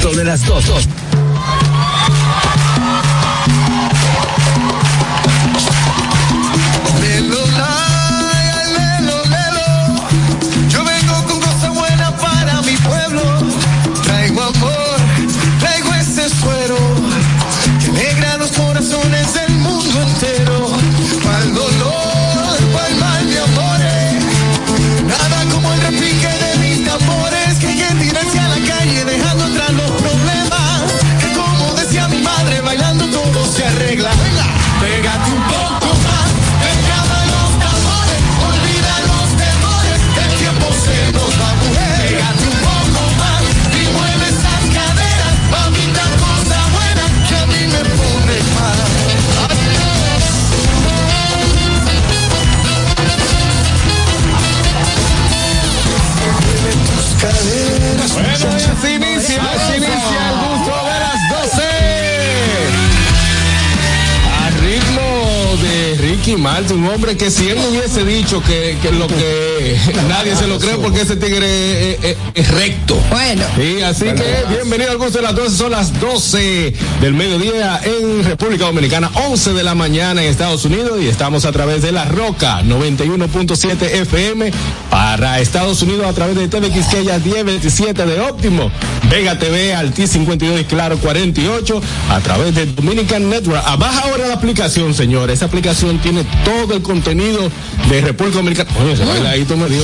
gusto de las dos. Hombre que si él no hubiese dicho que, lo que nadie se lo cree porque ese tigre es, recto. Bueno. Y así que bienvenido al gusto de las 12, son las 12 del mediodía en República Dominicana, 11 de la mañana en Estados Unidos y estamos a través de La Roca 91.7 FM para Estados Unidos a través de TV Quisqueya 1027 de Óptimo, Vega TV, Alti 52 y Claro 48 a través de Dominican Network. A baja ahora la aplicación, señores. Esa aplicación tiene todo el contenido de República Dominicana. Oye, ese bailadito me dio.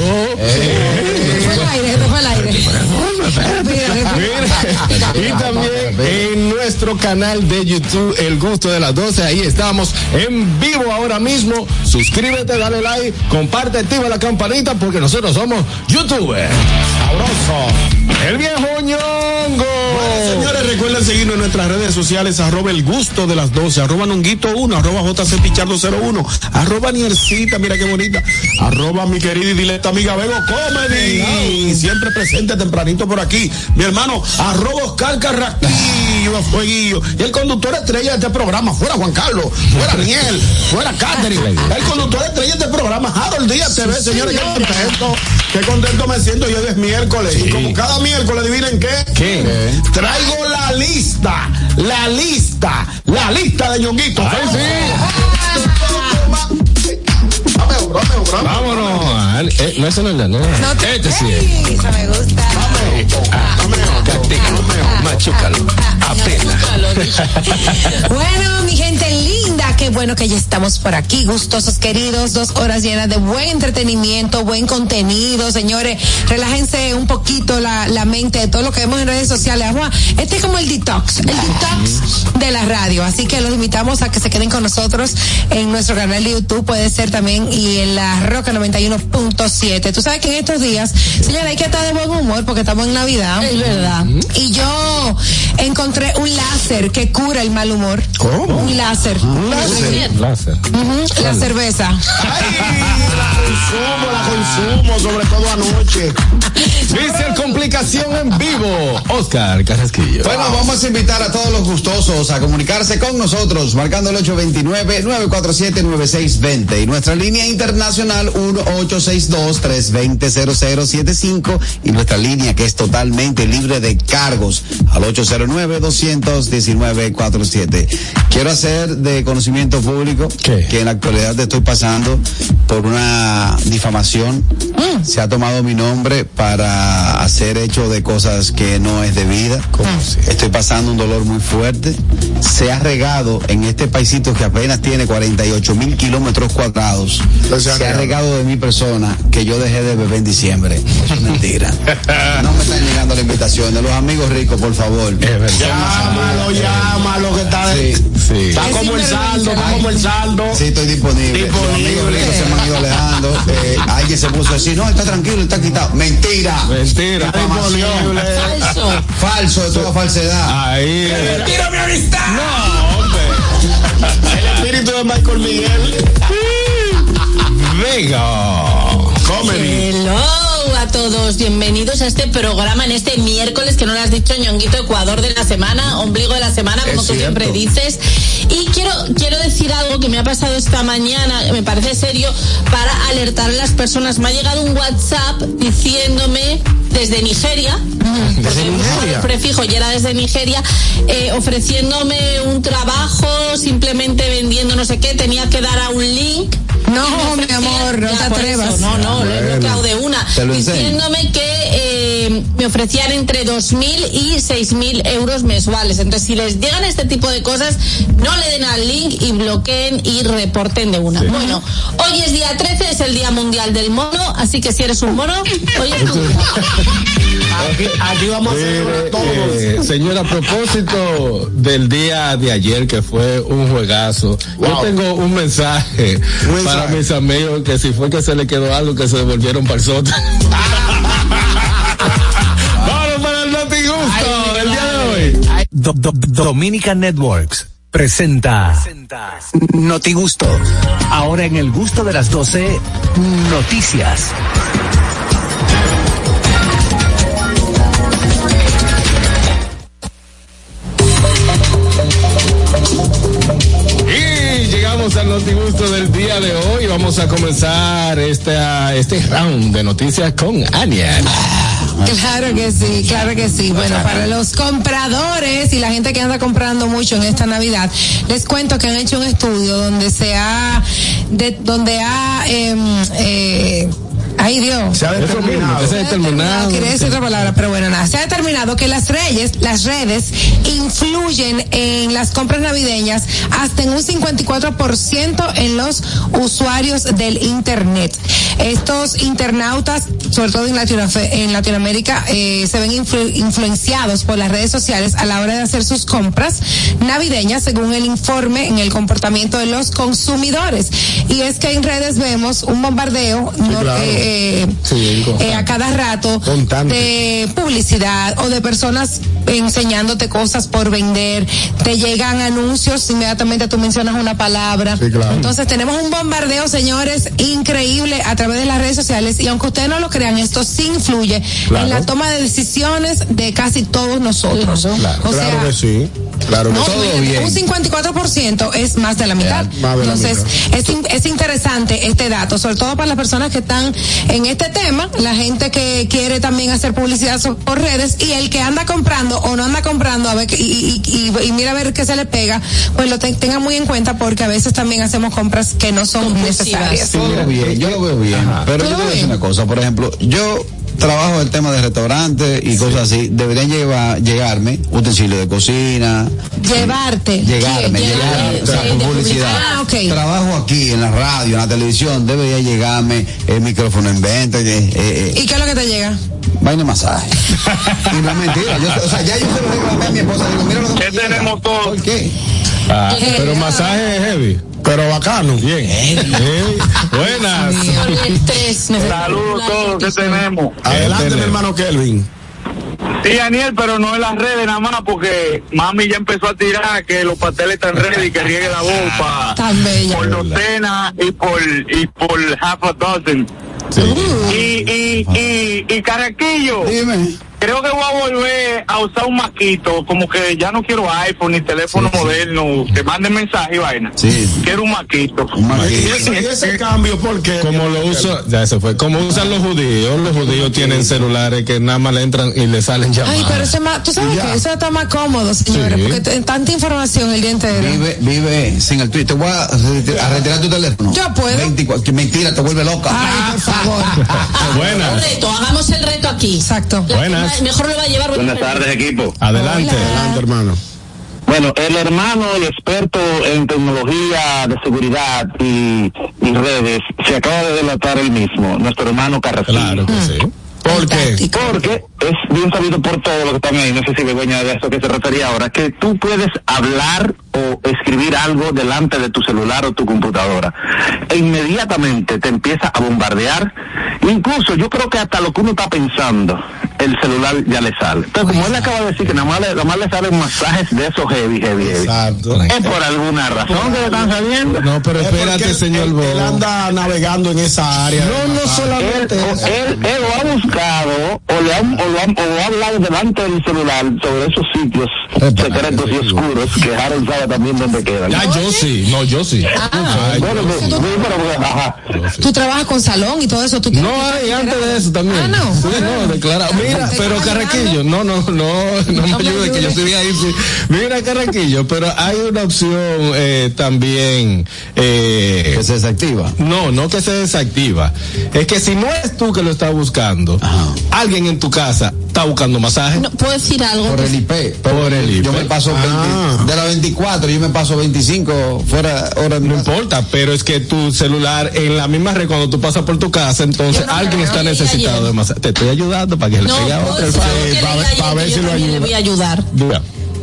Y también en nuestro canal de YouTube, El Gusto de las 12, ahí estamos en vivo ahora mismo. Suscríbete, dale like, comparte, activa la campanita porque nosotros somos YouTubers. Sabroso. El viejo ñongo. Señores, recuerden seguirnos en nuestras redes sociales, arroba el gusto de las 12, arroba nonguito 1, arroba JC Pichardo 01, arroba Niercita, mira qué bonita, arroba mi querida y directa amiga Bego Comedy, siempre presente tempranito por aquí, mi hermano, arroba Oscar Carrasquillo, Fueguillo, y el conductor estrella de este programa, fuera Juan Carlos, fuera Miel, fuera Catherine, el conductor estrella de este programa, Harold Díaz TV, señores, qué contento, qué contento me siento, yo es miércoles, y como cada miércoles, adivinen qué, ¿Qué? Traigo la lista, la lista, la lista de ñonguito. Ay, sí. Vámonos. Eh, no, ese no es la no. No te Este sí Eso me gusta. Castígalo, machúcalo, apela. Bueno, qué bueno que ya estamos por aquí, gustosos queridos, dos horas llenas de buen entretenimiento, buen contenido, señores, relájense un poquito la, la mente de todo lo que vemos en redes sociales. Juan, este es como el detox, el detox de la radio, así que los invitamos a que se queden con nosotros en nuestro canal de YouTube, puede ser también, y en la Roca 91.7. Tú sabes que en estos días, señora, hay que estar de buen humor porque estamos en Navidad. Es verdad. Y yo encontré un láser que cura el mal humor. ¿Cómo? Un láser. Láser. Láser. Ujú, La cerveza. Ay, la consumo, la consumo, sobre todo anoche. Mr. Complicación en vivo. Oscar Carrasquillo. Bueno, vamos a invitar a todos los gustosos a comunicarse con nosotros, marcando el 829-947-9620 y nuestra línea internacional 1862-320-0075 y nuestra línea que es totalmente libre de cargos al 809-219-47. Quiero hacer de conocimiento público ¿Qué? que en la actualidad estoy pasando por una difamación. Se ha tomado mi nombre para hacer hecho de cosas que no es debida. Estoy pasando un dolor muy fuerte. Se ha regado en este paisito que apenas tiene 48 mil kilómetros cuadrados. Se ha regado. de mi persona que yo dejé de beber en diciembre. Eso es mentira. no me están llegando la invitación de los amigos ricos, por favor. Es verdad. Llámalo, llámalo, que está de- Sí, Sí. Está como el saldo, está como el saldo. Sí, estoy disponible. Disponible. Los amigos ricos se me han ido alejando. Eh, alguien se puso así, no, está tranquilo, está quitado. Mentira. Mentira. Falso. Falso de toda falsedad. Ahí. ¡Tira mi amistad! No, hombre. El espíritu de Michael Miguel. Vega. Comedy. Hello a todos, bienvenidos a este programa en este miércoles que no lo has dicho ñonguito Ecuador de la semana, ombligo de la semana, como Es tú cierto. siempre dices. Y quiero, quiero decir algo que me ha pasado esta mañana, me parece serio, para alertar a las personas. Me ha llegado un WhatsApp diciéndome desde Nigeria. Desde Nigeria. el prefijo y era desde Nigeria, eh, ofreciéndome un trabajo, simplemente vendiendo no sé qué, tenía que dar a un link. No, mi amor, no te atrevas. no, no, lo he bloqueado de una. Diciéndome que eh, me ofrecían entre 2.000 y 6.000 euros mensuales. Entonces, si les llegan este tipo de cosas, no le den al link y bloqueen y reporten de una. Bueno, hoy es día 13, es el Día Mundial del Mono, así que si eres un mono, hoy es tu Aquí, vamos a hacer todos. Eh, señora, a propósito del día de ayer, que fue un juegazo, yo tengo un mensaje, para mis amigos que si fue que se le quedó algo, que se devolvieron para el sótano. Vamos para el Notigusto del día de hoy. Dominica Networks presenta Notigusto. Ahora en el gusto de las 12, noticias. Y llegamos al notigusto del día de hoy. Vamos a comenzar este, este round de noticias con Ania. Claro que sí, claro que sí. Bueno, para los compradores y la gente que anda comprando mucho en esta Navidad, les cuento que han hecho un estudio donde se ha, de, donde ha, em, eh, Ay Dios. Se ha determinado. Se ha determinado. Quería decir otra palabra, pero bueno, nada. Se ha determinado que las redes, las redes influyen en las compras navideñas hasta en un 54% en los usuarios del Internet. Estos internautas, sobre todo en, Latino, en Latinoamérica, eh, se ven influ, influenciados por las redes sociales a la hora de hacer sus compras navideñas, según el informe en el comportamiento de los consumidores. Y es que en redes vemos un bombardeo Sí, no, claro. eh, Sí, eh, a cada rato de publicidad o de personas enseñándote cosas por vender, te llegan anuncios, inmediatamente tú mencionas una palabra. Sí, claro. Entonces tenemos un bombardeo, señores, increíble a través de las redes sociales y aunque ustedes no lo crean, esto sí influye Claro. en la toma de decisiones de casi todos nosotros. Claro sea, que sí. Claro que no, todo bien. un 54% es más de la mitad. de la Entonces, es, es interesante este dato, sobre todo para las personas que están en este tema, la gente que quiere también hacer publicidad por redes y el que anda comprando o no anda comprando a ver que- y, y- y- y mira a ver qué se le pega, pues lo te- tengan muy en cuenta porque a veces también hacemos compras que no son necesarias. Yo lo veo bien, yo lo veo bien. Pero ¿Tú yo te voy a decir una cosa, por ejemplo, yo trabajo el tema de restaurantes y cosas así, deberían llevar, llegarme utensilios de cocina, Llevarte. llegarme, ¿Quién? llegarme, o sea, de- publicidad. Ah, ok. Trabajo aquí en la radio, en la televisión, debería llegarme el micrófono en venta, eh, eh, ¿Y qué es lo que te llega? vaina de masaje. y no es mentira, yo, o sea, ya yo se lo reclamé a mi esposa, digo, mira lo que me llega. tenemos todos? ¿Por qué? Ah, pero masaje heavy. Pero bacano. Bien. Buenas. Saludos a todos que tenemos. Adelante, mi hermano Kelvin. Sí, Daniel, pero no en las redes nada más, porque mami ya empezó a tirar que los pasteles están ready, que riegue la bella. Por docena y por, y por half a dozen. Sí. Y, y, y, y Carraquillo, Dime. Creo que voy a volver a usar un maquito, como que ya no quiero iPhone ni teléfono Sí, sí. moderno, que manden mensaje y vaina. Sí. Quiero un maquito. Un Y maquito. ese, y ese cambio, ¿por qué? Como lo usa, ya se fue. Como usan los judíos, los judíos tienen celulares que nada más le entran y le salen llamadas. Ay, pero eso es más, tú sabes ya. que eso está más cómodo, señores, Sí. porque tanta información el día entero. Vive, vive sin el Twitter. Te voy a, a retirar tu teléfono. Yo puedo. 24, que mentira, te vuelve loca. Ay, por favor. Buenas. hagamos el reto aquí. Exacto. Buenas. Mejor lo va a llevar. Buenas tardes, equipo. Adelante. Adelante, hermano. Bueno, el hermano y experto en tecnología de seguridad y, y redes se acaba de delatar él mismo, nuestro hermano Carrasquillo. Claro que sí. ¿Por qué? Porque es bien sabido por todos los que están ahí, no sé si Begoña de eso que se refería ahora, que tú puedes hablar o escribir algo delante de tu celular o tu computadora. E inmediatamente te empieza a bombardear. Incluso yo creo que hasta lo que uno está pensando, el celular ya le sale. Entonces, como él acaba de decir que nada más le, nada más le salen masajes de esos heavy, heavy, heavy. Exacto. Es por alguna razón que le están saliendo. No, pero espérate, él- señor él, él anda navegando en esa área. No, no Él, solamente eso. él, él lo ha buscado o, le ha, o, lo ha, o ha hablado delante del celular sobre esos sitios Epa, secretos y oscuros que Harold sabe también dónde queda. Ya, yo sí, no, yo sí. Bueno, tú, trabajas con salón y todo eso. ¿tú no, hay antes de eso también. Ah, no. Sí, no, declara. Mira, pero Carraquillo, no, no, no, no me ayude, que yo estoy ahí. Mira, Carraquillo, pero hay una opción eh, también. Eh, que se desactiva. No, no que se desactiva. Es que si no es tú que lo estás buscando, alguien en tu casa está buscando masaje. No, ¿Puedo decir algo? Por el IP. Por el IP. Yo me paso ah. de las 24, yo me paso 25 fuera hora No importa, pero es que tu celular en la misma red cuando tú pasas por tu casa, entonces alguien está necesitado de masaje. Te estoy ayudando para que le pegue a otro. Para ver si lo ayuda. Le voy a ayudar.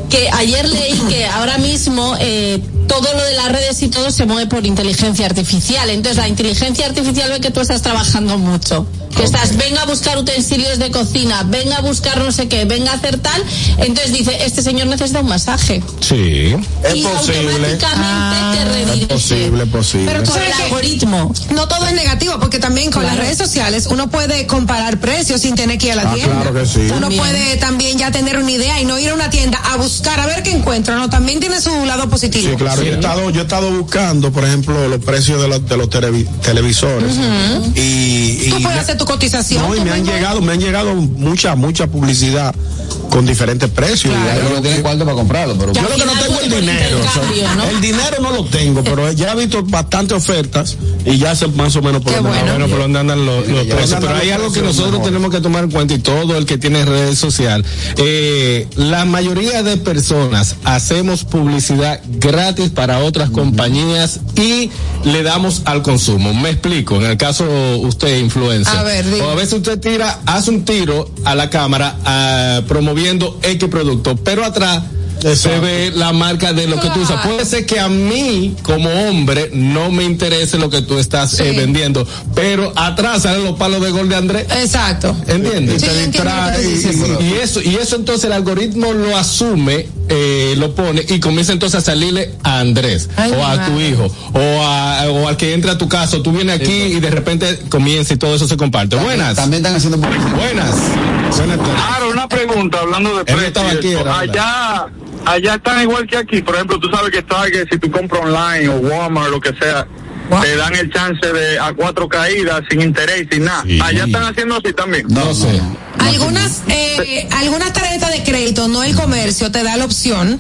Que ayer leí que ahora mismo eh, todo lo de las redes y todo se mueve por inteligencia artificial. Entonces la inteligencia artificial ve que tú estás trabajando mucho. Que estás, venga a buscar utensilios de cocina, venga a buscar no sé qué, venga a hacer tal. Entonces dice, este señor necesita un masaje. Sí, es y posible. automáticamente te ah, redirige. Es posible, posible. Pero tú sabes el algoritmo. No todo es negativo, porque también con las redes sociales uno puede comparar precios sin tener que ir a la ah, tienda. Claro que sí. Uno puede también ya tener una idea y no ir a una tienda a buscar a ver qué encuentra. No, también tiene su lado positivo. Sí, claro yo he estado, yo he estado buscando, por ejemplo, los precios de los, de los televisores. y, Tú puedes hacer tu cotización. No, y me han llegado, me han llegado mucha, mucha publicidad con diferentes precios. Claro. no tiene cuarto para comprarlo, pero yo lo que no tengo es el dinero. El dinero no lo tengo, pero ya he visto bastantes ofertas y ya sé más o menos por dónde bueno. por dónde andan los, precios. Pero hay algo que nosotros tenemos que tomar en cuenta y todo el que tiene redes sociales. Eh, la mayoría de personas hacemos publicidad gratis para otras compañías y le damos al consumo. Me explico. En el caso usted, influencer. O a veces usted tira, hace un tiro a la cámara a, promoviendo viendo X producto, pero atrás se ve la marca de lo que tú usas. Puede ser que a mí, como hombre, no me interese lo que tú estás eh, vendiendo, pero atrás salen los palos de gol de Andrés. Exacto. ¿Entiendes? y, eso, y eso entonces el algoritmo lo asume, eh, lo pone y comienza entonces a salirle a Andrés, o a tu hijo, o, a, o al que entra a tu casa. Tú vienes aquí y de repente comienza y todo eso se comparte. Buenas. También están haciendo Buenas. Claro, una pregunta hablando de precios. Allá allá están igual que aquí. Por ejemplo, tú sabes que está que si tú compras online o Walmart, lo que sea, te dan el chance de a cuatro caídas sin interés, sin nada. Allá están haciendo así también. No, sé. Algunas, eh, algunas tarjetas de crédito, no el comercio, te da la opción.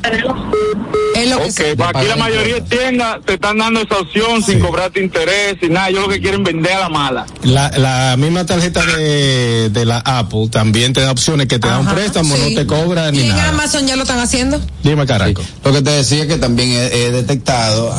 Es lo que pues aquí la mayoría de tiendas te están dando esa opción sin cobrarte interés, sin nada. Ellos lo que quieren vender a la mala. La, la misma tarjeta de, de la Apple también te da opciones que te dan un préstamo, no te cobra ni nada. en Amazon ya lo están haciendo? Dime, carajo. Lo que te decía que también he, detectado,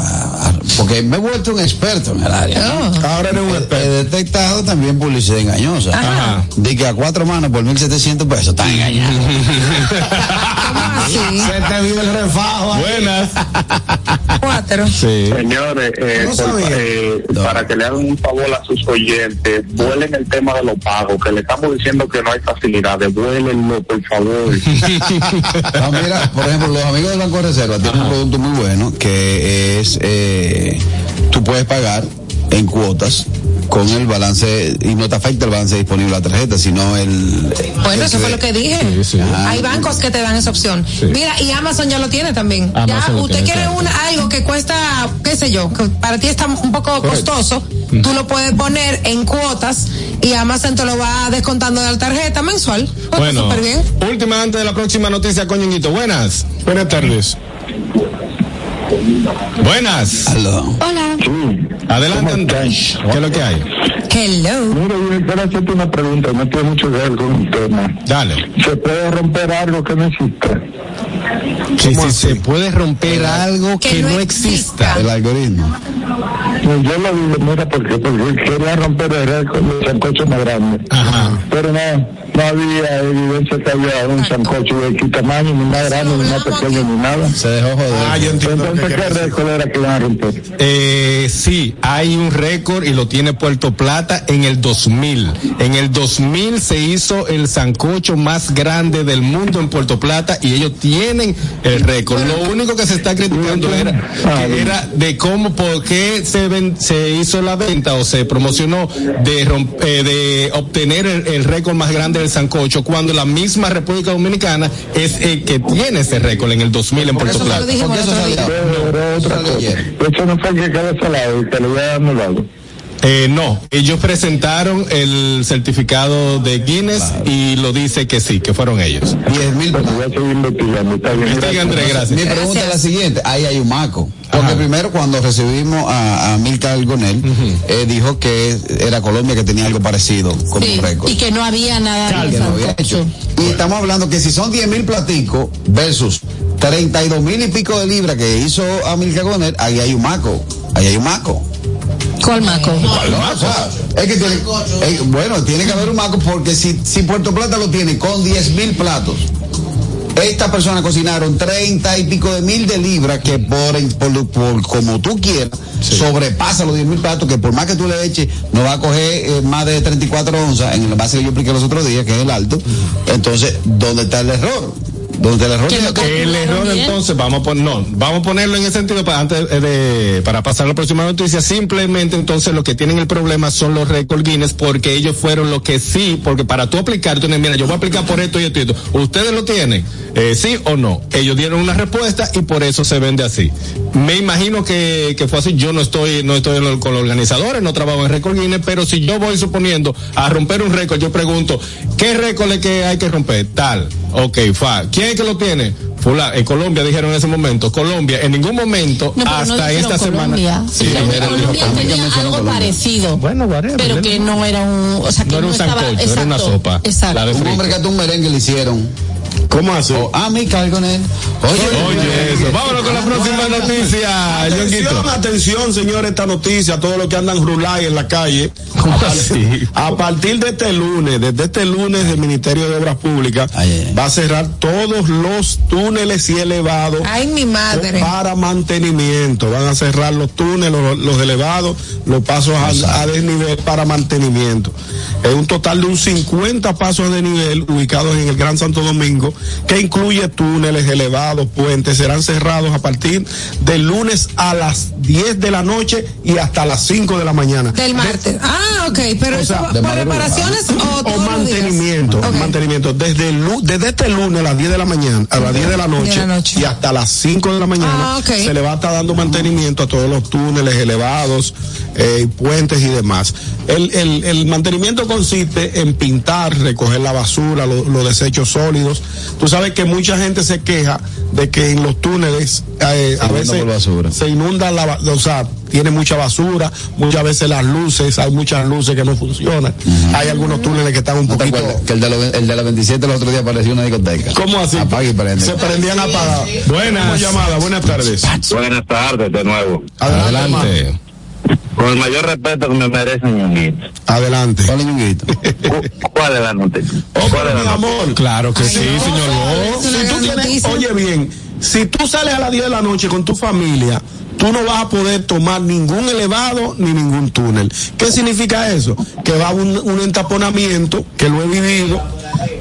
porque me he vuelto un experto en el área. Oh. Ahora eres un experto. He, detectado también publicidad engañosa. Ajá. De que a cuatro manos por 1.700 pesos está engañado. Se te vive el refajo. Buenas. Cuatro. Sí. Señores, eh, eh, para que le hagan un favor a sus oyentes, vuelen el tema de los pagos, que le estamos diciendo que no hay facilidades, vuelenlo, por favor. mira, por ejemplo, los amigos del Banco de Reserva tienen un producto muy bueno que es, eh, tú puedes pagar en cuotas con el balance y no te afecta el balance disponible de la tarjeta, sino el. Bueno, eso fue lo que dije. Hay bancos que te dan esa opción. Mira, y Amazon ya lo tiene también. ya usted quiere algo que cuesta, qué sé yo, que para ti está un poco costoso, tú lo puedes poner en cuotas y Amazon te lo va descontando de la tarjeta mensual. Bueno, bien. última antes de la próxima noticia, coñinguito. Buenas. Buenas tardes. Buenas. Hola. Adelante, ¿qué es lo que hay? Hello. Mira, yo quiero hacerte una pregunta, no tiene mucho que ver con un tema. Dale. ¿Se puede romper algo que no existe? Que si se puede romper algo que, no, exista. El algoritmo. Pues yo lo digo, mira, porque, porque quería romper el récord de sancocho más grande. Ajá. Pero no, no había evidencia que había un sancocho de qué tamaño, ni más grande, ni más pequeño, ni nada. Se dejó joder. Ah, yo entiendo. Entonces, ¿qué récord era que iban a romper? Eh, sí, hay un récord y lo tiene Puerto Plata en el 2000. En el 2000 se hizo el sancocho más grande del mundo en Puerto Plata y ellos tienen el récord. Lo único que se está criticando era, era de cómo, por qué se, se hizo la venta o se promocionó de, eh, de obtener el, récord más grande del sancocho cuando la misma República Dominicana es el que tiene ese récord en el 2000 en Puerto Plata. Eso no fue que quedó salado te lo había anulado. Eh, no, ellos presentaron el certificado de Guinness y lo dice que sí, que fueron ellos. 10 mil. gracias. Mi pregunta es la siguiente, ahí hay un maco. Porque primero cuando recibimos a, a Milka Gonel, eh, dijo que era Colombia que tenía algo parecido con un récord. Y que no había nada que no había hecho. Y estamos hablando que si son 10 mil platicos versus 32 mil y pico de libras que hizo a Milka Gonel, ahí hay un maco. Ahí hay un maco. ¿Cuál maco? Es que tiene, bueno, tiene que haber un maco porque si, si Puerto Plata lo tiene con 10 mil platos, estas personas cocinaron 30 y pico de mil de libras que por, por, como tú quieras, sobrepasa los 10 mil platos que por más que tú le eches, no va a coger eh, más de 34 onzas en el base que yo expliqué los otros días, que es el alto. Entonces, ¿dónde está el error? Donde el error el error entonces vamos a poner no vamos a ponerlo en ese sentido para antes de para pasar a la próxima noticia. Simplemente entonces lo que tienen el problema son los récords Guinness porque ellos fueron los que sí porque para tú aplicar tú mira yo voy a aplicar por esto y esto y esto. Ustedes lo tienen eh, sí o no ellos dieron una respuesta y por eso se vende así. Me imagino que, que fue así. Yo no estoy no estoy con los organizadores no trabajo en récord Guinness pero si yo voy suponiendo a romper un récord yo pregunto qué récord es que hay que romper tal. Ok fa. Quién es que lo tiene Fula, en Colombia dijeron en ese momento, Colombia, en ningún momento hasta esta semana. Sí, Colombia tenía algo parecido. Bueno, Pero que no era un, o sea, que no, era un sancocho, era una sopa. Exacto. un hombre que un merengue le hicieron. ¿Cómo hace? Oh, ah, mi con él. Oye, oye, eso. Vámonos con la próxima noticia. Atención, atención, señores, esta noticia, todos los que andan rulay en la calle. ¿Cómo así? A partir de este lunes, desde este lunes, el Ministerio de Obras Públicas va a cerrar todos los túneles y elevados. Ay, mi madre. Para mantenimiento. Van a cerrar los túneles, los, elevados, los pasos a, a, desnivel para mantenimiento. Es un total de un 50 pasos de nivel ubicados en el Gran Santo Domingo que incluye túneles elevados, puentes, serán cerrados a partir del lunes a las 10 de la noche y hasta las 5 de la mañana. Del martes. ah, ok, pero eso, ¿por reparaciones o, mantenimiento? Mantenimiento. Desde, desde este lunes a las 10 de la mañana, a las 10 de la noche, y hasta las 5 de la mañana, ah, se le va a estar dando mantenimiento a todos los túneles elevados, eh, puentes y demás. El, el, el, mantenimiento consiste en pintar, recoger la basura, los desechos sólidos, Tú sabes que mucha gente se queja de que en los túneles eh, a veces se inunda la, o sea, tiene mucha basura, muchas veces las luces, hay muchas luces que no funcionan. Hay algunos túneles que están un poquito. Que el de, lo, el de la 27 el otro día parecía una discoteca. ¿Cómo así? Se prendían apagados. Buenas. llamada, buenas tardes. Buenas tardes de nuevo. Adelante. Con el mayor respeto que me merece Ñonguito. Adelante. ¿Cuál es Ñonguito? ¿Cuál es la noticia? Oh, ¿Cuál es mi amor? Claro que sí, señor. Si tú tienes, oye bien, si tú sales a las 10 de la noche con tu familia, tú no vas a poder tomar ningún elevado ni ningún túnel. ¿Qué significa eso? Que va un, un entaponamiento, que lo he vivido,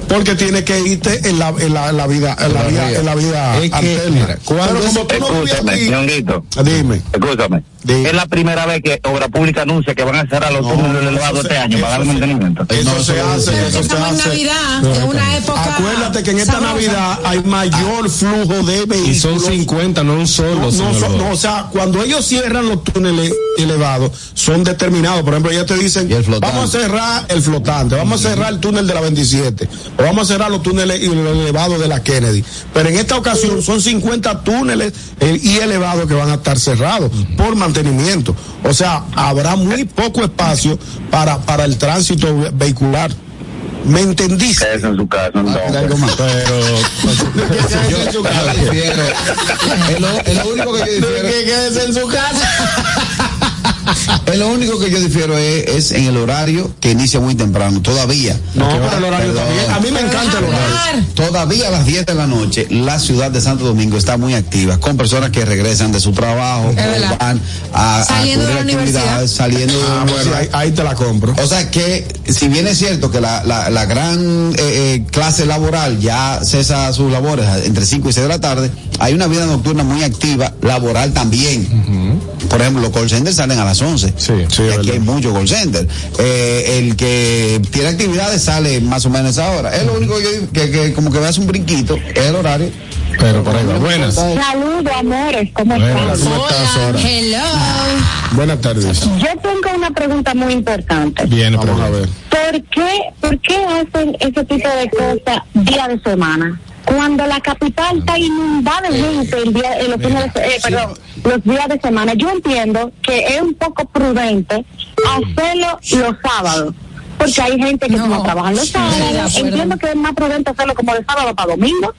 porque tiene que irte en la, en la, en la vida, en la vida, en la vida es que, mira, cuando como tú no dime. Escúchame. Es la primera vez que Obra Pública anuncia que van a cerrar los túneles elevados este año para darle mantenimiento. Eso no, se hace, eso se hace. Navidad, en una época. Acuérdate que en esta Navidad hay mayor flujo de vehículos. Y son 50, no un solo. No, no, no, o sea, cuando ellos cierran los túneles elevados, son determinados. Por ejemplo, ellos te dicen, vamos a cerrar el flotante, vamos a cerrar el túnel de la 27 vamos a cerrar los túneles y los elevados de la Kennedy. Pero en esta ocasión son 50 túneles eh, y elevados que van a estar cerrados por mantenimiento. O sea, habrá muy poco espacio para, para el tránsito vehicular. ¿Me entendiste? Eso en su caso, no. Algo más. Pero. yo en su casa. Es lo, es lo único que yo difiero. Que quedes en su casa. Es lo único que yo difiero es, en el horario que inicia muy temprano, todavía. No, pero el horario también. A mí me encanta el horario. Todavía a las 10 de la noche, la ciudad de Santo Domingo está muy activa, con personas que regresan de su trabajo, van a, saliendo de la universidad. saliendo de ah, bueno, ahí, te la compro. O sea que, si bien es cierto que la, la, gran eh, eh, clase laboral ya cesa sus labores entre 5 y 6 de la tarde, hay una vida nocturna muy activa, laboral también. Por ejemplo, los call centers salen a las 11. Sí, sí, y aquí hay muchos call centers. Eh, el que tiene actividades sale más o menos a esa hora. Es lo único que, que, que como que veas un brinquito, es el horario. Pero por ahí va. Buenas. Saludos, amores, ¿cómo Buenas. están? ¿Cómo estás? Hello. Buenas tardes. Yo tengo una pregunta muy importante. Bien, vamos a ver. ¿Por qué, ¿Por qué hacen ese tipo de cosas día de semana? Cuando la capital está inundada de gente el día, los, fines de- eh, perdón, los días de semana, yo entiendo que es un poco prudente hacerlo los sábados. Porque hay gente que No. no, trabaja los sábados. Entiendo que es más prudente hacerlo como de sábado para domingo.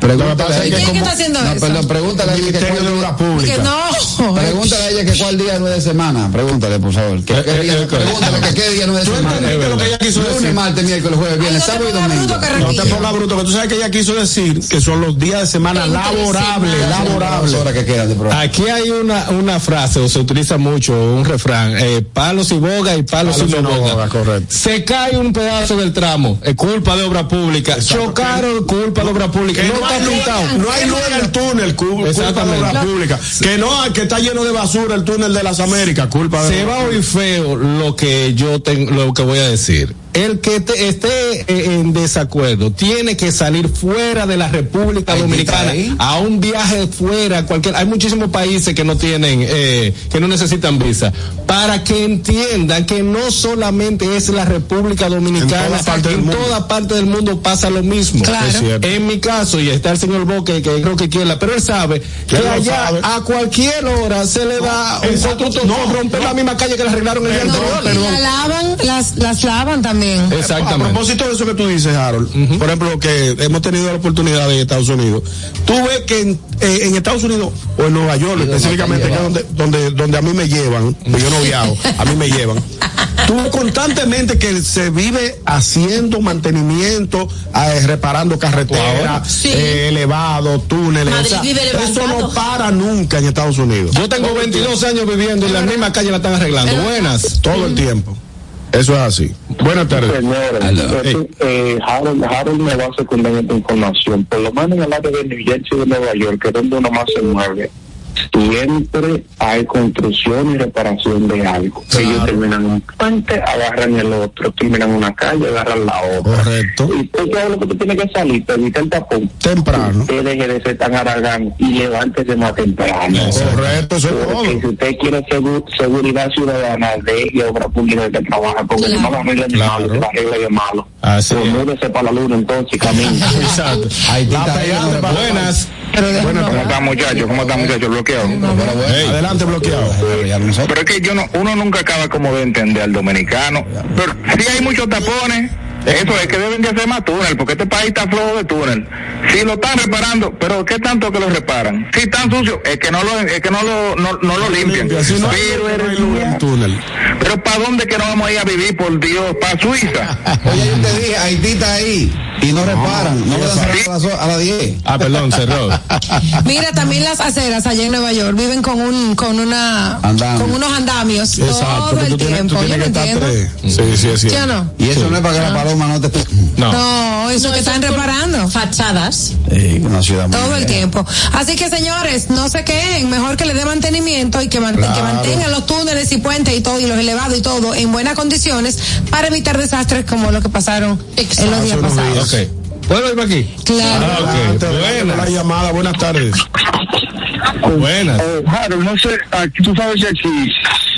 Pregúntale a que ella ¿Quién cómo- está haciendo no, eso? perdón, pregúntale a ella que cuál de día- Obras Públicas. Que no. Pregúntale a ella que cuál día no es de semana. Pregúntale, por favor. ¿Qué, qué Eh, día- eh, pregúntale que qué día no es de ¿Tú semana. lo que ella quiso Lunes, decir? martes, miércoles, jueves, viernes, Ay, no te sábado y pongas domingo. No te pongas bruto, que tú sabes que ella quiso decir que son los días de semana laborables, laborables. que. Aquí hay una, una frase, o se utiliza mucho, un refrán, eh, palos y boga y palos, Palos y no boga. correcto. Se cae un pedazo del tramo, es culpa de obra pública. Chocaron, culpa de obra pública. Que no, está pintado. no hay luz en el túnel, cu- culpa de obra pública. Que no, que está lleno de basura el túnel de las Américas, culpa de Se va oír feo lo que yo tengo, lo que voy a decir. El que te- esté eh, en desacuerdo tiene que salir fuera de la República Ahí Dominicana a un viaje fuera, cualquier. Hay muchísimos países que no tienen, eh, que no necesitan visa, para que entiendan que no solamente es la República Dominicana, En toda parte del en mundo. toda parte del mundo pasa lo mismo. Claro. Es cierto. En mi caso, y está el señor Boque, que creo que quiera, pero él sabe que allá sabe. a cualquier hora se le da un exacto. constructor No, romper la misma calle que la arreglaron el día No, anterior. y la lavan, las, las lavan también. A Exactamente. propósito de eso que tú dices, Harold, por ejemplo, que hemos tenido la oportunidad de Estados Unidos, tú ves que en, eh, en Estados Unidos o en Nueva York específicamente, que es donde, donde, donde a mí me llevan, porque yo no viajo, a mí me llevan, tú ves constantemente que se vive haciendo mantenimiento, eh, reparando carreteras, Sí. eh, elevados, túneles, o sea, eso no para nunca en Estados Unidos. Yo tengo 22 años viviendo y la misma calle la están arreglando. Buenas. Todo el tiempo. Eso es así. Buenas tardes. Señores, Hey. eh, Harold, Harold me va a secundar esta información. Por lo menos en el área de New Jersey y de Nueva York, que es donde uno más se mueve, siempre hay construcción y reparación de algo. Ellos terminan un puente, agarran el otro, terminan una calle, agarran la otra. Correcto. Y tú sabes lo que tú tienes que salir, te evita el tapón. Temprano. Usted deje de ser tan aragán y levántese más temprano. Correcto, eso es todo. Si usted quiere segu- seguridad ciudadana, deje obra pública que trabaja, porque si no la arregla de malo, la arregla de malo. Así Pues es. múdese para la luna entonces y camine. Exacto. Ahí está, de Buenas. Bueno, ¿cómo están muchachos? ¿Cómo están muchachos? Bloqueados. Hey. Adelante, bloqueado. Pero es que yo no, uno nunca acaba como de entender al dominicano. Pero sí hay muchos tapones. Eso es que deben de hacer más túnel, porque este país está flojo de túnel. Si lo están reparando, pero ¿qué tanto que lo reparan? Si están sucios, es que no lo, es que no lo, no, no lo limpian. Limpia, si no hay- pero no hay eres luz en el túnel. pero ¿para dónde que no vamos a ir a vivir, por Dios? ¿Para Suiza? Oye, yo te dije, Haití está ahí y no reparan, no le dan cerrar a las, o- a las 10. Ah, perdón, cerró. Mira, también las aceras allá en Nueva York viven con un, con una, Andamio. con unos andamios Exacto, todo el tienes, tiempo. Yo tienes no entiendo. Sí, sí, ¿Sí? Y eso no es para que la paloma no te... No. No, eso No, que están reparando. Fachadas. Eh, una ciudad muy Todo el bien. tiempo. Así que señores, no se queden, mejor que le dé mantenimiento y que, mant- que mantengan los túneles y puentes y todo y los elevados y todo en buenas condiciones para evitar desastres como los que pasaron en los días pasados. ¿Puedo irme aquí? Claro. Ah, adelante con la Buenas. llamada. Buenas tardes. Buenas. Eh, Harold, no sé, aquí, tú sabes que aquí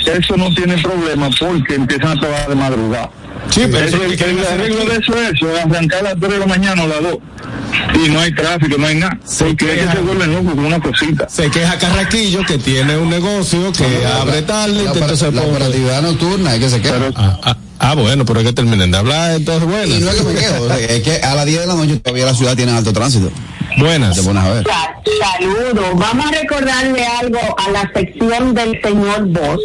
eso no tiene problema porque empiezan a trabajar de madrugada. Sí, pero eso el, arreglo de eso es eso, arrancar a las 3 de la mañana o las 2. Y no hay tráfico, no hay nada. Se porque es que queja. se vuelven locos con una cosita. Se queja Carraquillo que tiene un negocio que abre tarde y La, entonces la operatividad nocturna, es que se queda. Ah, ah, ah, bueno, pero es que terminen de hablar, entonces Y no es que me quedo, es que a las 10 de la noche todavía la ciudad tiene alto tránsito. Buenas. Te pones a ver. Saludos. Vamos a recordarle algo a la sección del señor Boss,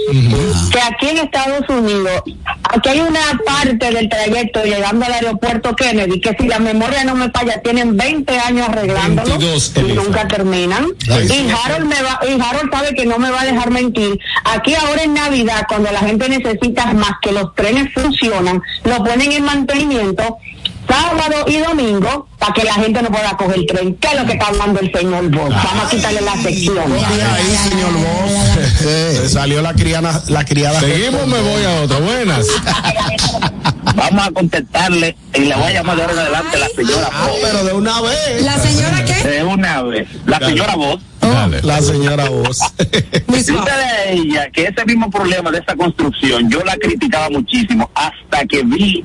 que aquí en Estados Unidos, aquí hay una parte del trayecto llegando al aeropuerto Kennedy, que si la memoria no me falla, tienen 20 años arreglándolo 22, y nunca terminan. Y Harold, me va, y Harold sabe que no me va a dejar mentir. Aquí ahora en Navidad, cuando la gente necesita más que los trenes funcionan, lo ponen en mantenimiento sábado y domingo para que la gente no pueda coger el tren. ¿Qué es lo que está hablando el señor Vos? Vamos a quitarle la sección. ahí, señor Vos. Se salió la criada, la criada. Seguimos, me voy a otra. Buenas. Vamos a contestarle y le voy a llamar de ahora en adelante la señora Ah, Vos. pero de una vez. ¿La señora qué? De una vez. La señora Vos. Dale. La señora Vos. De ella que ese mismo problema de esa construcción yo la criticaba muchísimo hasta que vi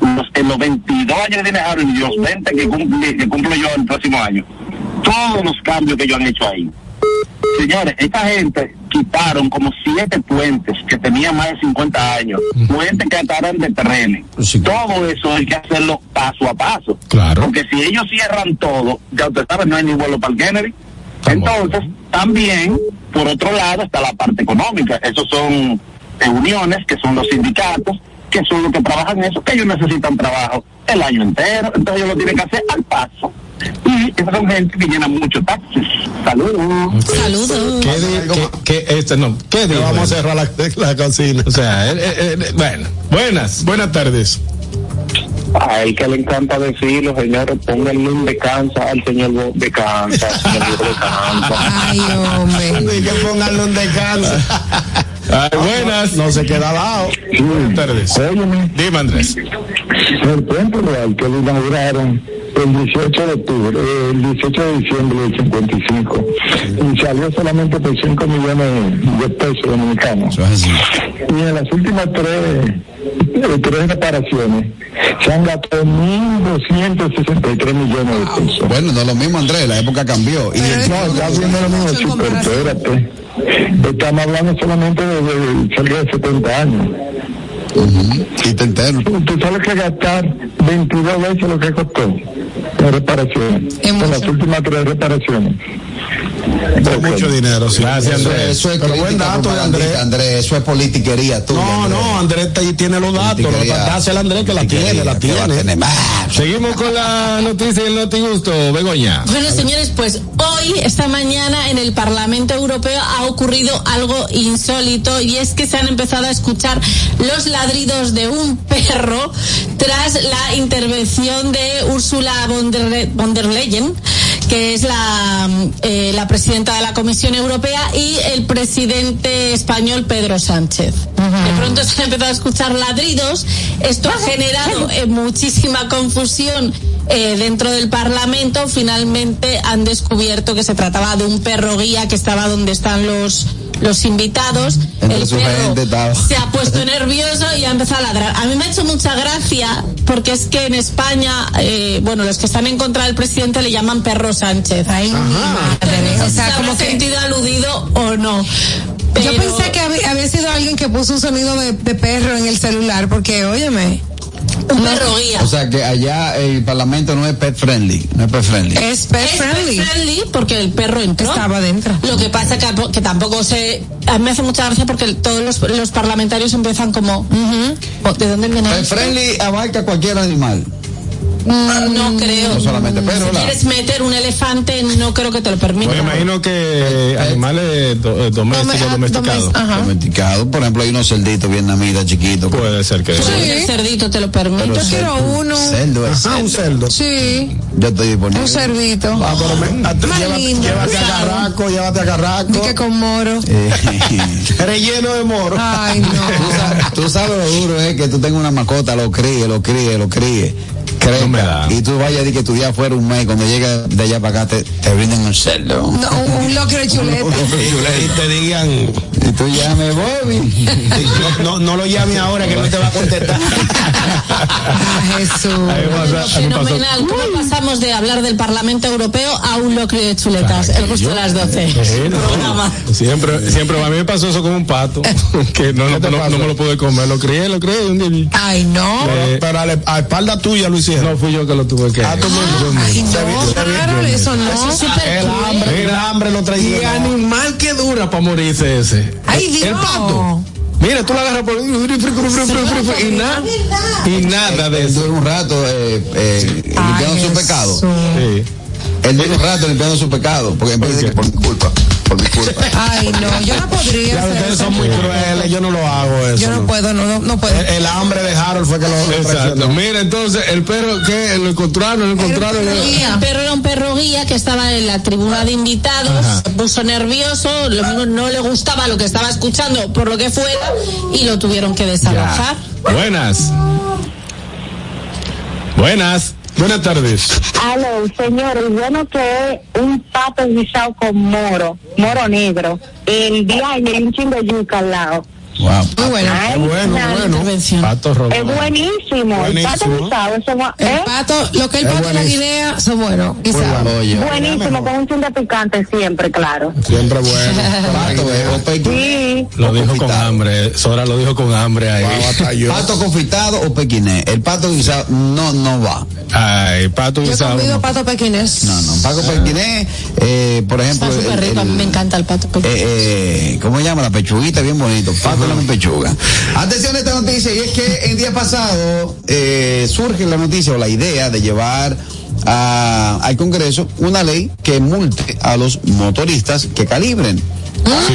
los, en los 22 años que tiene Harold y los 20 que, cumple- que cumplo yo el próximo año, todos los cambios que ellos han hecho ahí. Señores, esta gente quitaron como siete puentes que tenían más de 50 años, puentes que estaban de terreno. Sí. Todo eso hay que hacerlo paso a paso. Claro. Porque si ellos cierran todo, ya usted sabe, no hay ni vuelo para el Kennedy. Entonces, también, por otro lado, está la parte económica. Esos son eh, uniones, que son los sindicatos, que son los que trabajan eso, que ellos necesitan trabajo el año entero, entonces ellos lo tienen que hacer al paso. Y esas son gente que llena mucho taxis. Saludos. Saludos. ¿Qué, di- qué- qué- este, no, ¿qué Que dijo vamos a él? cerrar la, la cocina. O sea, bueno, buenas. Buenas tardes. A él que le encanta decirlo, señores, pónganle un descansa al señor Bo- descansa, al señor descansa. Ay, hombre. Y que ponganle un descanso. Ay, buenas. No se queda al lado. Buenas tardes. Óyeme, Dime, Andrés. el puente real que lo inauguraron el 18 de octubre, eh, el 18 de diciembre del 55, y salió solamente por 5 millones de pesos dominicanos. Eso es así. Y en las últimas tres, eh, tres reparaciones se han gastado 1.263 millones de pesos. Bueno, no es lo mismo, Andrés, la época cambió. Y No, ya viendo lo mismo, chico, espérate. Estamos hablando solamente de, de cerca de 70 años. Y te entero. Tú sabes que gastar 22 veces lo que costó la reparación. En las últimas tres reparaciones. Es mucho dinero, sí. Gracias, Eso, Andrés. eso es Pero buen dato de Andrés. Andrés. Eso es politiquería tuya. No, Andrés. no, Andrés ahí tiene los datos. Lo que pasa el Andrés que la tiene, la tiene. tener más. Seguimos con la noticia del Notigusto, Begoña. Bueno, señores, pues hoy, esta mañana, en el Parlamento Europeo ha ocurrido algo insólito y es que se han empezado a escuchar los ladridos de un perro tras la intervención de Ursula von der, von der Leyen, que es la, eh, la presidenta de la Comisión Europea, y el presidente español Pedro Sánchez. De pronto se han empezado a escuchar ladridos. Esto ha generado eh, muchísima confusión eh, dentro del Parlamento. Finalmente han descubierto que se trataba de un perro guía que estaba donde están los los invitados. Entre el su perro gente estaba. se ha puesto nervioso y ha empezado a ladrar. A mí me ha hecho mucha gracia porque es que en España, eh, bueno, los que están en contra del presidente le llaman perro Sánchez. Ay, madre. O sea, como que sentido aludido o no. Yo pensé que había, había sido alguien que puso un sonido de, de perro en el celular, porque, óyeme, un perro guía. O sea que allá el Parlamento no es pet friendly. No es pet friendly. es pet es friendly. pet friendly porque el perro entró. Estaba dentro. Lo que pasa que, que tampoco se... A mí me hace mucha gracia porque todos los, los parlamentarios empiezan como... "Ujú, ¿De dónde viene Pet esto?". friendly abarca cualquier animal. Mm, No creo. No solamente Si la- quieres meter un elefante, no creo que te lo permita. Pues imagino que animales do- eh, domésticos, ah, domesticados. domes- ajá. Domesticado. Por ejemplo, hay unos cerditos vietnamitas chiquitos. Puede ser que El cerdito te lo permite. Yo quiero uno. Cerdo es Ah, un cerdo. cerdo. Sí, Yo estoy disponible. un cerdito. Ah, pero me- a- llévate, lindo, llévate a. Carraco, llévate a Carraco. Di que con moro. Eh, Relleno de moro. Ay, tú, no. sabes, tú sabes lo duro es que tú tengas una mascota, lo críe, lo críe, lo críe. Crezca, No me da. y tú vayas a decir que tu día fuera un mes, cuando llegas de allá para acá te, te brinden un cerdo. No, un, un locro de chuleta. Y te digan, Y tú llames Bobby. no, no, no lo llame ahora que no te va a contestar. Ah, Jesús. Fenomenal. ¿Cómo pasamos de hablar del Parlamento Europeo a un locrio de chuletas? El gusto de las 12. Sí, no. Programa. Siempre, siempre, a mí me pasó eso con un pato, que no, no, me lo pude comer, lo crié, lo crié, y un día Ay, no. Eh, Pero a, la- a espalda tuya lo hicieron. no fui yo que lo tuve que Ah, tú mismo. Ay, no, claro, eso no. Eso es súper El cruel. hambre, el hambre lo Y traía. animal que dura para morirse ese. Ay, El- Dios. El pato. Mira, tú la agarras por y nada, y nada de Dura eso. un rato eh, eh, limpiando su pecado. Sí. Él duró un rato limpiando su pecado, porque en vez de que por mi culpa, por mi culpa. Ay, no, yo no podría Ya, hacer ustedes eso. son muy crueles, yo no lo hago eso. Yo no puedo, no, no, no puedo. El, el hambre de Harold fue que lo Exacto. Mira, entonces, el perro, ¿qué? ¿Lo encontraron? ¿Lo encontraron? El perro era un perro guía que estaba en la tribuna de invitados, Ajá. se puso nervioso, lo mismo no le gustaba lo que estaba escuchando por lo que fuera y lo tuvieron que desalojar. Buenas. Buenas. Buenas tardes. Aló, señor, bueno que un pato guisado con moro, moro negro. El día y un chingo yuca al lado. Wow. Muy bueno. Ay, bueno, bueno. Intervención. Pato. Es buenísimo. El pato Buenísimo. guisado, eso va- El ¿eh? pato, lo que el pato y la buenísimo. guinea son buenos, Buenísimo, con un chin de picante siempre, claro. Siempre bueno. pato, eh, Sí. Lo dijo con hambre. Sora lo dijo con hambre ahí. Wow, yo. Pato confitado o pequiné. El pato guisado no, no va. Ay, pato Yo he guisado. comido no. pato pequinés. No, no. Pato pequiné, eh, por ejemplo. Está súper el- rico, a mí me encanta el pato pequeño. Eh, eh, ¿Cómo se llama? La pechuguita, bien bonito. Pato la pechuga. Atención a esta noticia, y es que el día pasado eh, surge la noticia o la idea de llevar a- al Congreso una ley que multe a los motoristas que calibren.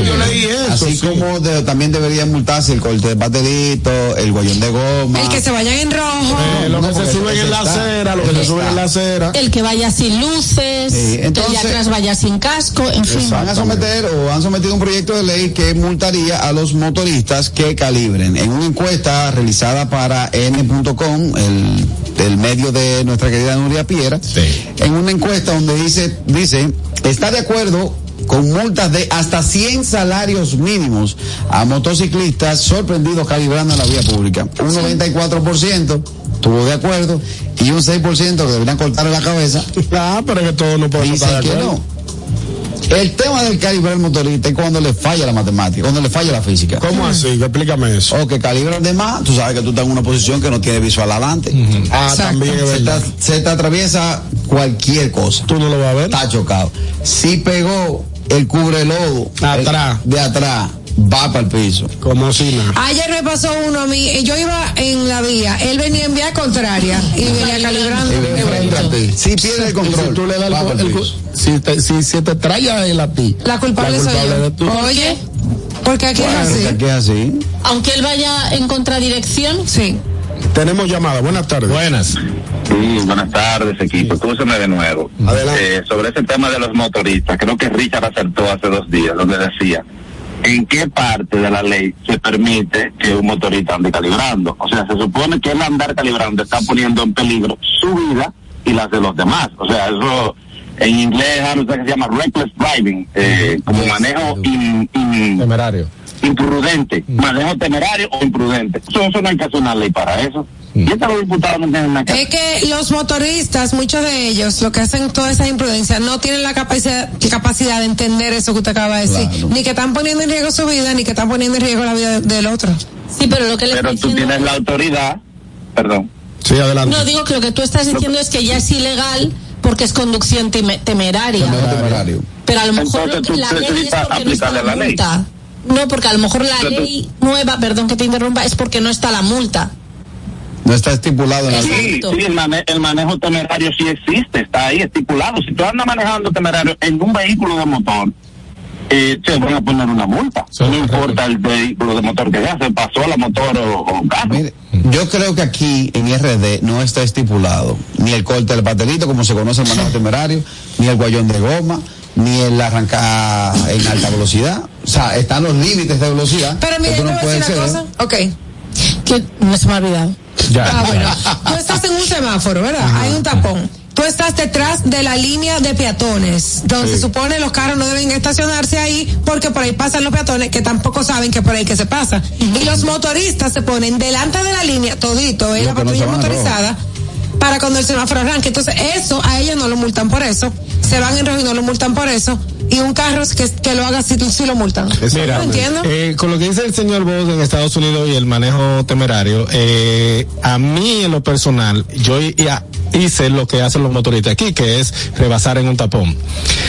Yo leí eso. Así sí. como de- también debería multarse el corte de baterito, el guayón de goma. El que se vayan en rojo. Eh, lo No, que se suben en la acera, lo que se suben en la acera. El que vaya sin luces, Sí, el de atrás vaya sin casco, en fin. Van a someter o han sometido un proyecto de ley que multaría a los motoristas que calibren. En una encuesta realizada para n.com, el, el medio de nuestra querida Nuria Piera, Sí. en una encuesta donde dice, dice, está de acuerdo con multas de hasta 100 salarios mínimos a motociclistas sorprendidos calibrando en la vía pública. Un 94% estuvo de acuerdo y un 6% que deberían cortarle la cabeza Ah, pero es que todos no podemos Dicen estar de que no. El tema del calibrar motorista es cuando le falla la matemática, cuando le falla la física. ¿Cómo así? Explícame eso. O que calibran de más, tú sabes que tú estás en una posición que no tiene visual adelante. Ah, Exacto. también es Se te, verdad. se te atraviesa cualquier cosa. Tú no lo vas a ver. Está chocado. Si pegó el cubre lodo Atrás. el- de atrás, va para el piso. Como si nada. Ayer me pasó uno a mí, yo iba en la vía, él venía en vía contraria y venía calibrando. Y ven frente a ti. Si pierde el control, Si tú le das el, el si, te, si se te trae a él a ti. La culpable, la soy culpable yo. eres tú. Oye, porque aquí Bueno, es así. aquí es así. Aunque él vaya en contradirección, Sí. Tenemos llamada. Buenas tardes. Buenas. Sí, buenas tardes, equipo. Escúchame de nuevo. Adelante. Eh, sobre ese tema de los motoristas, creo que Richard acertó hace dos días, donde decía, ¿en qué parte de la ley se permite que un motorista ande calibrando? O sea, se supone que el andar calibrando está poniendo en peligro su vida y las de los demás. O sea, eso en inglés hay algo que se llama reckless driving, eh, como manejo in- in- Temerario. Imprudente, manejo temerario o imprudente. Eso, eso no hay que hacer una ley para eso. Y esto los diputados no tienen Es que los motoristas, muchos de ellos, lo que hacen toda esa imprudencia, no tienen la capacidad, capacidad de entender eso que usted acaba de decir. Claro. Ni que están poniendo en riesgo su vida, ni que están poniendo en riesgo la vida de- del otro. sí, pero lo que le Pero tú diciendo... tienes la autoridad, perdón, Sí, adelante. No, digo que lo que tú estás diciendo es que ya es ilegal porque es conducción teme- temeraria. Temerario. Pero a lo mejor Entonces lo que- tú la ley es necesitas porque no está aplicarle la la ley. multa. No, porque a lo mejor la Pero ley nueva, perdón que te interrumpa, es porque no está la multa. No está estipulado en la ley. Sí, sí, el, mane- el manejo temerario sí existe, está ahí estipulado. Si tú andas manejando temerario en un vehículo de motor, eh, te van a poner una multa. Sí, no importa el vehículo de motor que sea, se pasó la motor o, o carro. Mire, yo creo que aquí en RD no está estipulado ni el corte del baterito, como se conoce el manejo temerario, ni el guayón de goma, ni el arrancar en alta velocidad. O sea, están los límites de velocidad. Pero tú yo no te voy a decir una cosa. Ok. Que no se me ha olvidado. Ya. Ah, bueno. Tú estás en un semáforo, ¿verdad? Hay un tapón. Tú estás detrás de la línea de peatones, donde se supone los carros no deben estacionarse ahí porque por ahí pasan los peatones que tampoco saben que por ahí que se pasa. Y los motoristas se ponen delante de la línea, todito, en Los la no patrulla rojo. Para cuando el semáforo arranque. Entonces, eso a ellos no lo multan por eso. Se van en rojo y no lo multan por eso. Y un carro que, que lo haga si, si lo multan. Mira, ¿No entiendo? eh, con lo que dice el señor Bosch en Estados Unidos y el manejo temerario, eh, a mí en lo personal, yo ya hice lo que hacen los motoristas aquí, que es rebasar en un tapón.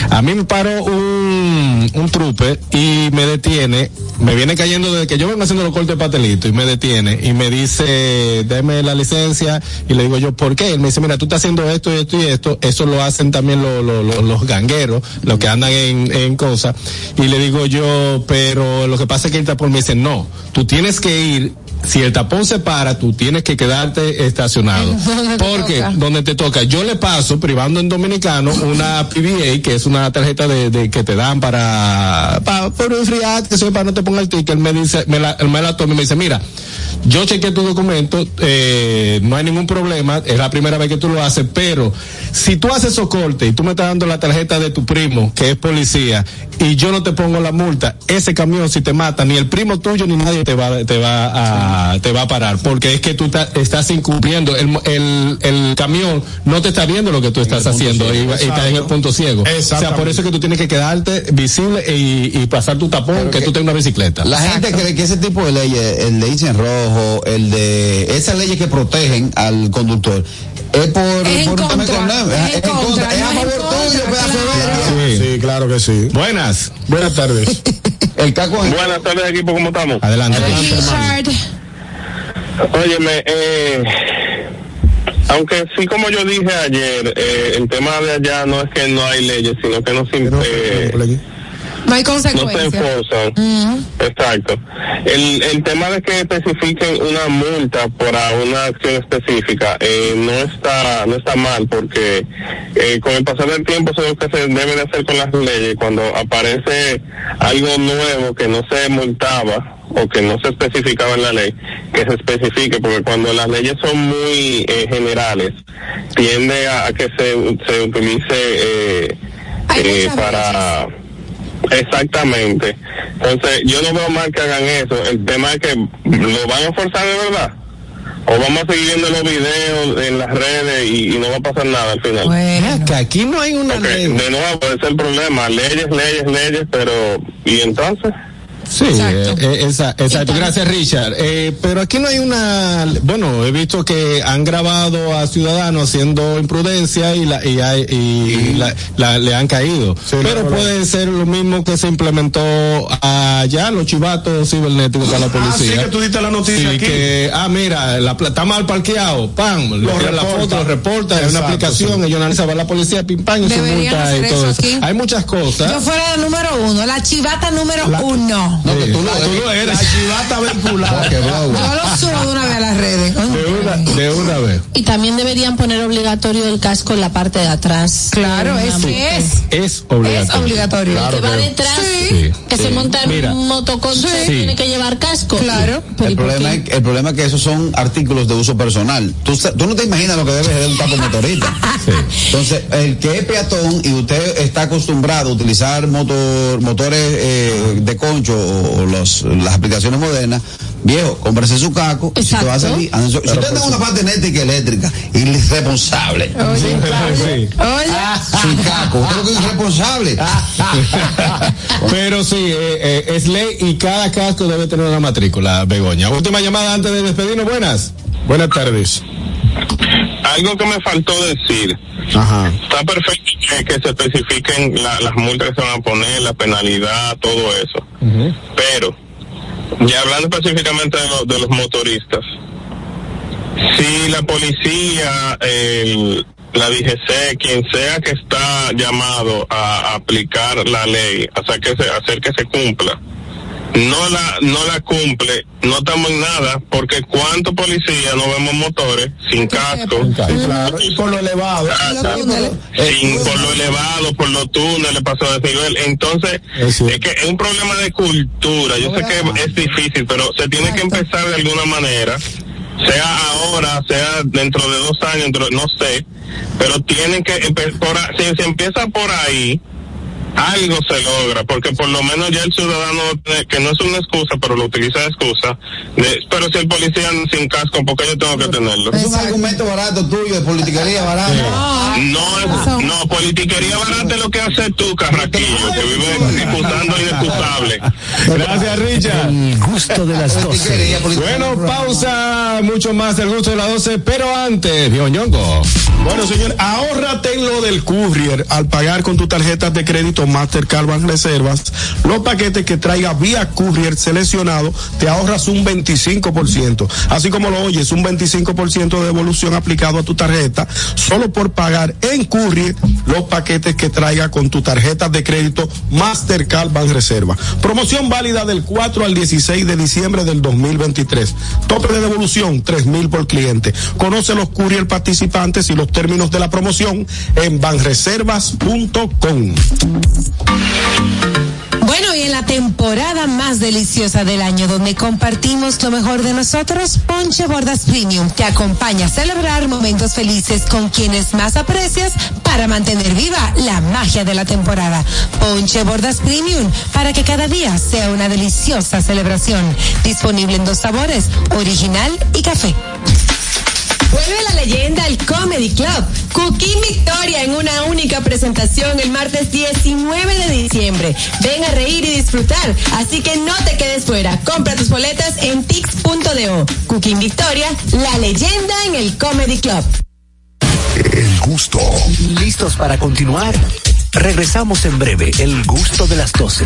A mí me paró un, un trupe y me detiene, me viene cayendo desde que yo vengo haciendo los cortes de patelito y me detiene y me dice, déme la licencia y le digo yo, ¿por qué? Él me dice, mira, tú estás haciendo esto y esto y esto, eso lo hacen también los gangueros, los que andan en, en cosas. Y le digo yo, pero lo que pasa es que el tapón me dice, no, tú tienes que ir si el tapón se para, tú tienes que quedarte estacionado. Porque donde te toca, yo le paso privando en dominicano una PBA, que es una tarjeta de, que te dan para, para enfriar, que para no te ponga el ticket, me dice, me la, me la toma y me dice, mira, yo chequeé tu documento, eh, no hay ningún problema, es la primera vez que tú lo haces, pero si tú haces socorte y tú me estás dando la tarjeta de tu primo, que es policía, y yo no te pongo la multa, ese camión si te mata, ni el primo tuyo ni nadie te va, te va a, te va a parar, porque es que tú estás incumpliendo, el, el, el, camión no te está viendo lo que tú estás haciendo y, estás en el punto ciego. O sea, por eso es que tú tienes que quedarte visible y, pasar tu tapón, que, tú tengas una bicicleta. La gente cree que ese tipo de leyes, el de en rojo, el de esas leyes que protegen al conductor, es por, es por un Es, en contra, es a favor tuyo, pedazo de sí, sí, claro que sí. Buenas. Buenas tardes. El caco Buenas tardes, equipo, ¿cómo estamos? Adelante. Adelante Óyeme, eh, aunque sí, como yo dije ayer, eh, el tema de allá no es que no hay leyes, sino que no se... Eh, no hay consecuencias. No se enforzan. Exacto. El, el tema de que especifiquen una multa por una acción específica eh, no está no está mal porque eh, con el pasar del tiempo eso es lo que se debe de hacer con las leyes. Cuando aparece algo nuevo que no se multaba o que no se especificaba en la ley, que se especifique, porque cuando las leyes son muy eh, generales, tiende a, que se, se utilice eh, eh, para... Exactamente. Entonces, yo no veo mal que hagan eso. El tema es que lo van a forzar de verdad. O vamos a seguir viendo los videos en las redes y, no va a pasar nada al final. Bueno, que aquí no hay una ley. De nuevo, puede ser el problema. Leyes, leyes, leyes, pero ¿y entonces? Sí, exacto. Eh, eh, Gracias, Richard. Eh, pero aquí no hay una. Bueno, he visto que han grabado a ciudadanos haciendo imprudencia y, la, y, y la, le han caído. pero puede ser lo mismo que se implementó allá, los chivatos cibernéticos para la policía. Ah, sí, que tú diste la noticia aquí. Que, ah, mira, la, está mal parqueado, pam, lo le la foto, lo reporta, es una aplicación, ellos analizan la policía, pim, pam, y se multa y todo eso. Hay muchas cosas. Yo fuera el número uno, la chivata número uno. No, que tú, lo, tú lo eres. La chivata vehicular. Yo lo subo de una vez a las redes. De una, de una vez. Y también deberían poner obligatorio el casco en la parte de atrás. Claro, es, es. Es obligatorio. Es obligatorio. Claro, que va detrás, sí. que se monta en un motoconcho, tiene que llevar casco. Claro. El problema, es, el problema es que esos son artículos de uso personal. Tú, tú no te imaginas lo que debe ser un taco motorista. Entonces, el que es peatón y usted está acostumbrado a utilizar motor, motores eh, de concho o, los, las aplicaciones modernas, viejo, cómprese su caco. Y si, te va a salir, si usted tiene una parte eléctrica eléctrica, irresponsable. Oye, sí. Oye. Sin caco, usted lo que es irresponsable. Pero sí, eh, eh, es ley y cada casco debe tener una matrícula, Begoña. Última llamada antes de despedirnos. Buenas. Buenas tardes. Algo que me faltó decir. Ajá. Está perfecto que, se especifiquen las multas que se van a poner, la penalidad, todo eso. Pero, ya hablando específicamente de, los motoristas, si la policía, el, la DGC, quien sea que está llamado a, aplicar la ley, hacer que se, hacer que se cumpla, no la no la cumple, no estamos en nada, porque cuántos policías no vemos motores sin casco, claro, y por lo elevado, sin por lo elevado, por los túneles, pasó de nivel, entonces es, que es un problema de cultura, yo sé que es difícil, pero se tiene que empezar de alguna manera, sea ahora, sea dentro de dos años, no sé, pero tienen que empezar, si se empieza por ahí, algo se logra, porque por lo menos ya el ciudadano, que no es una excusa, pero lo utiliza de excusa, pero si el policía sin casco, ¿por qué yo tengo que tenerlo? Es un argumento barato tuyo, de politiquería barata. No, es, no, politiquería barata es lo que hace tú, Carraquillo, que vive discutando inexcusable. Gracias, Richard. El gusto de las 12. Bueno, pausa, mucho más del gusto de las 12, pero antes, Ñongo. Bueno, señor, ahórrate en lo del courier al pagar con tu tarjeta de crédito Mastercard Bank Reservas. Los paquetes que traiga vía courier seleccionado te ahorras un 25%. Así como lo oyes, un 25% de devolución aplicado a tu tarjeta solo por pagar en courier los paquetes que traiga con tu tarjeta de crédito Mastercard Bank Reserva. Promoción válida del 4 al 16 de diciembre del 2023. Tope de devolución 3 mil por cliente. Conoce los courier participantes y los términos de la promoción en banreservas.com. Bueno, y en la temporada más deliciosa del año, donde compartimos lo mejor de nosotros, Ponche Bordas Premium te acompaña a celebrar momentos felices con quienes más aprecias para mantener viva la magia de la temporada. Ponche Bordas Premium, para que cada día sea una deliciosa celebración. Disponible en dos sabores, original y café. Vuelve la leyenda al Comedy Club. Cooking Victoria en una única presentación el martes 19 de diciembre. Ven a reír y disfrutar, así que no te quedes fuera. Compra tus boletas en tix.do. Cooking Victoria, la leyenda en el Comedy Club. El gusto. ¿Listos para continuar? Regresamos en breve. El gusto de las 12.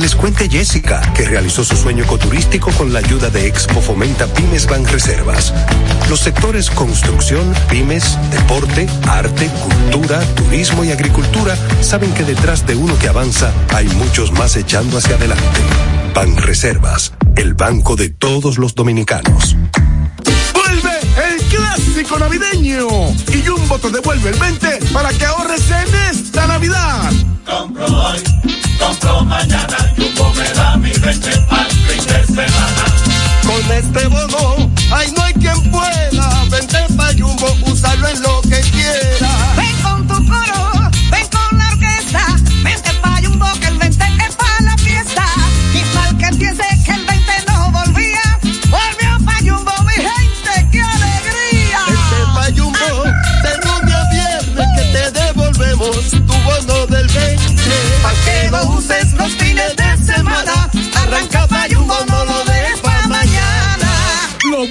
Les cuente Jessica, que realizó su sueño ecoturístico con la ayuda de Expo Fomenta Pymes Banreservas. Los sectores construcción, pymes, deporte, arte, cultura, turismo y agricultura saben que detrás de uno que avanza hay muchos más echando hacia adelante. Banreservas, el banco de todos los dominicanos. Clásico navideño y Jumbo te devuelve el 20 para que ahorres en esta Navidad. Compro hoy, compro mañana, Jumbo me da mi 20 para fin de semana. Con este bono, ay no hay quien pueda, vente pa' Jumbo, usarlo en lo que quiera.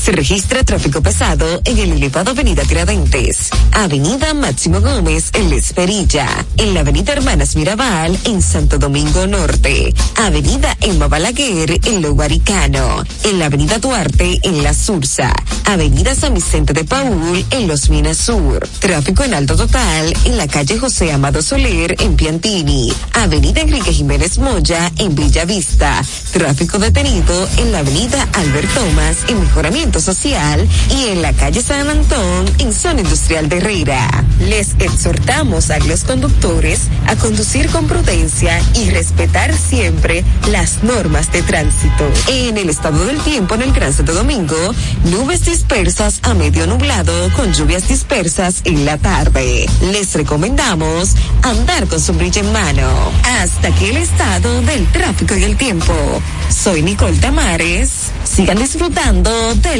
Se registra tráfico pesado en el elevado Avenida Tiradentes, Avenida Máximo Gómez en La Esperilla, en la Avenida Hermanas Mirabal en Santo Domingo Norte, Avenida Emma Balaguer en Lo Guaricano, en la Avenida Duarte en La Sursa, Avenida San Vicente de Paul en Los Minas Sur, tráfico en alto total en la calle José Amado Soler en Piantini, Avenida Enrique Jiménez Moya en Villa Vista, tráfico detenido en la Avenida Albert Thomas en Mejoramiento Social y en la calle San Antón en Zona Industrial de Herrera. Les exhortamos a los conductores a conducir con prudencia y respetar siempre las normas de tránsito. En el estado del tiempo en el Gran Santo Domingo, nubes dispersas a medio nublado con lluvias dispersas en la tarde. Les recomendamos andar con sombrilla en mano. Hasta aquí el estado del tráfico y el tiempo. Soy Nicole Tamares. Sigan disfrutando del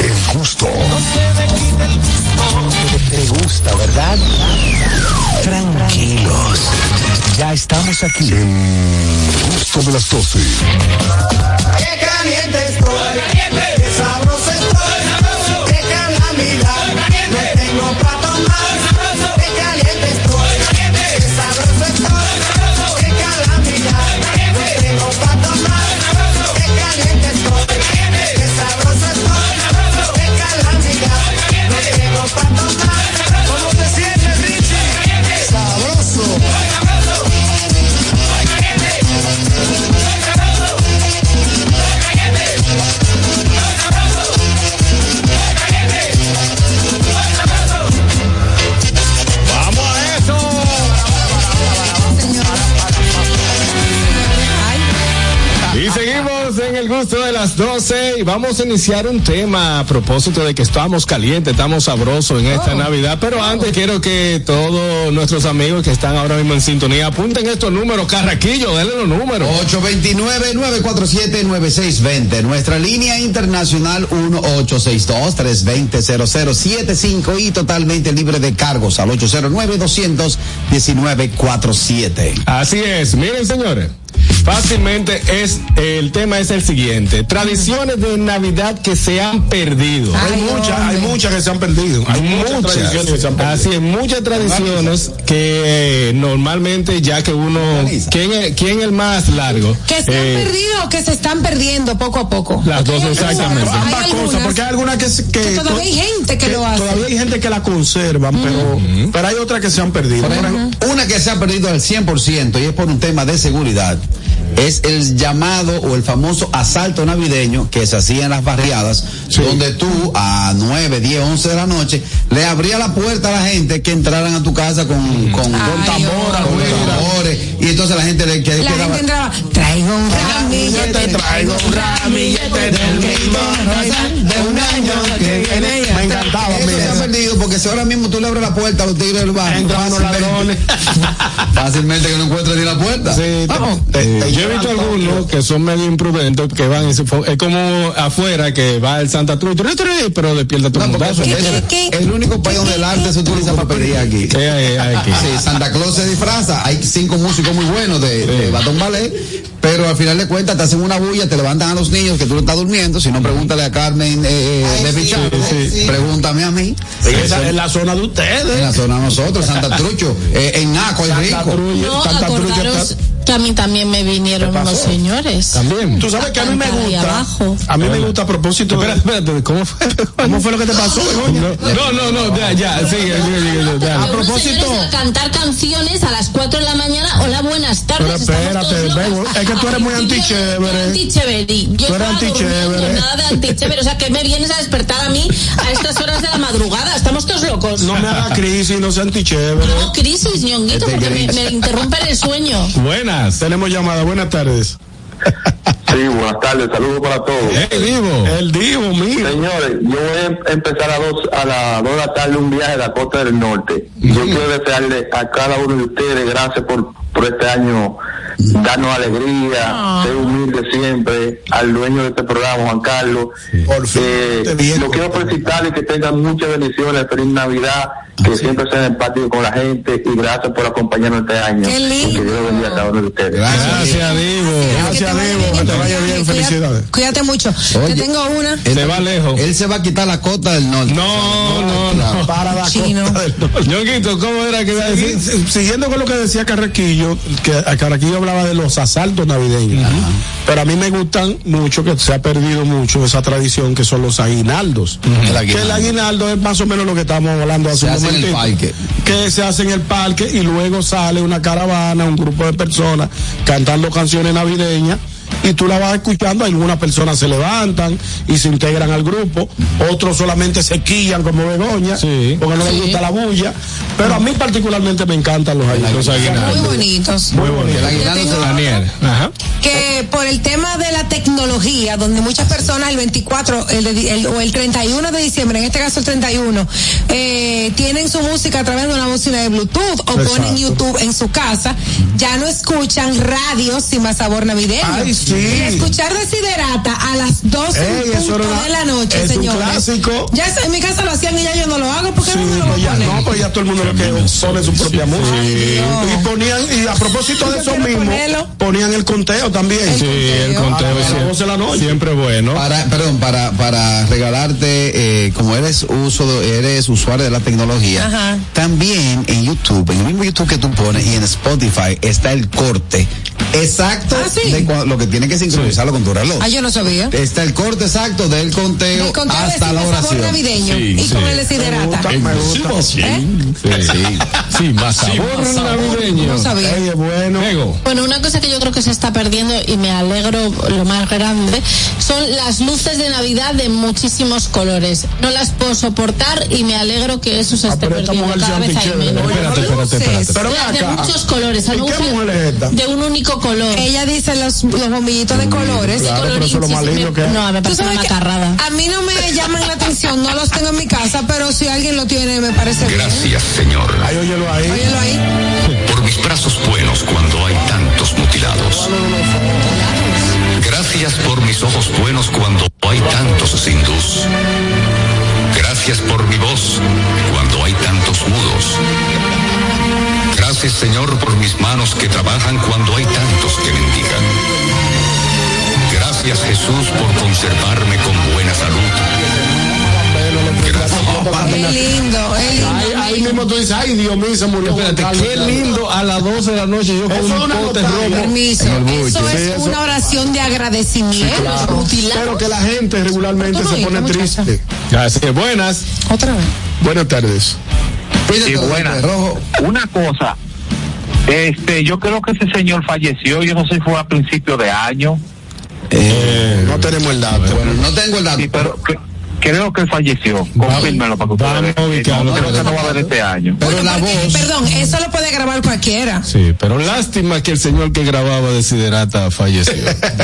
El gusto. Te, te gusta, ¿verdad? Tranquilos. Ya estamos aquí. El gusto de las 12. Qué caliente las 12 y vamos a iniciar un tema a propósito de que estamos calientes, estamos sabrosos en esta Navidad, pero antes quiero que todos nuestros amigos que están ahora mismo en sintonía apunten estos números, Carraquillo, denle los números. 829-947-9620. Nuestra línea internacional 1862-320-0075 y totalmente libre de cargos al 809-219-47. Así es, miren señores. Fácilmente es el tema es el siguiente: tradiciones de Navidad que se han perdido. Hay muchas, hay muchas que se han perdido. Hay muchas, tradiciones que se han perdido. Así es, muchas tradiciones que eh, normalmente ya que uno ¿quién es, quién es el más largo? Que se Eh, han perdido o que se están perdiendo poco a poco. Las dos exactamente. algunas- hay Ambas cosas, algunas porque hay algunas que, se- que, que todavía hay gente que lo hace. Todavía hay gente que la conservan, pero, pero hay otras que se han perdido. Por ejemplo, una que se ha perdido al 100% y es por un tema de seguridad. Es el llamado o el famoso asalto navideño que se hacía en las barriadas, donde tú a 9, 10, 11 de la noche le abrías la puerta a la gente que entraran a tu casa con, con, con tambora, con tambores, y entonces la gente le que- La quedaba- gente entraba, traigo un ramillete, traigo un ramillete del mismo de un año que viene. me encantaba, Eso se ha perdido porque si ahora mismo tú le abres la puerta a los tigres del barrio, fácilmente- fácilmente que no encuentren ni la puerta. Sí, Vamos. Eh, yo he visto algunos que son medio imprudentes que van y se es como afuera que va el Santa Cruz, pero despierta todo el mundo. es el único país donde el arte se utiliza para pedir aquí. Eh, aquí. Sí, Santa Claus se disfraza. Hay cinco músicos muy buenos de, de Batón Ballet, pero al final de cuentas te hacen una bulla, te levantan a los niños que tú no estás durmiendo. Si no, pregúntale a Carmen eh, eh, de Pichardo. Pregúntame a mí. Esa- en la zona de ustedes. En la zona de nosotros, Santa Trucho, eh, en Naco, es rico. No, acordaros que a mí también me vinieron unos señores. También. Tú sabes que a mí me gusta. abajo. A mí me gusta a propósito. Espérate, espérate, ¿cómo fue? ¿Cómo fue lo que te pasó? No, no, no, ya, ya, sigue, sigue, sigue, ya. A propósito. Cantar canciones a las 4 de la mañana. Hola, buenas tardes. Pero espérate, es que tú eres muy antichévere. Antichévere. Yo Tú eres antichévere. nada de antichévere. O sea, que me vienes a despertar a mí a estas horas de la madrugada. Estamos todos locos. No me hagas crisis, no sea antichévere. No, crisis, ñonguito, porque me, me interrumpen el sueño. Buenas. Tenemos llamada, buenas tardes. Sí, buenas tardes, saludos para todos. El Divo. El Divo, mío. Señores, yo voy a em- empezar a, dos, a las 2 de la tarde un viaje a la costa del norte. Yo quiero desearle a cada uno de ustedes gracias por, por este año darnos alegría, ser humilde siempre, al dueño de este programa, Juan Carlos. Por fin, Eh, lo quiero felicitar y que tengan muchas bendiciones, feliz Navidad, que siempre sean empáticos con la gente y gracias por acompañarnos este año. Qué lindo. Que Dios bendiga a cada uno de ustedes. Gracias, Divo. Gracias, Divo. Que te vaya bien. Felicidades. Cuídate mucho. Oye. Te tengo una. Él- Se va lejos. Él se va a quitar la cota del norte. No, no, no. Para la Chino. costa del norte. ¿cómo era que iba a decir? Siguiendo con lo que decía Carraquillo, que Carraquillo hablaba de los asaltos navideños. Pero a mí me gustan mucho, que se ha perdido mucho esa tradición, que son los aguinaldos. El Que el aguinaldo es más o menos lo que estamos hablando hace un hace en el parque. Que se hace en el parque y luego sale una caravana, un grupo de personas cantando canciones navideñas. Y tú la vas escuchando, algunas personas se levantan y se integran al grupo, otros solamente se quillan como Begoña, Sí. porque no les gusta la bulla. Pero a mí particularmente me encantan los aguinaldos. Muy bonitos. Muy bonito. El aguinaldo Yo se tengo- da- Daniel. Ajá. que por el tema de la tecnología, donde muchas personas el 24 el de- el- o el 31 de diciembre, en este caso el 31, eh, tienen su música a través de una bocina de Bluetooth o Exacto. ponen YouTube en su casa, ya no escuchan radio sin más sabor navideño. Ay, sí. Y escuchar Desiderata a las 12 Ey, en eso punto era una- de la noche, es un señores. clásico. Ya en mi casa lo hacían y ya yo no lo hago porque Sí, no me lo pues ya, no, pues ya todo el mundo lo que pone su propia música. Y ponían, y a propósito de eso mismo, ponerlo. ponían el conteo también. Sí, el conteo. siempre- 12 de la noche. siempre bueno. Para, perdón, para, para regalarte, eh, como eres uso, de- eres usuario de la tecnología, Ajá. también en YouTube, en el mismo YouTube que tú pones y en Spotify está el corte exacto Ah, sí. de lo que tiene que sincronizarlo con tu reloj. Ah, yo no sabía. Está el corte exacto del conteo El hasta la sabor oración. navideño Sí, y con sí. Desiderata. Me gusta. Sí, ¿Eh? sí, sí. Sí, más sabor navideño. No sabía. Ey, bueno. Bueno, una cosa que yo creo que se está perdiendo y me alegro lo más grande son las luces de Navidad de muchísimos colores. No las puedo soportar y me alegro que eso se Ah, esté perdiendo. Cada vez hay menos. Espérate, espérate, espérate. Pero de acá. muchos colores. ¿Y qué gusta mujer es esta? De un único color. Ella dice los, los bombillitos de colores. claro, pero eso es lo más lindo que hay. No, me parece una macarrada. a mí no me llaman la atención, no los tengo en mi casa, pero si alguien lo tiene me parece bien. Gracias, Señor, Ahí óyelo ahí. Óyelo ahí. por mis brazos buenos cuando hay tantos mutilados. Gracias por mis ojos buenos cuando hay tantos hindús. Gracias por mi voz cuando hay tantos mudos. Gracias, Señor, por mis manos que trabajan cuando hay tantos que mendigan. Gracias, Jesús, por conservarme con buena salud. Gracias. Qué lindo, qué lindo. Ahí, ahí mismo tú dices, ay Dios mío, se murió. Espérate, qué lindo a las 12 de la noche yo con Eso es un una pote rojo. Permiso. Eso Sí, es eso. una oración de agradecimiento. Claro. mutilados. Pero que la gente regularmente no se pone triste. Es, buenas. Otra vez. Buenas tardes. Sí, todo buena. de rojo. Una cosa, este, yo creo que ese señor falleció, yo no sé si fue a principio de año, Eh, No tenemos el dato. bueno, no tengo el dato. sí, pero creo que falleció. Confírmelo para que ustedes vean. No, creo que no va a haber este año. Pero la Porque, voz. Perdón, eso lo puede grabar cualquiera. Sí, pero lástima que el señor que grababa Desiderata falleció.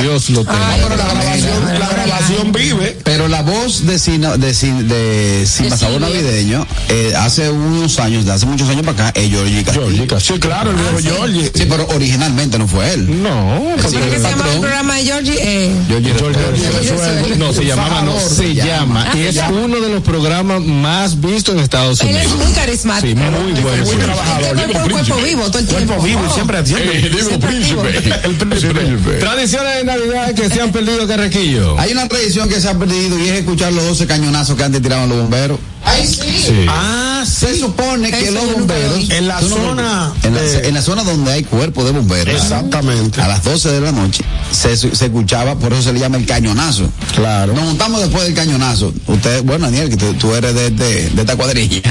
Dios lo tenga. pero la grabación, la grabación vive. Pero la voz de, Sina- de, Sin- de Sin Sabor Navideño, eh, hace unos años, de hace muchos años para acá, es Georgie Castillo. Sí, claro, el Ah, viejo Georgie. Sí, pero originalmente no fue él. No, Sí, ¿Cómo es que se llama el patrón. programa de Georgie? Eh, Georgie Georgie- No, se llamaba, no, se llama. Y es uno de los programas más vistos en Estados él Unidos. es muy carismático. Sí, muy bueno. Muy trabajador. Cuerpo, cuerpo vivo todo el tiempo. Cuerpo vivo, Oh. siempre. Eh, digo, príncipe. El príncipe. Tradiciones de Navidad que se han perdido, Carrequillo. Hay una tradición que se ha perdido y es escuchar los 12 cañonazos que antes tiraban los bomberos. Ay, sí. Sí. Ah, Se supone que Eso los bomberos. En la zona En la, de- en la zona donde hay cuerpo de bomberos. Exactamente. A las 12 de la noche se, se escuchaba, por eso se le llama el cañonazo. Claro. Nos montamos después del cañonazo. Usted, bueno, Daniel, que tú, tú eres de, de- de esta cuadrilla.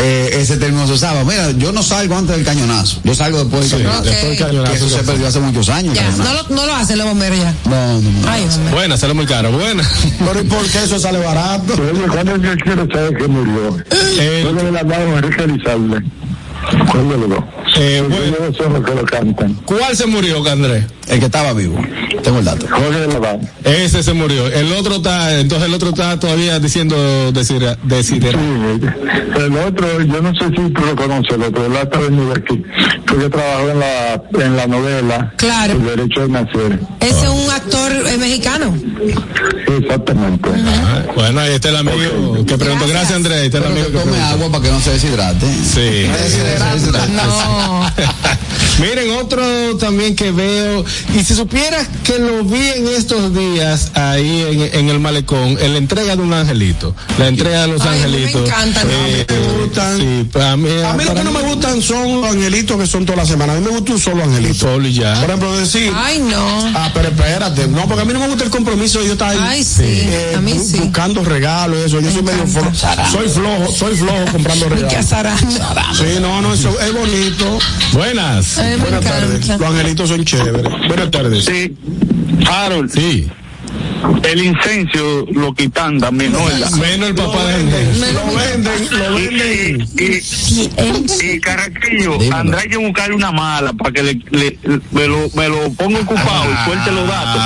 Eh, ese término se usaba. Mira, yo no salgo antes del cañonazo. Yo salgo después del cañonazo. Después del cañonazo. eso se perdió hace muchos años. Ya, no lo, no lo hacen los bomberos ya. No, no, no. Ay. Buena, sale muy caro. Buena. Pero ¿y por qué eso sale barato? ¿Cuándo es que quiero saber que murió? Eh, Yo le hablaba a Enrique Elizalde. ¿Cuál de los dos? eh, bueno, son los que lo cantan. ¿Cuál se murió, Andrés? El que estaba vivo. Tengo el dato. Ese se murió. El otro está, entonces el otro está todavía diciendo desidera. desidera- Sí, el otro, yo no sé si tú lo conoces, el otro, él está venido aquí. Porque trabajó en la, en la novela Claro. El Derecho de Nacer. Ese es un actor eh, mexicano. Exactamente. Bueno, ahí está el amigo que preguntó. Gracias. Gracias, Andrés. Ahí está el amigo que que tome preguntó. agua para que no se deshidrate. Sí. No. Miren, otro también que veo, y si supieras que lo vi en estos días ahí en, en el malecón, en la entrega de un angelito, la entrega de los Ay, a mí me angelitos. encantan, ¿no? eh, me gustan. Sí, para mí, A mí lo para que no me gustan son los angelitos que son toda la semana. A mí me gusta un solo angelito. Solo y ya. Por ejemplo, decir. Ay, no. Ah, pero espérate. No, porque a mí no me gusta el compromiso de yo estar ahí. Ay, sí, a mí bu- sí. Buscando regalos y eso. Yo soy medio flojo. Soy flojo, soy flojo comprando regalos. Sí, no, no, eso es bonito. Buenas. Ay, me Buenas tardes. Los angelitos son chéveres. Buenas tardes. Sí. Harold, Sí. el incenso lo quitan también. Menos el papá de Ángel. Lo venden, lo venden. Y, y, y Carraquillo, hay que buscarle una mala para que le, le- me, lo, me lo ponga ocupado y suelte los datos.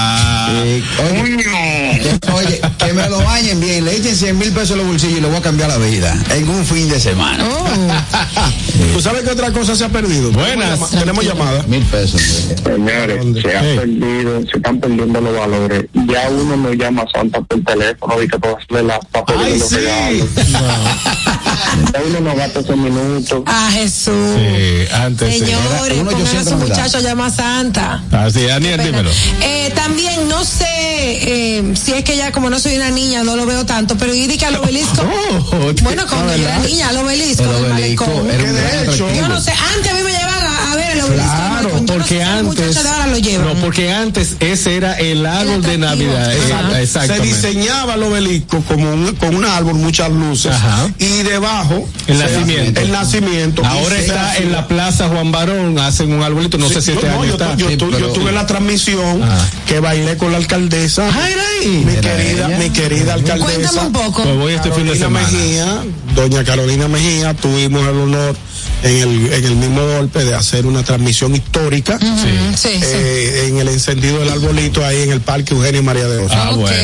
Eh, Coño. Que- oye, que me lo bañen bien, le echen 100 mil pesos en los bolsillos y le voy a cambiar la vida en un fin de semana. ¿Tú sabes qué otra cosa se ha perdido? Buenas. Tenemos llama- Tenemos llamada. Mil pesos. Señores, se, ha Hey. perdido, se están perdiendo los valores. Ya uno no llama a Santa por teléfono, dice para hacerle la para pedirle ¡Ay, los sí! regalos. Ya uno no gasta ese minuto. Ah, Jesús. Sí, antes sí. Señores, Uno pongan a 800 su no muchacho a llamar a Santa. Así, Daniel, Pena. dímelo. Eh, también, no sé eh, si es que ya como no soy una niña, no lo veo tanto, pero y di que al obelisco. Oh, bueno, cuando yo era niña, al obelisco, El del obelisco malecón. era un Que de gran hecho- atractivo. Yo no sé, antes a mí me llevaban a, a ver el obelisco. Claro, porque antes. muchachos de ahora lo llevan. No, porque antes ese era el árbol de. Navidad. Ajá. Se diseñaba el obelisco como un, con un árbol, muchas luces. Ajá. Y debajo. El nacimiento. El nacimiento. Ahora está en la Plaza Juan Barón, hacen un arbolito, no Sí, sé si yo- este no, año yo, está. yo Sí, tu- yo pero- tuve la transmisión Ah. que bailé con la alcaldesa. Ah, era ahí. Mi Era querida, ella. mi querida alcaldesa. Cuéntame un poco. Pues voy este fin de Carolina semana. Mejía, doña Carolina Mejía, tuvimos el honor en el, en el mismo golpe de hacer una transmisión histórica Ujú, sí, sí. eh, en el encendido del arbolito ahí en el Parque Eugenio María de Osa. Ah, bueno.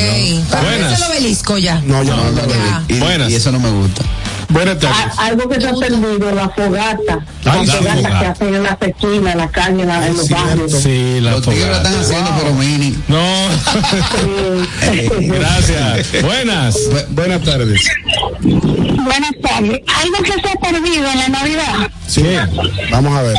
Buenas. el obelisco ya. No, ya no, No, no, no, Ya. y, Buenas. y eso no me gusta. Buenas tardes. Algo que se ha perdido, la fogata. Ay, la la fogata fogata. que hacen en las esquinas, en la calle, en, la- en los barrios. Sí, la Los fogata. están haciendo, pero mini. No. Gracias. Buenas. Bu- buenas tardes. Buenas tardes. Algo que se ha perdido en la Navidad. Sí, vamos a ver.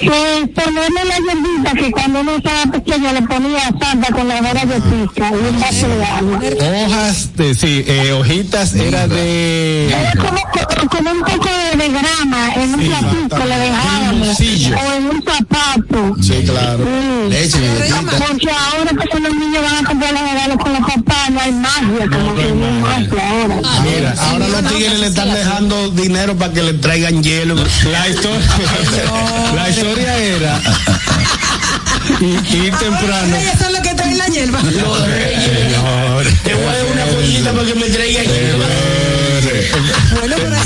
Eh, ponerle la hierbita que cuando uno estaba pequeño le ponía Santa con las horas de pica y un vaso de agua. Hojas de, sí, eh, hojitas era de. Era como, un poco de, de grama en un Sí, platito le dejábamos. O en un zapato. Sí, claro. Leche. Porque ahora que los niños van a comprar los regalos con los papás, no hay magia, como que no hay magia ahora. Mira, ahora los tigres le están dejando dinero para que le traigan hielo. La historia, la historia era ir, ir temprano. Ay, Eso es lo que trae la hierba. Te voy a Pregunta porque me traía Bueno, pero,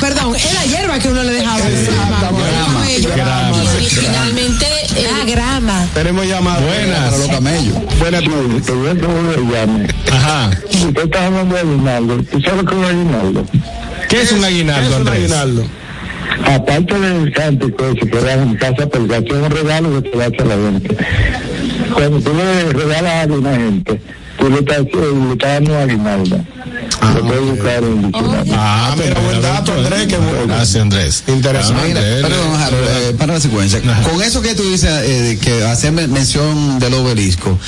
perdón, era hierba que uno le dejaba. Originalmente Ah, grama. Tenemos llamadas. Buenas. Para los camellos. Buenas. Ajá. Usted está hablando de aguinaldo. ¿Tú sabes qué es un aguinaldo? ¿Qué es un aguinaldo, Andrés? Aparte del cántico ese que da en casa, pero que es un regalo que te da a la gente. Cuando tú le regalas a una gente, tú le estás, dando aguinaldo. Lo puedes buscar en el diccionario. Ah, mira, buen dato, Andrés. Qué bueno. Gracias, Andrés. Interesante. Mira, perdón, Harold, eh, para la secuencia. Con eso que tú dices, eh, que hacer men- mención del obelisco,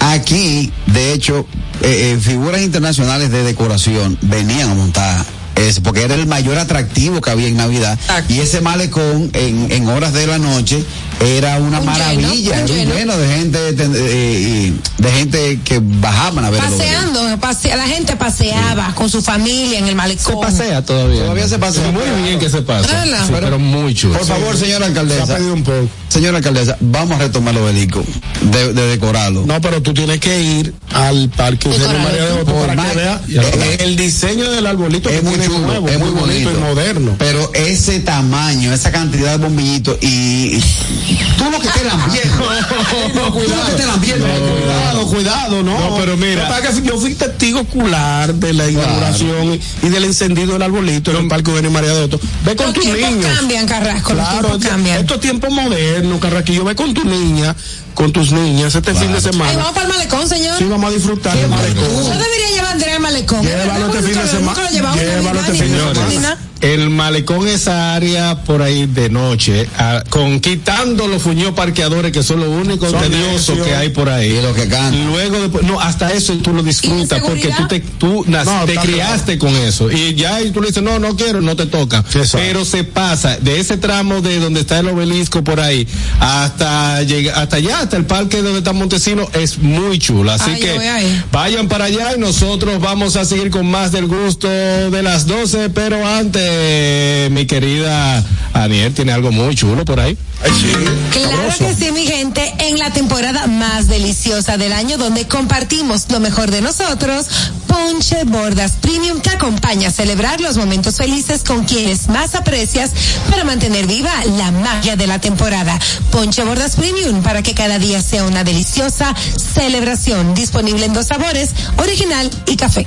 aquí, de hecho, eh, eh, figuras internacionales de decoración venían a montar eso, porque era el mayor atractivo que había en Navidad. Y ese malecón, en, en horas de la noche, era una Un lleno, maravilla, un era un lleno. lleno de gente, de, eh, gente que bajaban a ver. Paseando, pasea- la gente paseaba con su familia en el malecón. Se pasea todavía. Todavía se pasea. Muy bien que se pasa. Sí, pero muy chulo. Por favor, señora alcaldesa. Se ha pedido un poco. Señora alcaldesa, vamos a retomar el obelisco, de, de decorarlo. No, pero tú tienes que ir al Parque Eugenio María de para que veas Eh, el diseño del arbolito que es muy tiene chulo, nuevo, es muy bonito, y moderno. Pero ese tamaño, esa cantidad de bombillitos y, y tú lo que te lambiendo. No, Tú lo que te lambiendo. Cuidado, cuidado, no. No, pero mira. Lo que yo fui testigo ocular de la inauguración y, y del encendido del arbolito en el Parque Eugenio María de Hostos. Ve con Los tus niños. cambian, Carrasco, los Claro, tiempos esto- cambian. Estos tiempos modernos, Carraquillo, ve con tu niña, con tus niñas este fin de Ay, semana. vamos para el malecón, señor. Sí, vamos a disfrutar del Yo malecón. debería llevar a Andrea al malecón. Llévalo este fin de semana. Llévalo este fin de semana. El malecón, esa área por ahí de noche, ah, con quitando los fuños parqueadores que son lo único Son tedioso necios. que hay por ahí. Y lo que cantan. Luego, después- no, hasta eso tú lo disfrutas ¿Y porque tú te, tú No, te criaste con eso y ya y tú le dices no, no quiero, no te toca. Pero se pasa de ese tramo de donde está el obelisco por ahí hasta llega, hasta allá, hasta el parque donde está Montesino es muy chulo. Así Ay, que ay, ay. vayan para allá y nosotros vamos a seguir con más del gusto de las 12, pero antes mi querida Aniel tiene algo muy chulo por ahí. Claro que sí, mi gente, en la temporada más deliciosa del año donde compartimos lo mejor de nosotros, Ponche Bordas Premium te acompaña a celebrar los momentos felices con quienes más aprecias para mantener viva la magia de la temporada. Ponche Bordas Premium para que cada día sea una deliciosa celebración, disponible en dos sabores, original y café.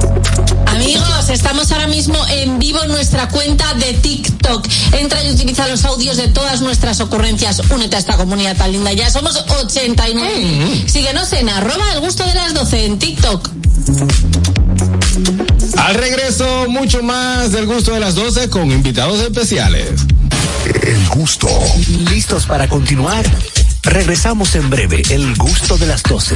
Amigos, estamos ahora mismo en vivo en nuestra cuenta de TikTok. Entra y utiliza los audios de todas nuestras ocurrencias. Únete a esta comunidad tan linda. Ya somos 89. Síguenos en arroba el gusto de las 12 en TikTok. Al regreso, mucho más del gusto de las 12 con invitados especiales. El gusto. ¿Listos para continuar? Regresamos en breve. El gusto de las 12.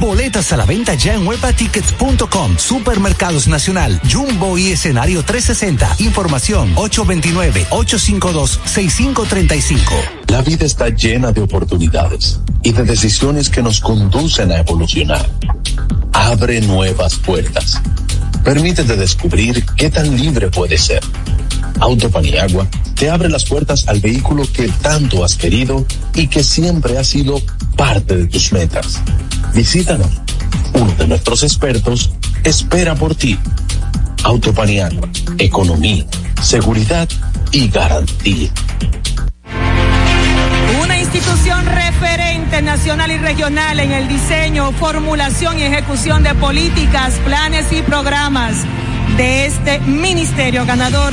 Boletas a la venta ya en webatickets.com, Supermercados Nacional, Jumbo y Escenario 360. Información 829-852-6535. La vida está llena de oportunidades y de decisiones que nos conducen a evolucionar. Abre nuevas puertas. Permítete descubrir qué tan libre puedes ser. Autopaniagua te abre las puertas al vehículo que tanto has querido y que siempre ha sido parte de tus metas. Visítanos. Uno de nuestros expertos espera por ti. Autopaniagua, economía, seguridad y garantía. Una institución referente nacional y regional en el diseño, formulación y ejecución de políticas, planes y programas de este ministerio ganador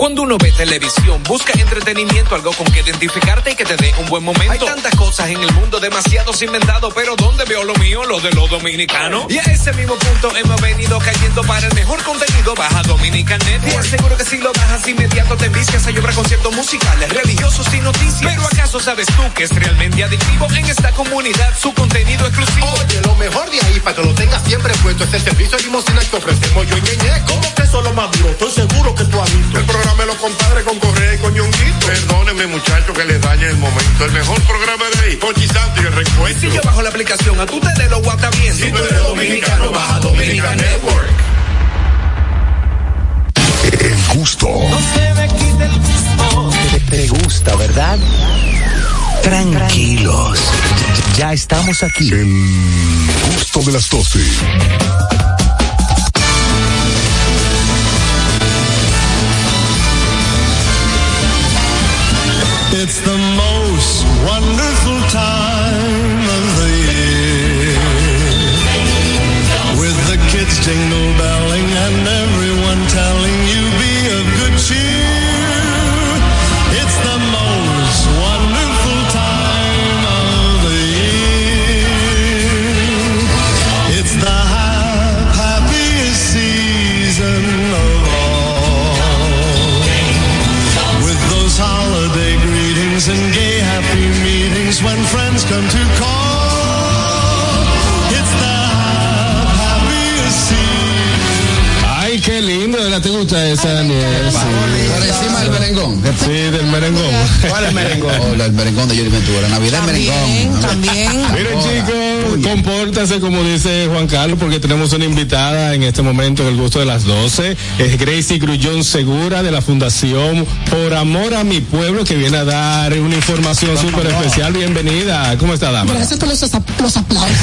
Cuando uno ve televisión, busca entretenimiento, algo con que identificarte y que te dé un buen momento. Hay tantas cosas en el mundo, demasiados inventados, pero ¿dónde veo lo mío? Lo de los dominicanos. Y a ese mismo punto hemos venido cayendo para el mejor contenido. Baja Dominican Network. Te aseguro que si lo bajas inmediato te vicias a llorar conciertos musicales, religiosos y noticias. Pero ¿acaso sabes tú que es realmente adictivo en esta comunidad su contenido exclusivo? Oye, lo mejor de ahí para que lo tengas siempre puesto es el servicio de limosina que ofrecemos yo y Ñeñe. ¿Cómo que eso es lo más duro? Estoy seguro que tú has visto. El programa de los compadres con Correa y con Ñonguito. Perdónenme, muchachos, que les dañe el momento. El mejor programa de ahí, Conchi Santo y el recuento. Si yo bajo la aplicación, a tú te de lo guata bien. Si tú eres dominicano, baja Dominican Network. El gusto. No se me quite el gusto. Te, te gusta, ¿verdad? Tranquilos. Ya estamos aquí. El gusto de las 12. It's the most wonderful Por encima del merengón. Sí, del merengón. ¿Cuál es merengón? Hola, el merengón de Yuri Ventura. Navidad merengón. También. Miren chicos, compórtase como dice Juan Carlos porque tenemos una invitada en este momento en el gusto de las 12. Es Gracie Grullón Segura de la Fundación Por Amor a mi Pueblo que viene a dar una información súper especial. Bienvenida. ¿Cómo está, dama? Gracias por los, los aplausos.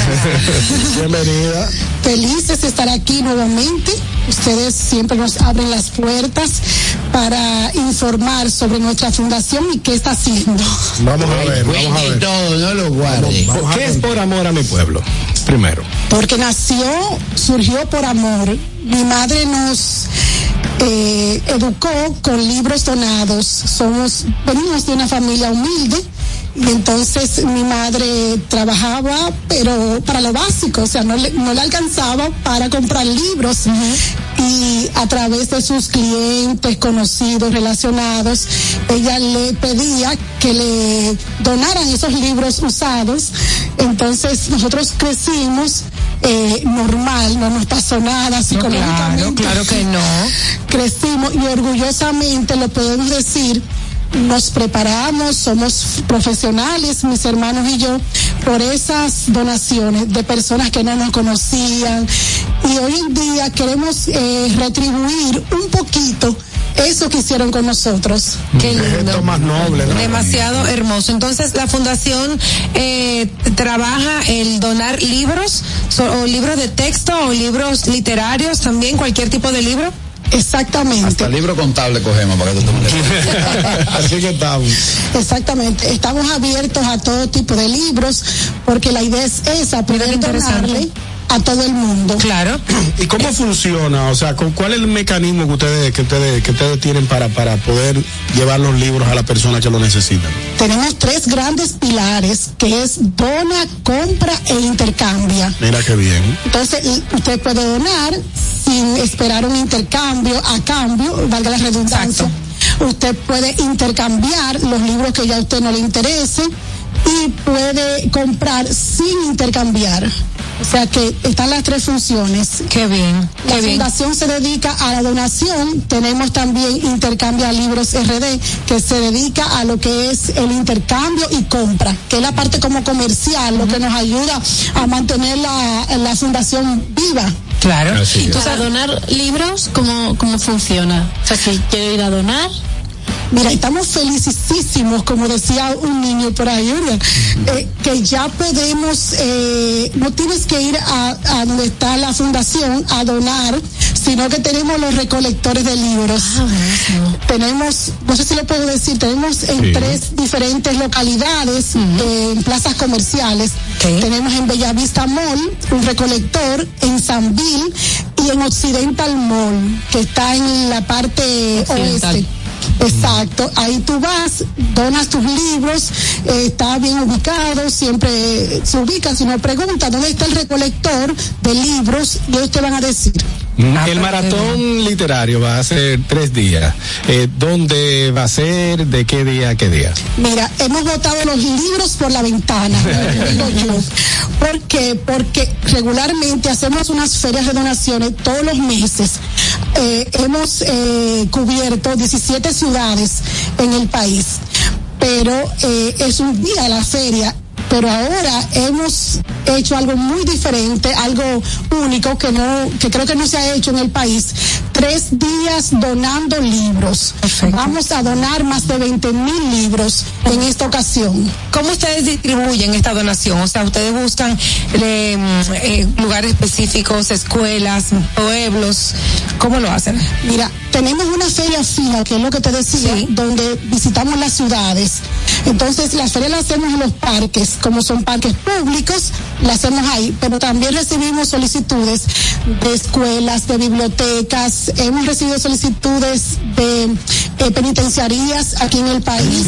Bienvenida. Felices de estar aquí nuevamente. Ustedes siempre nos abren las puertas para informar sobre nuestra fundación y qué está haciendo. Vamos a ver, vamos a ver. todo, no lo guarde. ¿Qué es Por Amor a mi Pueblo? Primero. Porque nació, surgió por amor. Mi madre nos eh, educó con libros donados. Somos, venimos de una familia humilde. Y entonces mi madre trabajaba, pero para lo básico, o sea, no le, no le alcanzaba para comprar libros. Y a través de sus clientes, conocidos, relacionados, ella le pedía que le donaran esos libros usados. Entonces nosotros crecimos eh, normal, no nos pasó nada psicológicamente. claro que no. Crecimos y orgullosamente lo podemos decir nos preparamos, somos profesionales, mis hermanos y yo, por esas donaciones de personas que no nos conocían. Y hoy en día queremos eh, retribuir un poquito eso que hicieron con nosotros. Qué lindo. más noble. ¿no? Demasiado hermoso. Entonces, la fundación eh, trabaja el donar libros, so- o libros de texto, o libros literarios, también cualquier tipo de libro. Exactamente. Hasta el libro contable cogemos para que tú te Así que estamos. Exactamente, estamos abiertos a todo tipo de libros porque la idea es esa, poder donarle a todo el mundo. Claro. ¿Y cómo funciona? O sea, ¿con ¿cuál es el mecanismo que ustedes, que ustedes, que ustedes tienen para, para poder llevar los libros a la persona que lo necesitan? Tenemos tres grandes pilares que es dona, compra e intercambia. Mira qué bien. Entonces, y usted puede donar sin esperar un intercambio a cambio, valga la redundancia. Usted puede intercambiar los libros que ya a usted no le interese y puede comprar sin intercambiar. O sea que están las tres funciones. Qué bien. La Qué bien. fundación se dedica a la donación. Tenemos también Intercambia Libros RD, que se dedica a lo que es el intercambio y compra, que es la parte como comercial, lo que nos ayuda a mantener la, la fundación viva. Claro. Así es. Para donar libros, ¿cómo, ¿cómo funciona? O sea, si quiero ir a donar, Mira, estamos felicísimos, como decía un niño por ahí, eh, que ya podemos, eh, no tienes que ir a, a donde está la fundación a donar, sino que tenemos los recolectores de libros. Tenemos, no sé si lo puedo decir, tenemos en Sí. tres diferentes localidades, eh, en plazas comerciales. Tenemos en Bellavista Mall un recolector, en Sanville y en Occidental Mall, que está en la parte Occidental. oeste. Exacto, ahí tú vas, donas tus libros, eh, está bien ubicado, siempre se ubica, si no pregunta dónde está el recolector de libros ellos te van a decir. El maratón literario va a ser tres días. Eh, ¿Dónde va a ser? ¿De qué día a qué día? Mira, hemos botado los libros por la ventana, digo yo. ¿Por qué? Porque regularmente hacemos unas ferias de donaciones todos los meses. Eh, hemos eh, cubierto 17 ciudades en el país, pero eh, es un día la feria. Pero ahora hemos hecho algo muy diferente, algo único que no, que creo que no se ha hecho en el país. Tres días donando libros. Vamos a donar más de 20 mil libros en esta ocasión. ¿Cómo ustedes distribuyen esta donación? O sea, ustedes buscan eh, eh, lugares específicos, escuelas, pueblos. ¿Cómo lo hacen? Mira, tenemos una feria fija, que es lo que te decía, donde visitamos las ciudades. Entonces, la feria la hacemos en los parques, como son parques públicos, la hacemos ahí, pero también recibimos solicitudes de escuelas, de bibliotecas, hemos recibido solicitudes de eh, penitenciarías aquí en el país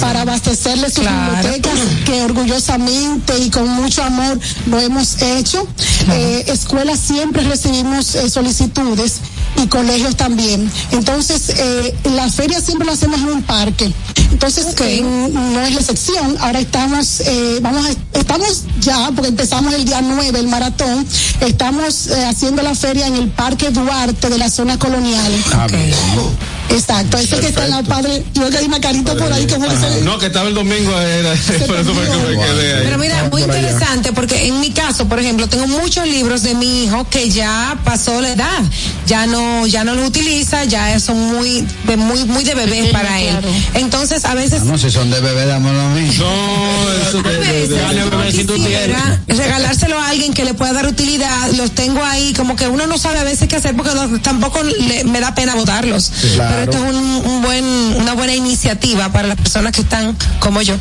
para abastecerles sus bibliotecas, que orgullosamente y con mucho amor lo hemos hecho. Eh, escuelas siempre recibimos eh, solicitudes y colegios también. Entonces, eh, la feria siempre la hacemos en un parque. Entonces, eh, no es la excepción. Ahora estamos, eh, vamos a- estamos ya, porque empezamos el día 9, el maratón, estamos eh, haciendo la feria en el Parque Duarte de la zona colonial. Exacto, ese que está en la padre, yo que hay una carita por ahí como dice. No, que estaba el domingo, era, por eso fue que me quedé ahí. Pero mira, muy interesante porque en mi caso, por ejemplo, tengo muchos libros de mi hijo que ya pasó la edad, ya no, ya no los utiliza, ya son muy, de muy, muy de bebés para él. Entonces, a veces No, si son de bebé, dámoslo a mí. No, eso Dale, bebé, si tú regalárselo a alguien que le pueda dar utilidad, los tengo ahí, como que uno no sabe a veces qué hacer porque no- tampoco le- me da pena votarlos. Esto es un, un buen, una buena iniciativa para las personas que están como yo,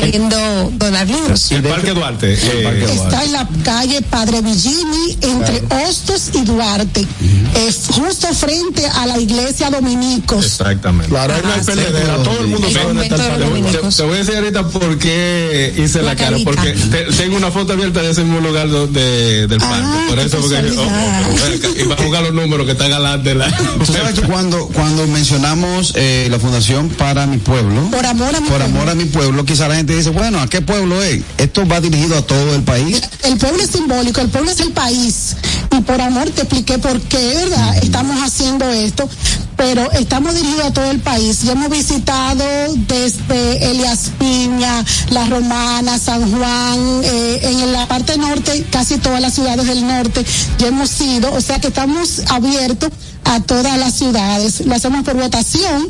queriendo donar libros. El Parque Duarte. eh, Está en la calle Padre Villini, entre Hostos y Duarte, Es justo frente a la iglesia Dominicos. Exactamente. Claro, ahí no hay perdedera, todo el mundo sabe dónde está el Te, te voy a decir ahorita por qué hice la, La cara, porque te- tengo una foto abierta de ese mismo lugar do- de, del parque. por eso, porque oh, oh, acá, y va a jugar los números que están galante de la. Tú sabes que cuando, cuando mencionamos eh, la Fundación para mi pueblo, Por amor a mi por pueblo. amor a mi pueblo, quizá la gente dice, bueno, ¿a qué pueblo es? Esto va dirigido a todo el país. El pueblo es simbólico, el pueblo es el país. Y por amor te expliqué por qué, ¿verdad? Estamos haciendo esto. Pero estamos dirigidos a todo el país. Y hemos visitado desde Elias Piña, La Romana, San Juan, eh, en la parte norte, casi todas las ciudades del norte. Ya hemos ido. O sea que estamos abiertos a todas las ciudades. Lo hacemos por votación.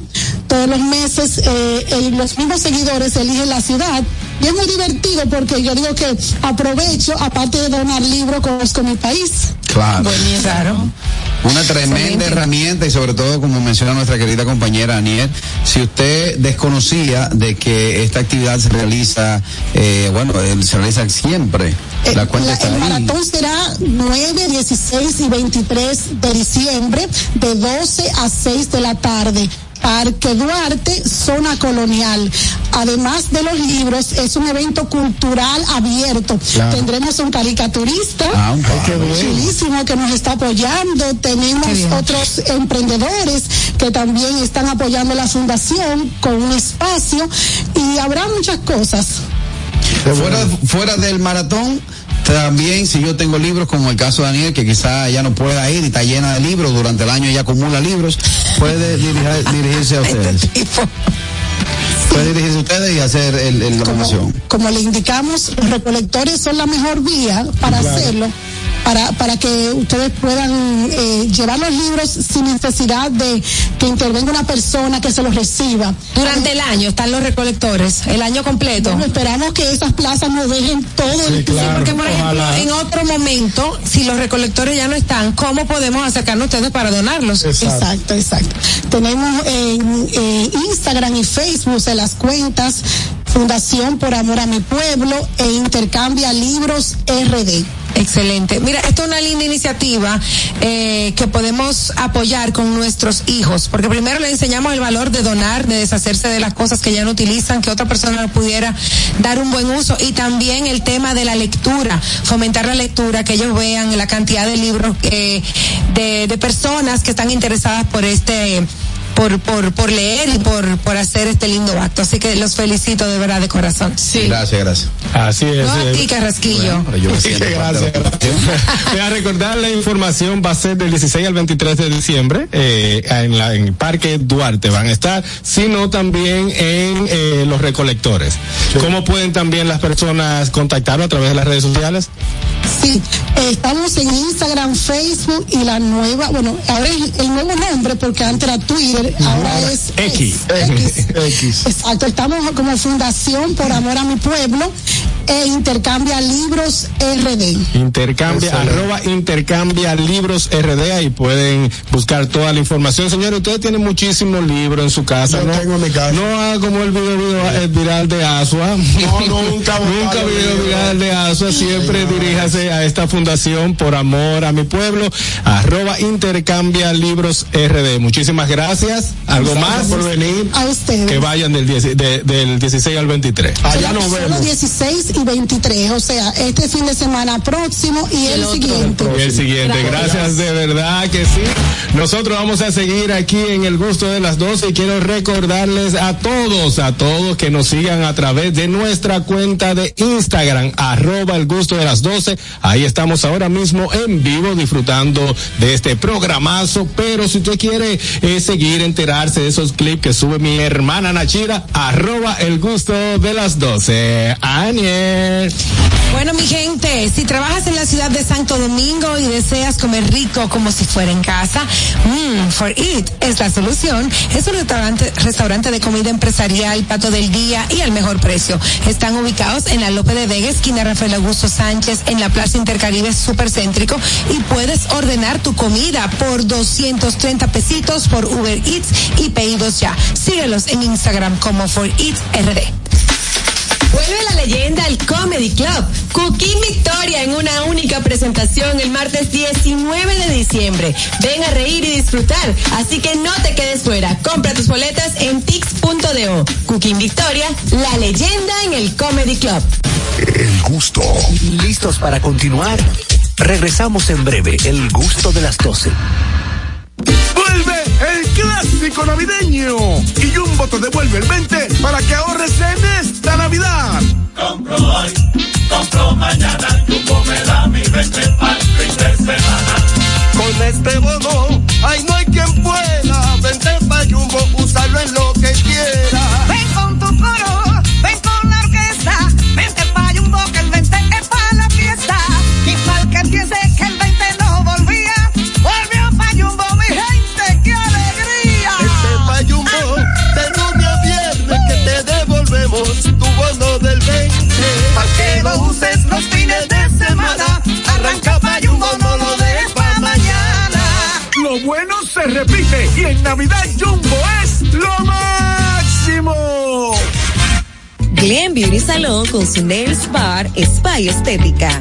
Todos los meses eh, los mismos seguidores eligen la ciudad. Y es muy divertido porque yo digo que aprovecho, aparte de donar libros, conozco mi país. Claro. Claro. Una tremenda herramienta y sobre todo, como menciona nuestra querida compañera Aniel, si usted desconocía de que esta actividad se realiza, eh, bueno, eh, se realiza siempre, Eh, la cuenta la- está el ahí. maratón será 9, 16 y 23 de diciembre, de 12 a 6 de la tarde. Parque Duarte, zona colonial. Además de los libros, es un evento cultural abierto. Claro. Tendremos un caricaturista, Ah, un chulísimo que nos está apoyando. Tenemos otros emprendedores que también están apoyando la fundación con un espacio y habrá muchas cosas. Fuera, fuera del maratón, También, si yo tengo libros, como el caso de Daniel, que quizá ya no pueda ir y está llena de libros, durante el año ya acumula libros, puede dirigir- dirigirse a ustedes. Puede dirigirse a ustedes y hacer el, el- la promoción. como le indicamos, los recolectores son la mejor vía para Claro. hacerlo, para, para que ustedes puedan eh, llevar los libros sin necesidad de que intervenga una persona que se los reciba. Durante el año están los recolectores, el año completo. Bueno, esperamos que esas plazas nos dejen todo el Sí, porque por ejemplo, en otro momento, si los recolectores ya no están, ¿cómo podemos acercarnos a ustedes para donarlos? Exacto, exacto. Tenemos en, en Instagram y Facebook de las cuentas Fundación por Amor a mi Pueblo e Intercambia Libros RD. Excelente. Mira, esto es una linda iniciativa eh, que podemos apoyar con nuestros hijos, porque primero les enseñamos el valor de donar, de deshacerse de las cosas que ya no utilizan, que otra persona le pudiera dar un buen uso, y también el tema de la lectura, fomentar la lectura, que ellos vean la cantidad de libros eh, de, de personas que están interesadas por este por, por, por leer y por, por hacer este lindo acto. Así que los felicito de verdad de corazón. Sí. Gracias, gracias. Así es. No a eh. ti, Carrasquillo. Yo la Gracias. Voy a recordar la información va a ser del 16 al 23 de diciembre eh, en, la, en el Parque Duarte van a estar, sino también en eh, los recolectores. ¿Cómo pueden también las personas contactarlo a través de las redes sociales? Sí, eh, estamos en Instagram, Facebook y la nueva, bueno, ahora es el nuevo nombre porque antes era Twitter, ahora es X. X. Exacto, estamos como Fundación por Amor a mi Pueblo e Intercambia Libros RD. Intercambia, Excelente. arroba intercambia libros RD, ahí pueden buscar toda la información. Señores, ustedes tienen muchísimos libros en su casa, Yo ¿no? tengo en mi casa. No haga como el video, video eh, viral de Asua. No, nunca, nunca video viral de Asua, siempre diríjase a esta fundación por amor a mi pueblo, arroba intercambia libros RD. Muchísimas gracias. ¿Algo más? por venir. A ustedes. Que vayan del, 10 de- del 16 al 23. Solo 16 y 23, o sea, este fin de semana próximo y el, siguiente. Y el siguiente, gracias de verdad que sí. Nosotros vamos a seguir aquí en el gusto de las 12 y quiero recordarles a todos, a todos que nos sigan a través de nuestra cuenta de Instagram, arroba el gusto de las 12. Ahí estamos ahora mismo en vivo disfrutando de este programazo, pero si usted quiere eh, seguir, enterarse de esos clips que sube mi hermana Nachira, arroba el gusto de las 12. Aniel. Bueno, mi gente, si trabajas en la ciudad de Santo Domingo y deseas comer rico como si fuera en casa, mmm, For It es la solución. Es un restaurante, restaurante de comida empresarial, pato del día y al mejor precio. Están ubicados en la Lope de Vega, esquina Rafael Augusto Sánchez, en la Plaza Intercaribe Supercéntrico y puedes ordenar tu comida por 230 pesitos por Uber Eats y pedidos ya. Síguelos en Instagram como For RD. Vuelve la leyenda al Comedy Club. Cooking Victoria en una única presentación el martes 19 de diciembre. Ven a reír y disfrutar, así que no te quedes fuera. Compra tus boletas en tix.do. Cooking Victoria, la leyenda en el Comedy Club. El gusto. ¿Listos para continuar? Regresamos en breve. El gusto de las 12. Vuelve el clásico navideño y Jumbo te devuelve el 20 para que ahorres en esta Navidad. Compro hoy, compro mañana, Jumbo me da mi 20 para el fin de semana. Con este bono, ay no hay quien pueda. Vente pa' Jumbo, usarlo en lo que quiera. Ven con tu coro, Lo bueno se repite y en Navidad Jumbo es lo máximo. Glen Beauty Salón con su Nails Bar Spa Estética.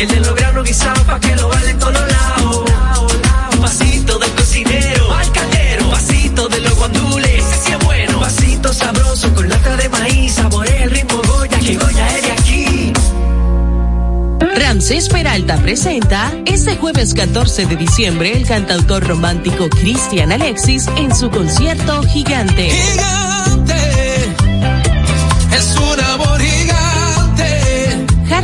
De los granos guisados pa' que lo baile en todos lados. Un pasito del cocinero al caldero. Pasito de los guandules, ese sí es bueno. Pasito sabroso con lata de maíz. Saborea el ritmo Goya, que Goya es de aquí. Ramsés Peralta presenta este jueves 14 de diciembre el cantautor romántico Cristian Alexis en su concierto Gigante. Es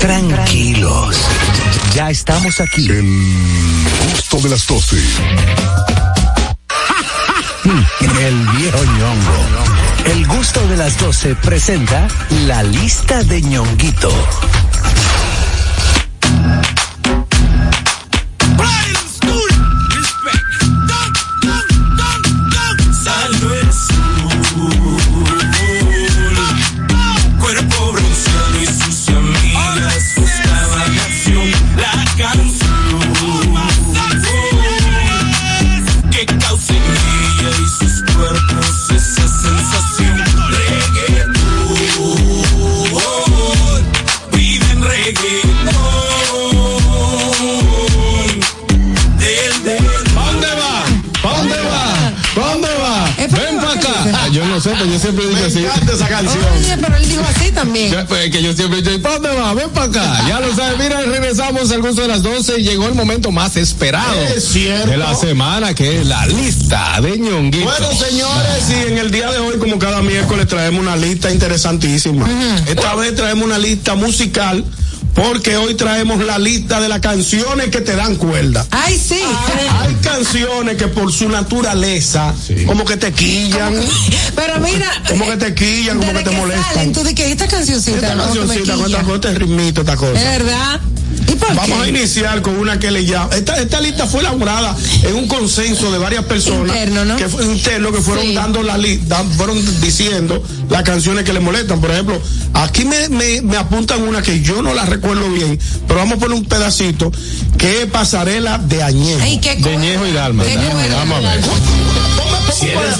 Tranquilos. Ya estamos aquí. El gusto de las 12. El viejo ñongo. El gusto de las 12 presenta la lista de ñonguito. Yo yo siempre digo así. esa canción. Oye, pero él dijo así también. Ya, pues, que yo siempre digo, ¿para dónde va? Ven para acá. Ya lo sabes, mira, regresamos al gusto de las 12 y llegó el momento más esperado Es cierto. de la semana, que es la lista de ñonguito. Bueno, señores, y en el día de hoy, como cada miércoles, traemos una lista interesantísima. Esta vez traemos una lista musical, porque hoy traemos la lista de las canciones que te dan cuerda. Ay, sí. Hay canciones que por su naturaleza, como que te quillan. Pero mira. Como que te quillan, como que te molestan. salen, tú dices, esta cancioncita. Esta no, que cancioncita, con quilla. esta, con este ritmito, esta cosa. ¿Es verdad? ¿Y Vamos a iniciar con una que le llama. Esta, esta lista fue elaborada en un consenso de varias personas Interno, ¿no? que fue interno que fueron Sí. dando la lista, fueron diciendo las canciones que le molestan. Por ejemplo, aquí me, me, me apuntan una que yo no la recuerdo bien, pero vamos a poner un pedacito que es pasarela de Añejo. Ay, qué De Ñejo y Dalma. Qué bueno. Vamos a ver. Si eres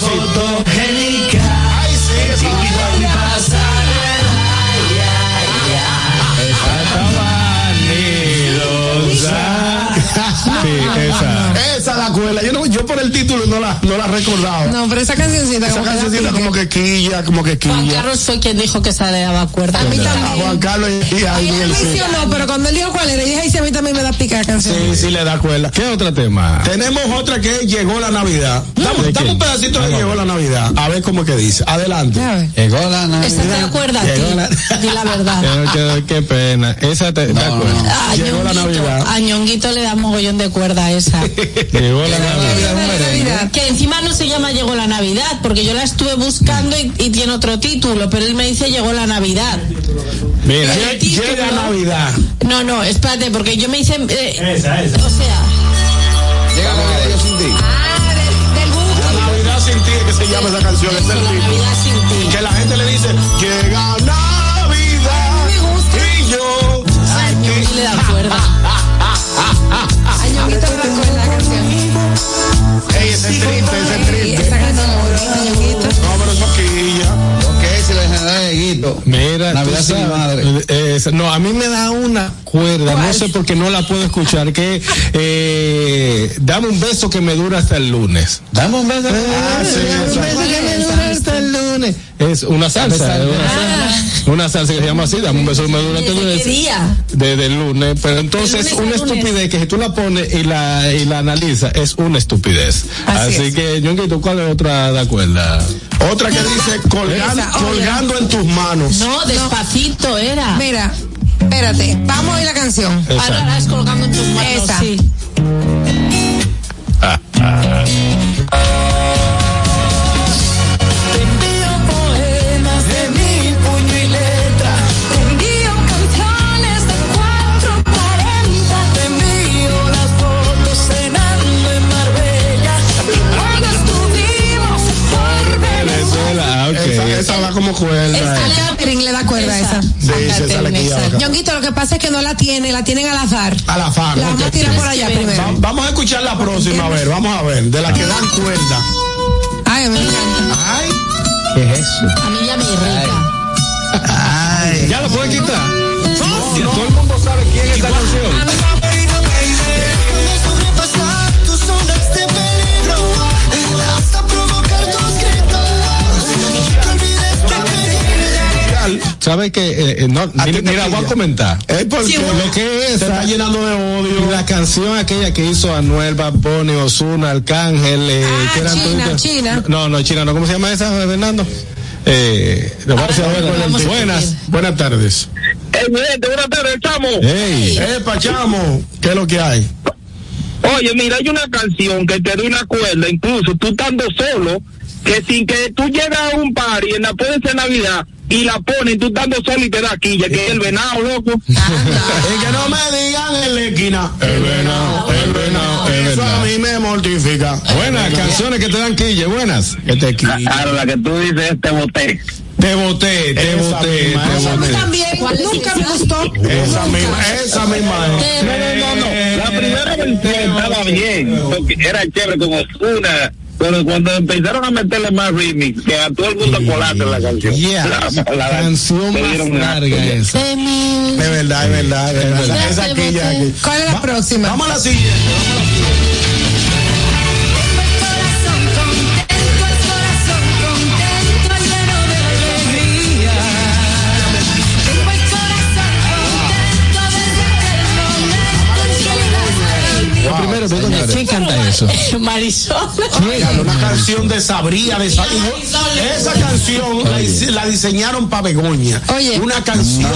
esa. Esa la cuela. Yo, no, yo por el título no la, no la recordaba. No, pero esa cancioncita Esa como cancioncita como que quilla, como que Juan quilla. Carlos fue quien dijo que esa le daba cuerda. A mí A también. Juan Carlos y a Daniel, sí. mencionó, pero cuando él dijo cuál era, dije, ay, sí, a mí también me da pica la canción. Sí, sí le da cuela. ¿Qué otro tema? Tenemos otra que es llegó la Navidad. Dame, ¿De dame un pedacito de llegó la Navidad. A ver cómo que dice. Adelante. A. Llegó la ¿Esa te Navidad. acuerdas? Llegó la- Di la verdad. Qué, qué- qué pena. Esa te, ¿te acuerdas? A Llegó la Ñonguito, Navidad. a Ñonguito le da mogollón de cuerda a esa. Llegó la Navidad. Navidad. Que encima no se llama Llegó la Navidad, porque yo la estuve buscando y, y tiene otro título, pero él me dice Llegó la Navidad. Mira, Llega Navidad. No, no, espérate, porque yo me hice. eh, Esa, esa. O sea, Llega la Navidad yo sin ti. Ah, del, del gusto. La Navidad sin ti es que se llama esa canción. Es el la título. Navidad sin ti. Que la gente le dice, llega ese es triste, ese es Y triste. esa canción muy bonita, Ñonguito. No, pero eso quilla. Ok, si le general de Guito. Mira, Navidad sabes, madre. eh, no, a mí me da una cuerda, no sé por qué no la puedo escuchar, que eh, dame un beso que me dura hasta el lunes. Dame un beso. Ah, sí, Es una salsa, es una, salsa, una salsa que se llama así, dame un beso que me dura hasta el ¿Desde qué día? Desde el lunes, pero entonces lunes una estupidez que si tú la pones y la, y la analizas es una estupidez. Así Así, es. que, ¿cuál es otra de acuerda? Otra que dice, colgando, colgando en tus manos. No, despacito era. Mira, espérate, vamos a oír la canción. Ahora es colgando en tus manos. Esa. Sí. Te como cuerda. A eh. Catherine le da cuerda a esa. Sí, esa, esa le quilla acá. Ñonguito, lo que pasa es que no la tiene, la tienen al azar. A la fama. La vamos a tirar por allá Va- primero. vamos a escuchar la próxima, a ver, vamos a ver, de la que dan cuerda. Ay, me encanta. Ay, ¿Qué es eso? A mí ya me irrita. Ay. ¿Ya lo pueden quitar? Ya todo el mundo sabe quién es esta canción. ¿Sabes que eh, eh, no, ¿A mira, voy a comentar. Es porque lo que es te está llenando de odio. la canción aquella que hizo Anuel, Bad Bunny, Ozuna, Arcángel, eh, Ah, que eran China, China. No, no, China, no, ¿cómo se llama esa, Fernando? Eh, lo voy a decir ahora. vamos a Buenas. Buenas tardes. buenas tardes, chamo. Ey. Eh, Pachamo, ¿qué es lo que hay? Oye, mira, hay una canción que te doy una cuerda, incluso tú estando solo, que sin que tú llegas a un party en la puede ser Navidad y la ponen tú estando solo y te da quilla, que es el venado, loco. Es que no me digan en la esquina. El venado, el venado. es Eso a mí me mortifica. Buenas canciones que te dan quille, buenas. Que te quilla. Claro, la que tú dices es te boté. Te boté, te Esa boté, misma, te esa A mí boté. también, ¿Cuál es nunca me gustó. Esa misma, esa misma es. Te- No, no, no. La primera versión estaba bien, porque era chévere como una. Pero cuando empezaron a meterle más remix, que a todo el mundo colaste la canción. Yeah. La- la- Canción le más dieron una- larga esa. de verdad, es verdad, es verdad. Esa quilla boté. aquí. ¿Cuál es la próxima? Vamos a la siguiente. vamos a la siguiente. Eso? Marisol. Oigan, una canción de Sabría de Sa- Esa canción la, diseñaron para Begoña. Oye. Una canción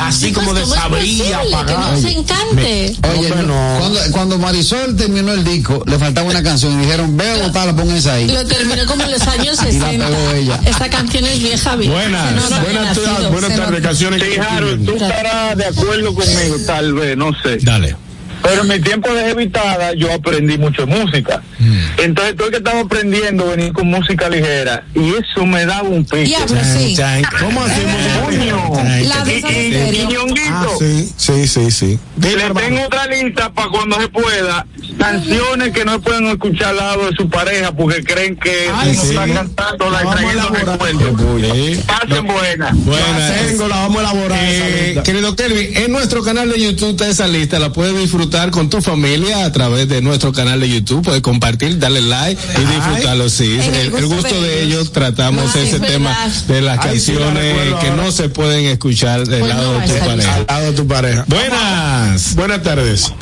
así como de ¿Cómo es Sabría, posible que apagada. no se encante? Oye, No, pero no. cuando, cuando Marisol terminó el disco, le faltaba una canción y dijeron, ve a botarla, pon esa ahí. Lo terminó como en los años Y la 60. pegó ella. Esta canción es vieja, vieja. Buenas, Buenas buenas tardes, canciones Sí, Harold, tú estarás de acuerdo conmigo, tal vez, no sé. Dale. Pero en mi tiempo de evitada yo aprendí mucho de música. Entonces todo el que estaba aprendiendo venir con música ligera y eso me daba un pique. Diablo, sí. ¿Cómo así? La y Ñonguito, Ah, sí, sí, sí, sí. le tengo otra lista para cuando se pueda. Canciones que no pueden escuchar al lado de su pareja porque creen que Ay, uno sí. está cantando, la Vamos a trayendo elaborar. recuerdos. Pasen buenas. Buenas. Tengo, la vamos a elaborar. Eh, querido Kelvin, en nuestro canal de YouTube está esa lista, la puedes disfrutar con tu familia a través de nuestro canal de YouTube, puedes compartir, darle like y disfrutarlo, sí. El, el el gusto gusto de ellos. tratamos Ay, ese es tema de las Ay, sí, la canciones que no se pueden escuchar del Pues lado no de tu pareja. Al lado de tu pareja. Buenas. Buenas tardes.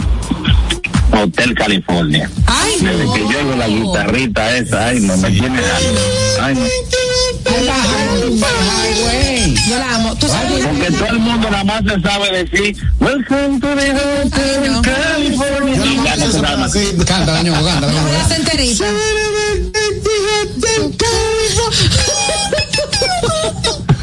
Hotel California. Ay, Desde que yo oigo la guitarrita esa, ay, no me tiene Ay, no. Yo la amo. ¿Tú sabes? Porque todo el mundo nada más se sabe decir Welcome to the Hotel Ay, no. California. Canta, Daño, canta, enterita.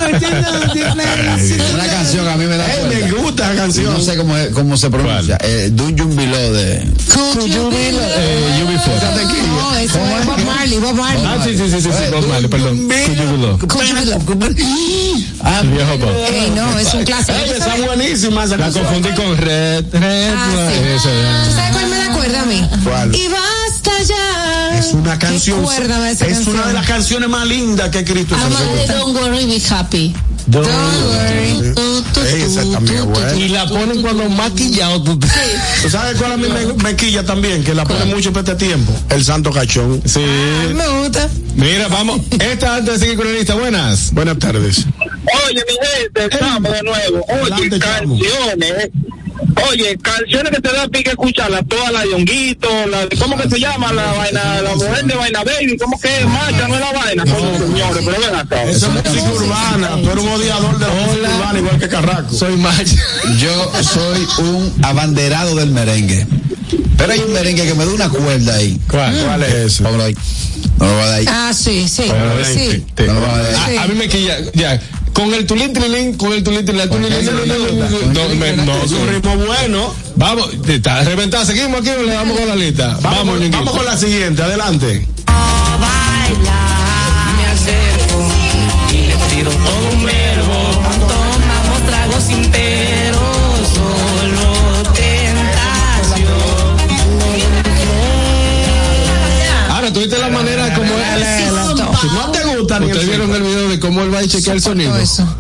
Una canción a mí me da me gusta la canción. No sé cómo, cómo se pronuncia. Eh, Dungeon Below de. Could you be Eh, UB4. No, eso es Bob Marley, Bob Marley. Ah, sí, sí, sí, sí, sí, Bob Marley, perdón. Ah, El viejo Bob. Ey, no, es un clásico. Ey, ¿Tú está sabes- buenísima esa La canción. confundí con Red, Red, Ah, sí. eso, ya. ¿Tú sabes cuál me recuerda a mí? ¿Cuál? Ya. Es una canción. Es canción. una de las canciones más lindas que de canción. Don't Worry, Be Happy. Don't worry. Esa también es buena. Y la ponen cuando maquillado. tú- ¿Tú sabes cuál a mí me, me quilla también? Que la pone mucho para este tiempo. El Santo Cachón. Sí. Me gusta. Mira, vamos. Esta antes de seguir con la lista. Buenas. Buenas tardes. Oye, mi gente, estamos de nuevo. Oye, Adelante, chamo. Oye, canciones que te da pique escucharlas, todas las de Honguito, la de- ¿cómo que se llama? La vaina, la mujer de Vaina Baby, ¿cómo que es? Marcha, no es la vaina, coño, señores, pero ven acá. Esa es música urbana. Tú eres un odiador de la música urbana igual que Carraco. Soy macho. Yo soy un abanderado del merengue. Pero hay un merengue que me da una cuerda ahí. ¿Cuál? ¿Cuál es ahí. No lo va a dar ahí. Ah, sí, sí. Bueno, Sí. sí, sí. No lo va a dar ahí. A, a mí me quilla, ya. Con el tulín trilín, con el tulín trilín, tulín, tulín, tulín, tulín, no, Es un ritmo bueno. Vamos, está reventada. Seguimos aquí o le damos con la lista. Vamos, Vamos, con la siguiente. Adelante. Me acerco y le tiro todo un verbo. Tomamos tragos sin pero, solo tentación. Ahora, tuviste la manera como. Si no te gusta ni Ustedes vieron el video de cómo él va y chequea el sonido.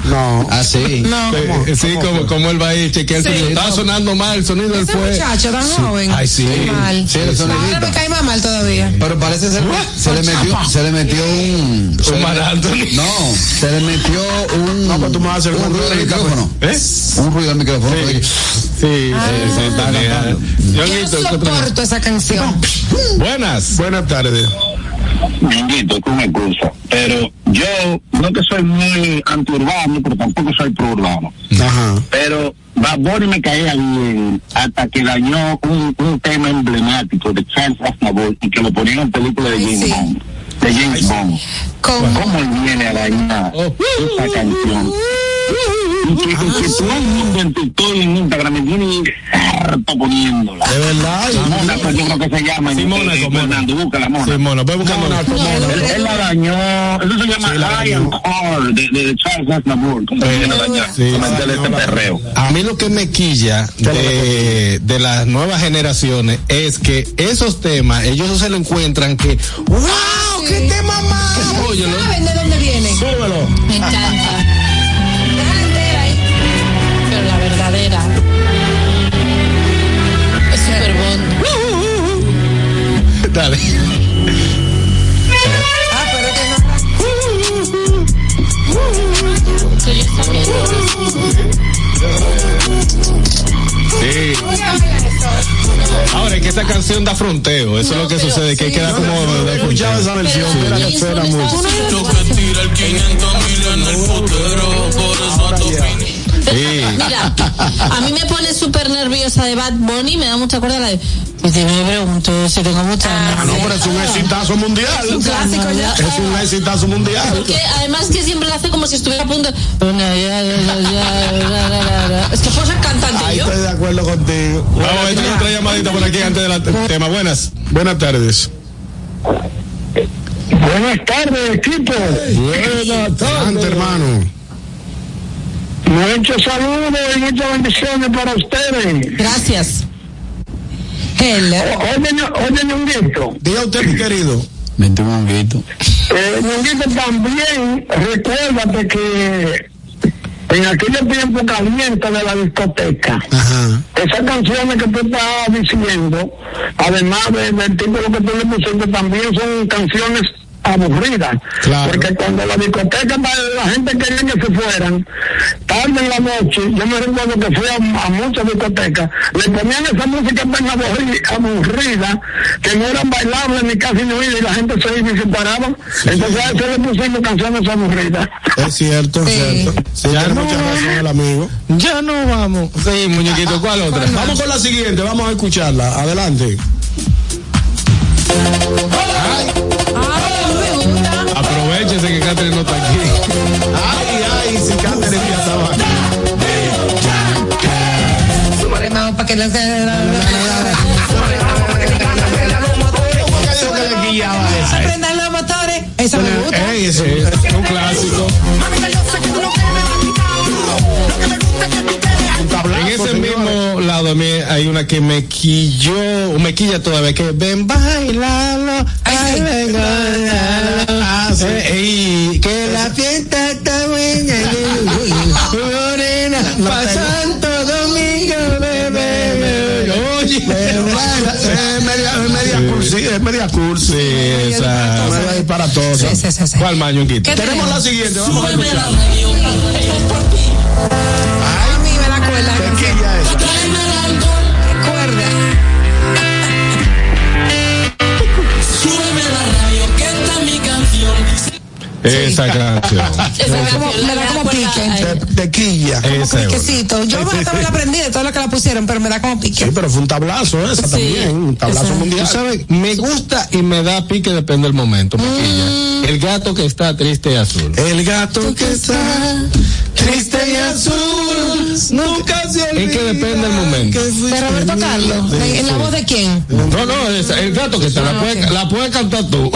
No. Ah, sí. No. Sí, sí, como, como él va y chequea el Sí. sonido. Estaba sonando mal el sonido, Ese fue. muchacho tan joven. Ay, sí. Qué mal. Sí, el Ahora sonidito. me cae más mal todavía. Pero parece ser se le metió, se le metió un, se Un Anthony. no, se le metió un, No, pues tú me vas a hacer un ruido al Rica, micrófono, ¿Eh? un ruido al micrófono. Sí, sí, sí, está cantando. Yo no soporto esa canción. Buenas. Buenas tardes. Ñonguito, con excusa. Pero yo no que soy muy antiurbano, pero tampoco soy pro-urbano. Ajá. Pero Bad Bunny me caía bien hasta que dañó un, un tema emblemático de Charles Aznavour y que lo ponían en película de James sí. Bond. De James Bond. ¿Cómo él viene a dañar Oh. esa canción? Y que, y que todo el mundo en TikTok y en Instagram me tiene harto poniéndola. De verdad. Simona, pues yo creo que se llama. Simona, Simona. Fernando, busca la mona. Simona, voy buscando. Mona, Mona. Él, la dañó, eso se llama Sí, la and Hard de, de Charles Aznavour, como Eh, viene sí, la dañó, este la perreo. A mí lo que me quilla de, de las nuevas generaciones es que esos temas, ellos se lo encuentran que, ¡wow! ¡Qué tema más! ¿Saben de dónde vienen? Súbelo. Me encanta. Ah, pero es que no. Que yo también. Sí. Ahora es que esa canción da fronteo, eso es lo que sucede, que hay que dar como He escuchado esa versión. Pero Espera, James espera Bond mucho. está- Yo que tira el 500 mil en el putero, por eso tu opinión. Mira, a mí me pone súper nerviosa de Bad Bunny, me da mucha cuerda la de. Pues yo me pregunto si tengo mucha. Ah, no, pero es un exitazo mundial. Es un clásico ya. Es un exitazo mundial. Porque además que siempre lo hace como si estuviera a punto. Es que puedo ser cantante Ahí yo. estoy de acuerdo contigo. Vamos a echar otra llamadita por aquí antes del tema. Buenas. Buenas tardes. Buenas tardes, equipo. Buenas tardes, hermano. Muchos saludos y muchas bendiciones para ustedes. Gracias. Oye, Ño- oye, Ñonguito. Diga usted, mi querido. Vente un monguito. Eh, Ñonguito, también recuérdate que en aquellos tiempos calientes de la discoteca, esas canciones que tú estabas diciendo, además de- del título que tú le pusiste, también son canciones aburridas. Porque cuando la discoteca, la gente quería que se fueran, tarde en la noche, yo me recuerdo que fui a, a muchas discotecas, le ponían esa música tan aburri- aburrida, que no eran bailables ni casi ni oídas, y la gente se iba y se paraba. Entonces a eso le pusimos canciones aburridas. Es cierto, es cierto. Sí, mucha razón el amigo. Ya no vamos. Sí, muñequito, ¿cuál otra? Vamos con la siguiente, vamos a escucharla. Adelante. Aprovechese que no se. Aprendan los motores. Eso me gusta. Ey, ese es un clásico. En ese mismo lado a mí hay una que me quilló, o me quilla todavía, que ven, bailalo, ay, ven, bailalo. Eh, y que la fiesta está buena, morena, pa' Es media, es media cursi, es media cursi. esa. Media disparatosa. ¿Cuál Ñonguito? Tenemos la siguiente, vamos a escuchar. A mí me la cuerda. Esa canción. Me da como, como pique. De quilla. Piquecito. Yo me la aprendí de todo lo que la pusieron, pero me da como pique. Sí, pero fue un tablazo esa también, un tablazo mundial. Sabes, me gusta y me da pique, depende del momento. Piquilla. El gato que está triste y azul. El gato que está triste y azul nunca se olvida. Es que depende del momento. De Roberto Carlos. ¿En en la voz de quién? No, no, esa- el gato que está, la, puede, la puede cantar tú.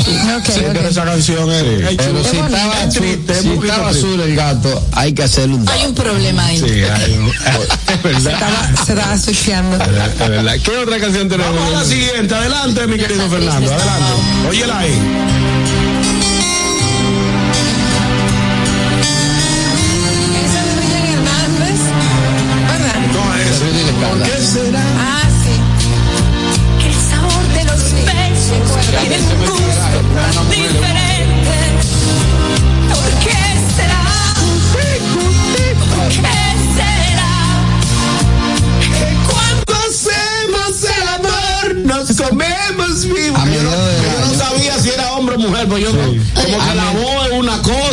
Sí, pero esa canción es, es Pero si estaba, Es triste, es si estaba triste. azul el gato, hay que hacerle un Hay un problema ahí. Sí, hay un- es verdad. Estaba, se estaba asfixiando. Es verdad. ¿Qué otra canción tenemos? Vamos a la siguiente, adelante, mi querido Fernando, adelante. Óyela ahí. Será?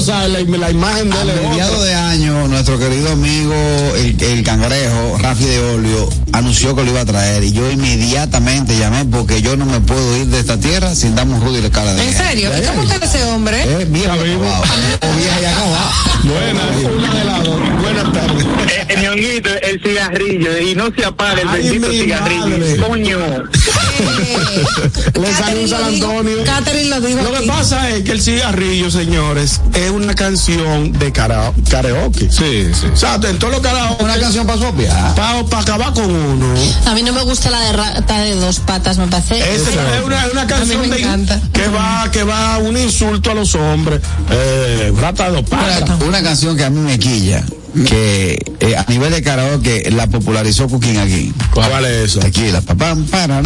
Cosa, la, la imagen de A él es mediados de año, nuestro querido amigo, el, el cangrejo, Rafi de Olio, anunció que lo iba a traer. Y yo inmediatamente llamé porque yo no me puedo ir de esta tierra sin darme un rudo y la cara de ¿En serio? ¿Y cómo está ese hombre? Eh, vieja y acabado. O vieja y acabado. Buenas, una de las dos. Buenas tardes. El ñonguito, el cigarrillo, y no se apaga el Ay, bendito mi cigarrillo. madre. Coño. Le salió un San Antonio. Catherine lo dijo Lo que aquí. pasa es que el cigarrillo, señores, es una canción de cara- karaoke. Sí, sí. O sea, en todos los karaoke. Una canción para sopiar. Para acabar con uno. A mí no me gusta la de rata de dos patas, me parece. Es, es una, es una canción me de- encanta. que va que va un insulto a los hombres. Eh, rata de dos patas. Una canción que a mí me quilla, que eh, a nivel de karaoke la popularizó Cooking aquí. ¿Cuál es eso? Tequila, papá, para, un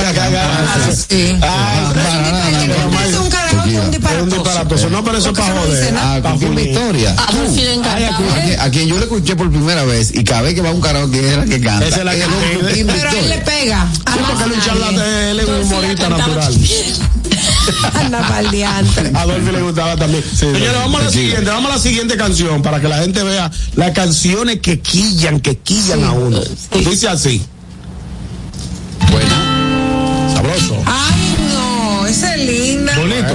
karaoke, un Es un disparate. disparatoso. No, pero eso para joder. Ah, Pa' Cooking funir. Victoria. A. A quien, a yo le escuché por primera vez y cada vez que va a un karaoke es la que canta. Esa es la que Pero a él le pega. Sí, porque él es un charlatán, él es un humorista natural. Anda pa'l diantre. A Dolphy le gustaba también. Señores, vamos a la siguiente, vamos a la siguiente canción para que la gente vea las canciones que quillan, que quillan a uno. Dice así. Bueno. Sabroso. Ay, no, esa es linda. Bonito.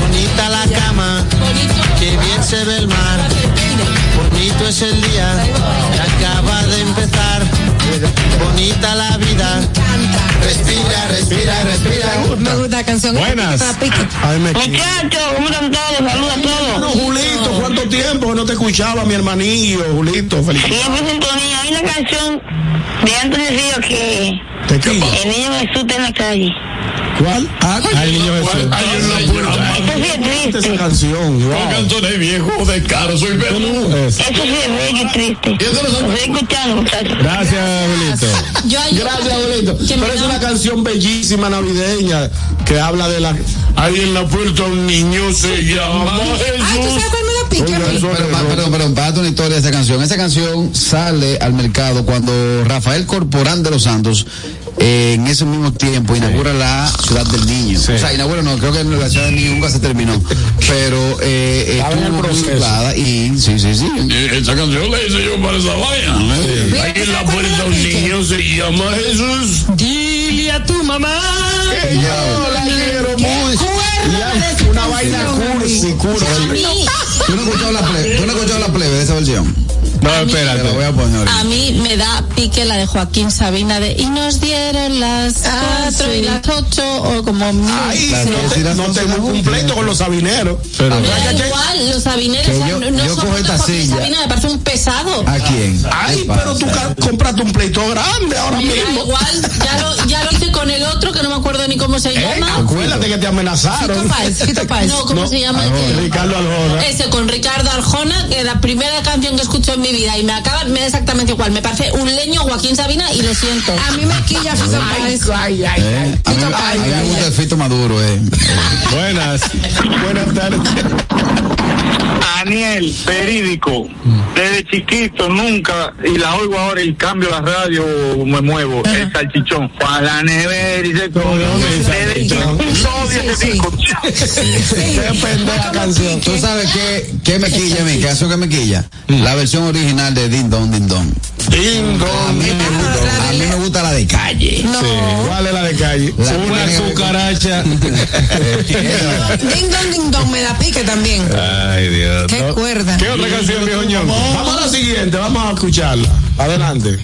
Bonita la cama, que bien se ve el mar. Bonito es el día Bonita la vida. Respira, respira, respira. Me gusta la canción. Buenas. Muchachos, ¿cómo están todos? Saludos a Bueno, todos. Julito, ¿cuánto tiempo que no te escuchaba, mi hermanillo? Julito, feliz. Siempre en sintonía. Hay una canción de Anthony Río que ¿De qué? el niño Jesús está en la calle. ¿Cuál? Ah, ay, niño Jesús. Eso sí es Esa triste. canción, wow. Cantones viejo de caro, soy Eso. Eso sí es bello y triste. Lo estoy escuchando, muchachos. Gracias, Julito. Yo Gracias, me Pero es una canción bellísima navideña que habla de la. Ahí en la puerta un niño se llama Ay, perdón, perdón, párate una historia de esa canción. Esa canción sale al mercado cuando Rafael Corporán de los Santos, eh, en ese mismo tiempo, inaugura la ciudad del niño. O sea, inaugura no, creo que la ciudad del niño nunca se terminó. Pero eh, estuvo y sí, sí, sí. Esa canción la hice yo para esa vaina. Ahí en la puerta un niño se llama Jesús. Dile a tu mamá. Que yo la quiero muy. Una vaina cursi, cursi. ¿Tú no escuchado la plebe, ¿tú no has escuchado la plebe de esa versión? No, Te la voy espérate. a poner. A mí me da pique la de Joaquín Sabina de y nos dieron las Ah, cuatro sí. y las ocho o como mil. Ay, Claro, no sí, te, las no once te las muy once. completo con los sabineros. Pero, da igual, los sabineros Que yo- no yo cojo esta Joaquín silla. Sabina, me parece un pesado. ¿A quién? Ay, ¿Qué pero tú compraste un pleito grande ahora Me da mismo. igual, ya lo, ya lo hice con el otro que no me acuerdo ni cómo se Eh, llama. acuérdate que te amenazaron. Fito Páez, Fito Páez. No, ¿cómo No, se llama? el que- Ricardo Aljona. Ese con Ricardo Arjona, que la primera canción que escucho en mi vida y me acaba, me da exactamente igual. Me parece un leño Joaquín Sabina y lo siento. A mí me quilla Fito Páez. Eh, A mí, a mí me gusta el fito maduro, eh. buenas. Buenas tardes. Daniel, verídico. Desde chiquito nunca, y la oigo ahora y cambio la radio, me muevo. El salchichón. Para la nevera y se come. Desde chiquito canción. ¿Tú sabes qué, qué me quilla a mí? ¿Qué canción que me quilla? La versión original de Ding Dong Ding Dong. Ding A mí me gusta, a mí me gusta la de calle. No. Sí. ¿Cuál es la de calle? La Una cucaracha. Ding dong, ding dong, me da pique también. Ay, Dios. Qué No. cuerda. ¿Qué otra canción, viejo ñongo? Vamos a la siguiente, vamos a escucharla. Adelante.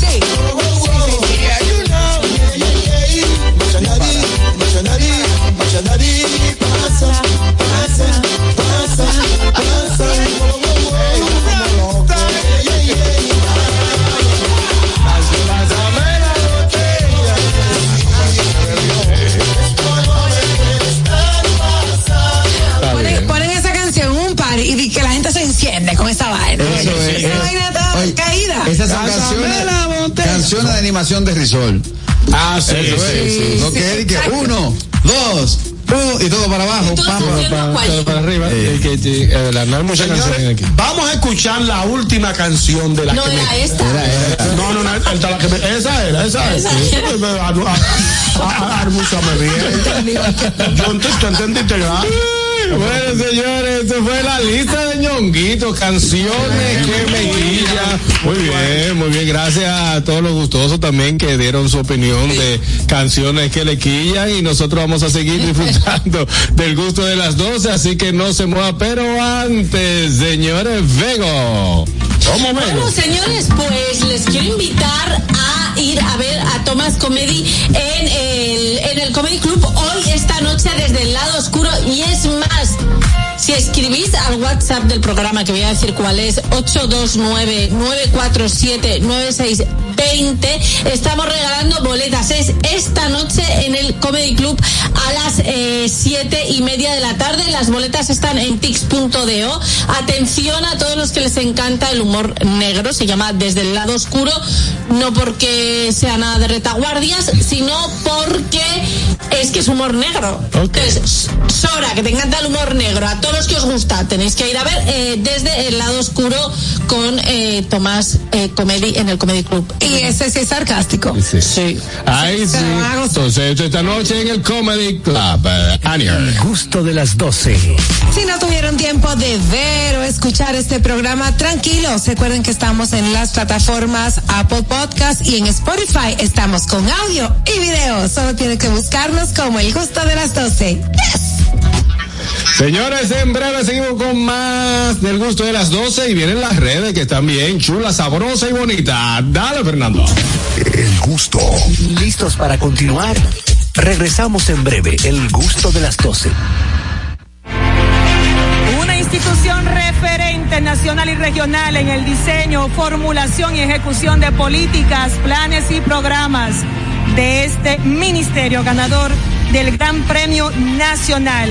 Sí. Canciones, de animación de Risol. Ah, sí, Eso sí, es. sí. Lo que es que uno, dos, uno, y todo para abajo. Todo para arriba. Eh. Que, eh, verdad, no hay muchas canciones Señores, aquí. vamos a escuchar la última canción de la No que era me... esta. No, no, no, esta la que me- esa era, esa bien. Yo ent- tú entendiste ya. Bueno, señores, esa fue la lista de ñonguitos, canciones que me quillan. Muy bien, muy bien. Gracias a todos los gustosos también que dieron su opinión de canciones que le quillan y nosotros vamos a seguir disfrutando del gusto de las 12, así que no se mueva. Pero antes, señores, Vego. ¿Cómo Bueno, Vego? señores, pues les quiero invitar a ir a ver a Thomas Comedy en el, en el Comedy Club hoy, esta noche, desde el lado oscuro. Y es más, si escribís al WhatsApp del programa, que voy a decir cuál es, 829-947-9620, estamos regalando boletas. Es esta noche en el Comedy Club a las eh, siete y media de la tarde. Las boletas están en tix.do. Atención a todos los que les encanta el humor negro, se llama Desde el lado oscuro, no porque sea nada de retaguardias, sino porque es que es humor negro. Entonces, Sora, que te encanta el humor negro, a todos los que os gusta, tenéis que ir a ver eh, desde el lado oscuro con eh, Tomás eh, Comedy en el Comedy Club. Y ese sí es sarcástico. Sí. Ay, sí. Entonces, esta noche en el Comedy Club, eh, Anier. El gusto de las 12. Si no tuvieron tiempo de ver o escuchar este programa, tranquilos. Recuerden que estamos en las plataformas Apple Podcast y en Spotify. Estamos con audio y video. Solo tienen que buscarnos como el gusto de las 12. Yes. Señores, en breve seguimos con más del gusto de las 12 y vienen las redes que están bien chulas, sabrosas y bonitas. Dale, Fernando. El gusto. ¿Listos para continuar? Regresamos en breve. El gusto de las 12. Una institución referente nacional y regional en el diseño, formulación y ejecución de políticas, planes y programas de este ministerio ganador del Gran Premio Nacional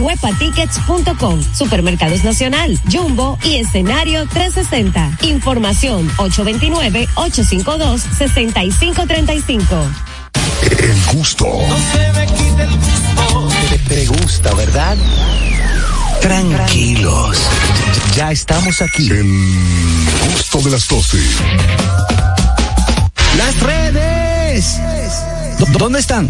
webatickets.com, Supermercados Nacional, Jumbo y Escenario 360. Información 829-852-6535. El gusto. Te, te gusta, ¿verdad? Tranquilos. Ya estamos aquí. El gusto de las 12. Las redes. ¿Dó- ¿Dónde están?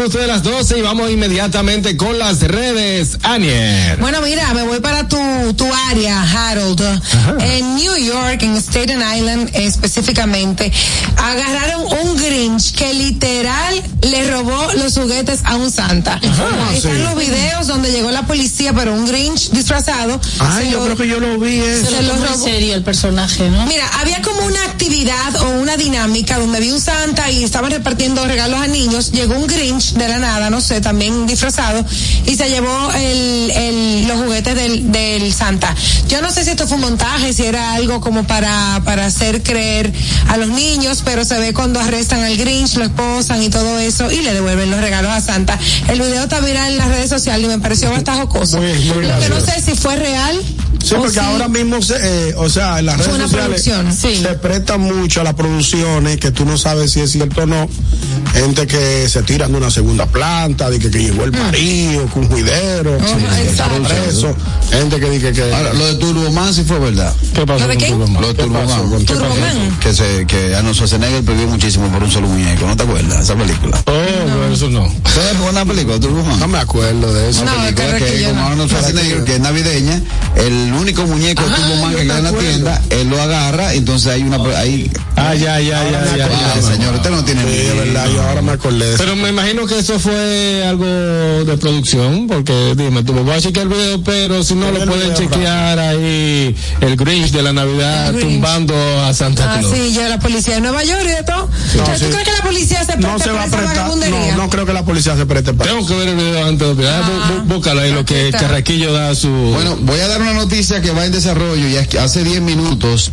Gusto de las 12 y vamos inmediatamente con las redes. Anier. Bueno, mira, me voy para tu, tu área, Harold. En New York, en Staten Island específicamente, agarraron un Grinch que literal le robó los juguetes a un Santa. Ah, Están sí. los videos donde llegó la policía, pero un Grinch disfrazado. Ay, se yo lo- creo que yo lo vi. Se eso. lo tomó en serio el personaje, ¿no? Mira, había como una actividad actividad o una dinámica donde vi un Santa y estaban repartiendo regalos a niños, llegó un Grinch de la nada, no sé, también disfrazado, y se llevó el, el, los juguetes del, del Santa. Yo no sé si esto fue un montaje, si era algo como para, para hacer creer a los niños, pero se ve cuando arrestan al Grinch, lo esposan y todo eso, y le devuelven los regalos a Santa. El video está viral en las redes sociales y me pareció bastante jocoso. Muy- muy Lo que no sé si fue real. Sí, o porque ahora mismo, se, eh, o sea, en las redes una sociales sí. se presta mucho a las producciones que tú no sabes si es cierto o no. Gente que se tiran de una segunda planta, de que, que llegó el marido, con juidero, que preso. Gente que dice que. Ahora, lo de Turboman sí fue verdad. ¿Qué pasó ¿Lo de? Turboman? Lo de ¿Qué Turboman. ¿Qué. Que se, que Arnold Schwarzenegger perdió muchísimo por un solo muñeco, ¿no te acuerdas? Esa película. Oh, pero eso no. ¿Sabes buena película, Turboman? No me acuerdo de eso. No, película que, que con no. Arnold Schwarzenegger, que es navideña, el único muñeco Ajá, Turboman yo que me queda en la tienda, él lo agarra, entonces hay una... Hay, Ah, ya, ya, ya, ya, ya. señor, usted no tiene idea. verdad, yo ahora me acordé de eso. Pero me imagino que eso fue algo de producción, porque dime, tú voy a chequear el video, pero si no lo el pueden chequear ahí el Grinch de la Navidad El tumbando a Santa Ah, Claus. sí, yo la policía de Nueva York y de todo. No, ¿Tú crees que la policía se No presta se va a prestar, no, no creo que la policía se preste para Tengo que ver el video antes de. Ah, Bú- bú- Búscalo ahí, lo que. Carraquillo da su... Bueno, voy a dar una noticia que va en desarrollo y hace 10 minutos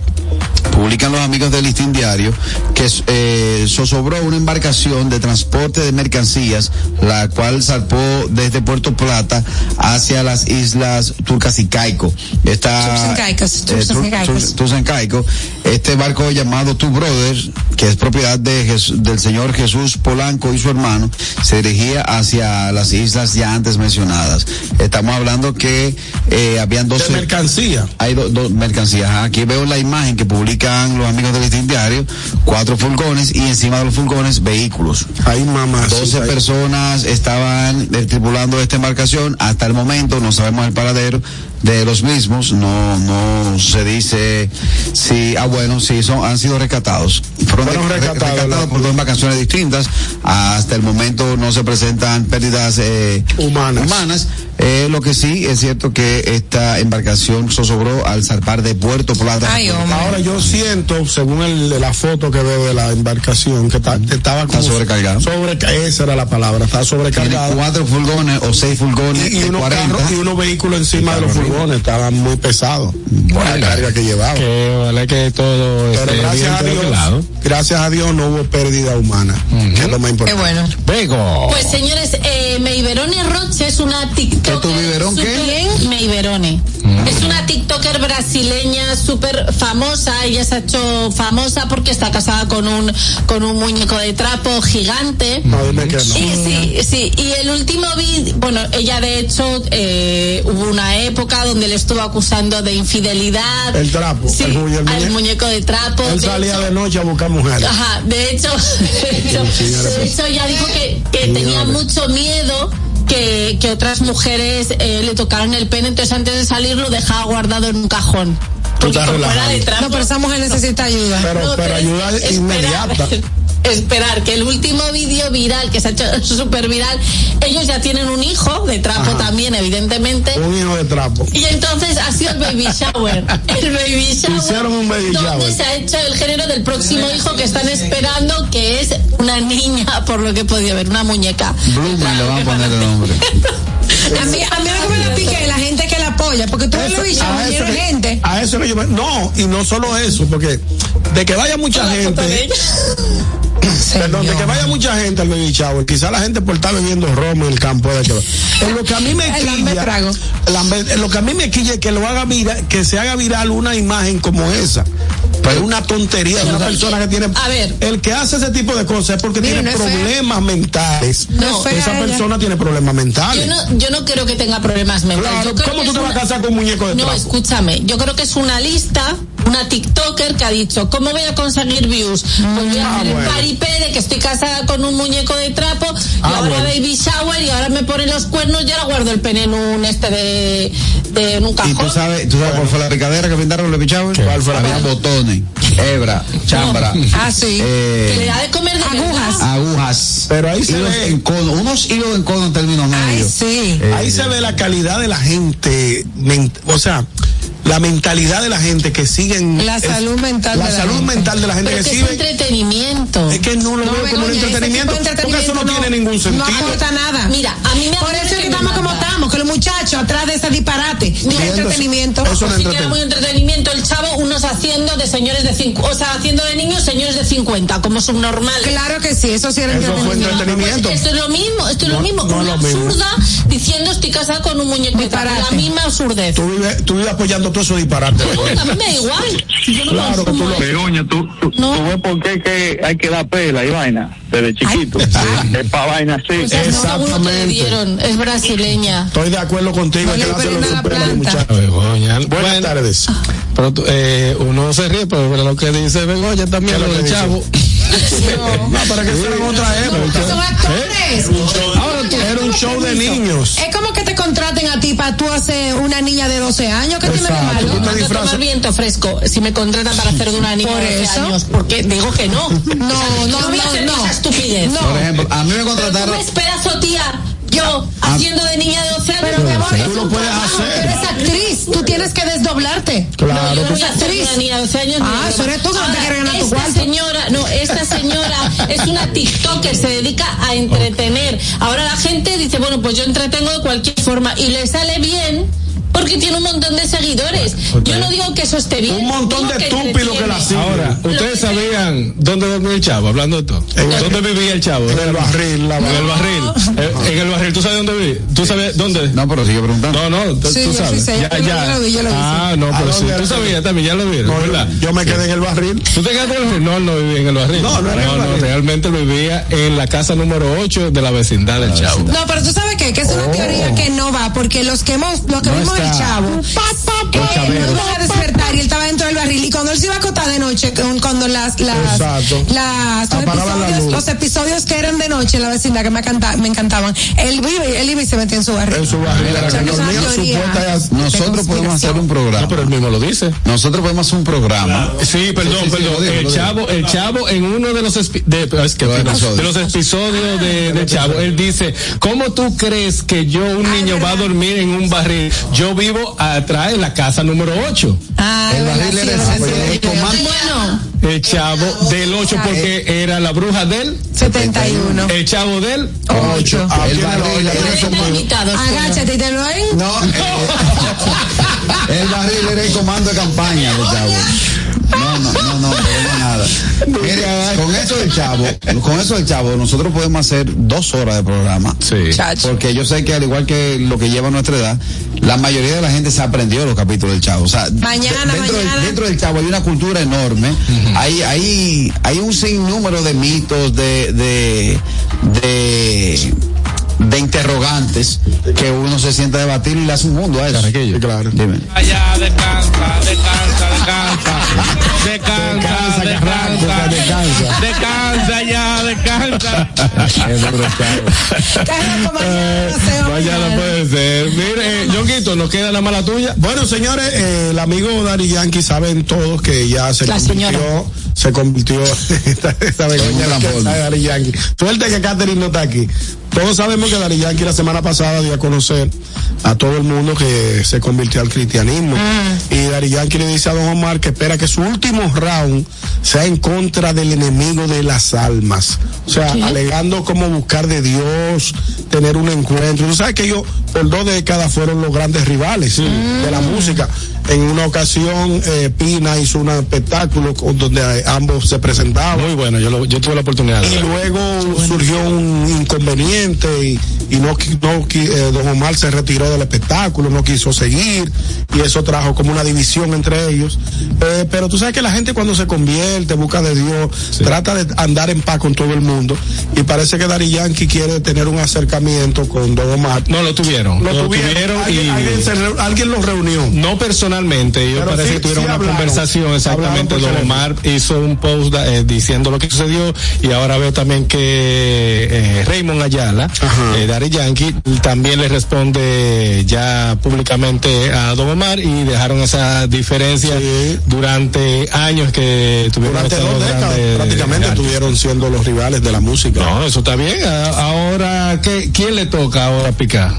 publican los amigos del Listín Diario que eh, zozobró una embarcación de transporte de mercancías, la cual zarpó desde Puerto Plata hacia las islas Turcas y Caico. Esta, Caico. Este barco llamado Two Brothers, que es propiedad de del señor Jesús Polanco y su hermano, se dirigía hacia las islas ya antes mencionadas. Estamos hablando que eh, habían de 12 mercancía. hay dos dos mercancías. Aquí veo la imagen que publican los amigos del Listín Diario, cuatro furgones y encima de los furgones vehículos. Ahí mamá. 12 personas estaban tripulando esta embarcación. Hasta el momento no sabemos el paradero de los mismos. No, no se dice si, ah bueno, sí, son, han sido rescatados. Fueron, Fueron re- re- rescatados, por dos embarcaciones distintas. Hasta el momento no se presentan pérdidas eh, Humanas. humanas. Eh, lo que sí es cierto que esta embarcación zozobró al zarpar de Puerto Plata. Ay. Ahora yo siento, según el, la foto que veo de la embarcación, que está, estaba como Está sobrecargada. Sobreca- esa era la palabra, está Tiene sobrecargada. cuatro furgones o seis furgones Y, y unos 40. carros y unos vehículos encima de los furgones, estaban muy pesados. Por la carga que llevaban. Que ojalá que todo Pero esté gracias bien a Dios, gracias a Dios no hubo pérdida humana, que es lo más Qué importante. bueno. Bego. Pues señores, eh, Meiberone Roche es una TikToker. ¿Qué tu biberón qué? Súper- Meiberone. Es una TikToker brasileña súper famosa. Ella se ha hecho famosa porque está casada con un con un muñeco de trapo gigante. No, dime que no. Y, sí, sí, y el último vídeo, bueno, ella de hecho eh, hubo una época donde le estuvo acusando de infidelidad. El trapo, Sí, el mu- el al muñe- muñeco de trapo. Él De salía hecho- de noche a buscar mujeres. Ajá, de hecho, de hecho, de hecho ella dijo que, que tenía mucho miedo que, que otras mujeres eh, le tocaran el pene, entonces antes de salir lo dejaba guardado en un cajón. Porque estás trapo, No, pero esa mujer necesita ayuda. Pero, no, pero es- ayuda esperar- inmediata. Esperar que el último vídeo viral, que se ha hecho súper viral, ellos ya tienen un hijo de trapo Ajá. también, evidentemente. Un hijo de trapo. Y entonces ha sido el baby shower. El baby shower. Hicieron un baby donde shower. se ha hecho el género del próximo hijo que están esperando, que es una niña, por lo que he podido ver, una muñeca. Le van a poner el nombre. A mí, a mí lo que me la pica es la gente que la apoya, porque tú ves los bichos, a, eso que, gente. a eso que yo me- No, y no solo eso, porque de que vaya mucha gente. Perdón, de que vaya mucha gente al baby shower, quizá la gente por estar bebiendo romo en el campo de que lo que a mí me quilla, trago. lo que a mí me quilla es que lo haga viral, que se haga viral una imagen como esa. Pero una tontería de una persona que tiene. a ver. El que hace ese tipo de cosas es porque Mira, tiene no es fea. problemas mentales. No, esa ella. persona tiene problemas Yo mentales. no, yo no creo que tenga problemas mentales. Claro, Yo ¿cómo tú te vas a casar con un muñeco de No, trapo? escúchame. Yo creo que es una lista, una TikToker que ha dicho, ¿cómo voy a conseguir views? Pues voy a Ah, hacer bueno. el paripé de que estoy casada con un muñeco de trapo, y Ah, ahora bueno. baby shower, y ahora me ponen los cuernos, y ahora guardo el pene en un este de, de en un Y cajón. tú sabes, tú sabes cuál fue la picadera que pintaron los bichados? ¿Cuál fue la botones, hebra, chambra, Ah, sí. eh, que le da de comer de Agujas. verdad. agujas. Pero ahí se hilos ve- en cono, unos hilos en cono en términos Ay, medios. sí. Eh, Ahí se ve la calidad de la gente. O sea, la mentalidad de la gente que siguen. La es- salud mental La de la salud gente. mental de la gente Pero que que es sigue. entretenimiento. Es que no lo veo como un entretenimiento. Porque eso no, tiene ningún sentido. No aporta nada. Mira, a mí me Por eso es que estamos como estamos, que los muchachos atrás de ese disparate. De entretenimiento. Eso no era muy entretenimiento el chavo, unos haciendo de señores de cinco, o sea, haciendo de niños señores de 50, como subnormales. Claro que sí, eso sí era Eso entretenimiento. entretenimiento. Pues esto es lo mismo, esto es lo No, mismo. no es una lo mismo. absurda diciendo estoy casada con un muñeco. La misma absurdez. Tú vives, tú vives apoyando todo eso disparate. A mí me da igual. Yo no Claro que tú lo-. Begoña, tú, tú, tú ves por qué que hay que dar pela y vaina desde chiquito. Es para vaina así. O sea, no, le dieron. Es brasileña. Estoy de acuerdo contigo. No hay que dárselo operen a la su pena, planta. muchachos. Begoña. Buenas Bueno, tardes. Pero eh, uno se ríe, pero lo que dice Begoña también, ¿Qué es lo del dice? No, para que fuera en otra época. Son actores. Ahora tú- era un show de niños. Es como que te contraten a ti para tú hacer una niña de 12 años. ¿Qué tiene de malo? Tú te tomar viento fresco si me contratan para hacer de una niña Por de 12 eso. años. Porque digo que no. No, no, no, no. esa estupidez. No. Por ejemplo, a mí me Pero tú contrataron. me esperas, o tía, yo haciendo de niña de 12 años. Pero mi amor, Tú lo puedes hacer. Eres actriz, tú tienes que desdoblarte. Claro. yo no voy a hacer actriz. una niña de 12 años. Ah, eso eres tú que no te quieres ganar tu cuarto. señora, no, esta señora es una TikToker, se dedica a entretener. Ahora la gente dice, bueno, pues yo entretengo de cualquier forma y le sale bien. Porque tiene un montón de seguidores. Yo no digo que eso esté bien. Un montón de que estúpidos que la entretiene. siguen. Ahora, ¿ustedes que sabían dónde dormía el chavo? Hablando de todo. ¿Dónde vivía el chavo? En el barril, la En el barril. Eh, En el barril. ¿Tú sabes dónde vive? ¿Tú sabes dónde? No, pero sigue preguntando. No, no, tú, Sí, tú yo sí sabes. sé, ya, yo lo- ya. yo lo vi, yo lo vi, Ah, sí. no, ¿A pero sí. Tú sabías también, ya lo vieron, No, ¿verdad? yo me quedé en el barril. ¿Tú te quedaste en el barril? No, no vivía en el barril. No, no barril. realmente lo vivía en la casa número 8 de la vecindad del chavo. No, pero tú sabes qué, que es una teoría que no va, porque los que hemos, los que No vimos el está. chavo, chaveros. no iba a despertar y él estaba dentro del barril. Y cuando él se iba a acotar de noche, con- cuando las, las, los, la episodios, luz. los episodios que eran de noche en la vecindad que me, canta- me encantaban, él vive, él iba y se metía en su barril. En su barril O sea, Nosotros de podemos hacer un No, programa. pero él mismo lo dice. Nosotros podemos hacer un programa. Sí, perdón, Sí, perdón. digo, el chavo, el chavo en uno de los de, es que, Los episodios. de los episodios de, de chavo, él dice, ¿cómo tú crees que yo un niño va a dormir en un barril? Yo vivo atrás de la casa número 8. Ah, El barril era el Bueno, El chavo del 8 porque era la bruja del 71. el chavo del 8. Ah, El barril, lógica, el. Agáchate y te lo. No, eh, el barril era el comando de campaña del chavo. No, no, no, no, no nada. Con chavo, con eso del chavo, nosotros podemos hacer dos horas de programa. Sí. Chacho. Porque yo sé que al igual que lo que lleva nuestra edad, la mayoría de la gente se aprendió los capítulos del Chavo. O sea, Mañana, dentro, del- mañana. dentro del Chavo hay una cultura enorme. hay, hay, hay un sinnúmero de mitos, de, de, de, de interrogantes que uno se sienta a debatir y le hace un mundo a eso. Carraquillo. Claro. Dime. Allá descansa, descansa, descansa. Descansa, descansa, descansa. Descansa ya, descansa. Mañana, mañana. puede ser. Mire, eh, Yonguito, nos queda la mala tuya. Bueno, señores, eh, el amigo Dari Yankee saben todos que ya se La convirtió, señora. se convirtió esta, esta Begoña la Dari Yankee. Suerte que Catherine no está aquí. Todos sabemos que Dari Yankee la semana pasada dio a conocer a todo el mundo que se convirtió al cristianismo. Y Dari Yankee le dice a Don Omar que espera que su último round sea en contra del enemigo de las almas. O sea, alegando cómo buscar de Dios, tener un encuentro. Tú sabes que ellos por dos décadas fueron los grandes rivales de la música. En una ocasión, eh, Pina hizo un espectáculo con- donde ambos se presentaban. Muy bueno, yo, lo- yo tuve la oportunidad. Y luego surgió un inconveniente y, y no, no eh, don Omar se retiró del espectáculo, no quiso seguir y eso trajo como una división entre ellos. Eh, pero tú sabes que la gente cuando se convierte, busca de Dios, trata de andar en paz con todo el mundo y parece que Dari Yankee quiere tener un acercamiento con don Omar. No, lo tuvieron. Lo, tuvieron, alguien, y alguien se alguien los reunió. no personalmente, ellos Pero parece sí- que tuvieron sí una hablaron. conversación exactamente. Don Omar hizo un post eh, diciendo lo que sucedió y ahora veo también que eh, Raymond Ayala, eh, Daddy Yankee, también le responde ya públicamente a Don Omar y dejaron esa diferencia durante años que tuvieron Durante dos décadas prácticamente estuvieron siendo los rivales de la música. No, eso está bien. A- Ahora, ¿qué, ¿quién le toca ahora picar?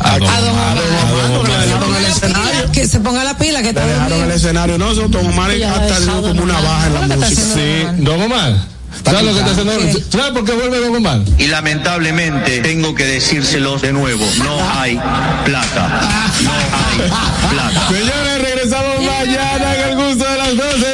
A don, a don Omar, le dejaron el escenario. Que se ponga la pila, que está dejaron el escenario. No, eso, Don Omar hasta dio como una baja en la música. Sí, don Omar. ¿Sabes lo que está haciendo? ¿Sabes por qué vuelve don Omar? Y lamentablemente tengo que decírselos de nuevo, no hay plata. No hay plata. Señores, regresamos mañana en el gusto de las 12.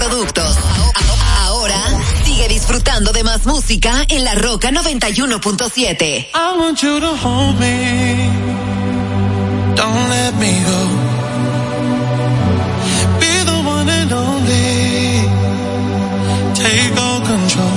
Ahora sigue disfrutando de más música en La Roca 91.7. I want you to hold me. Don't let me go. Be the one and only. Take all control.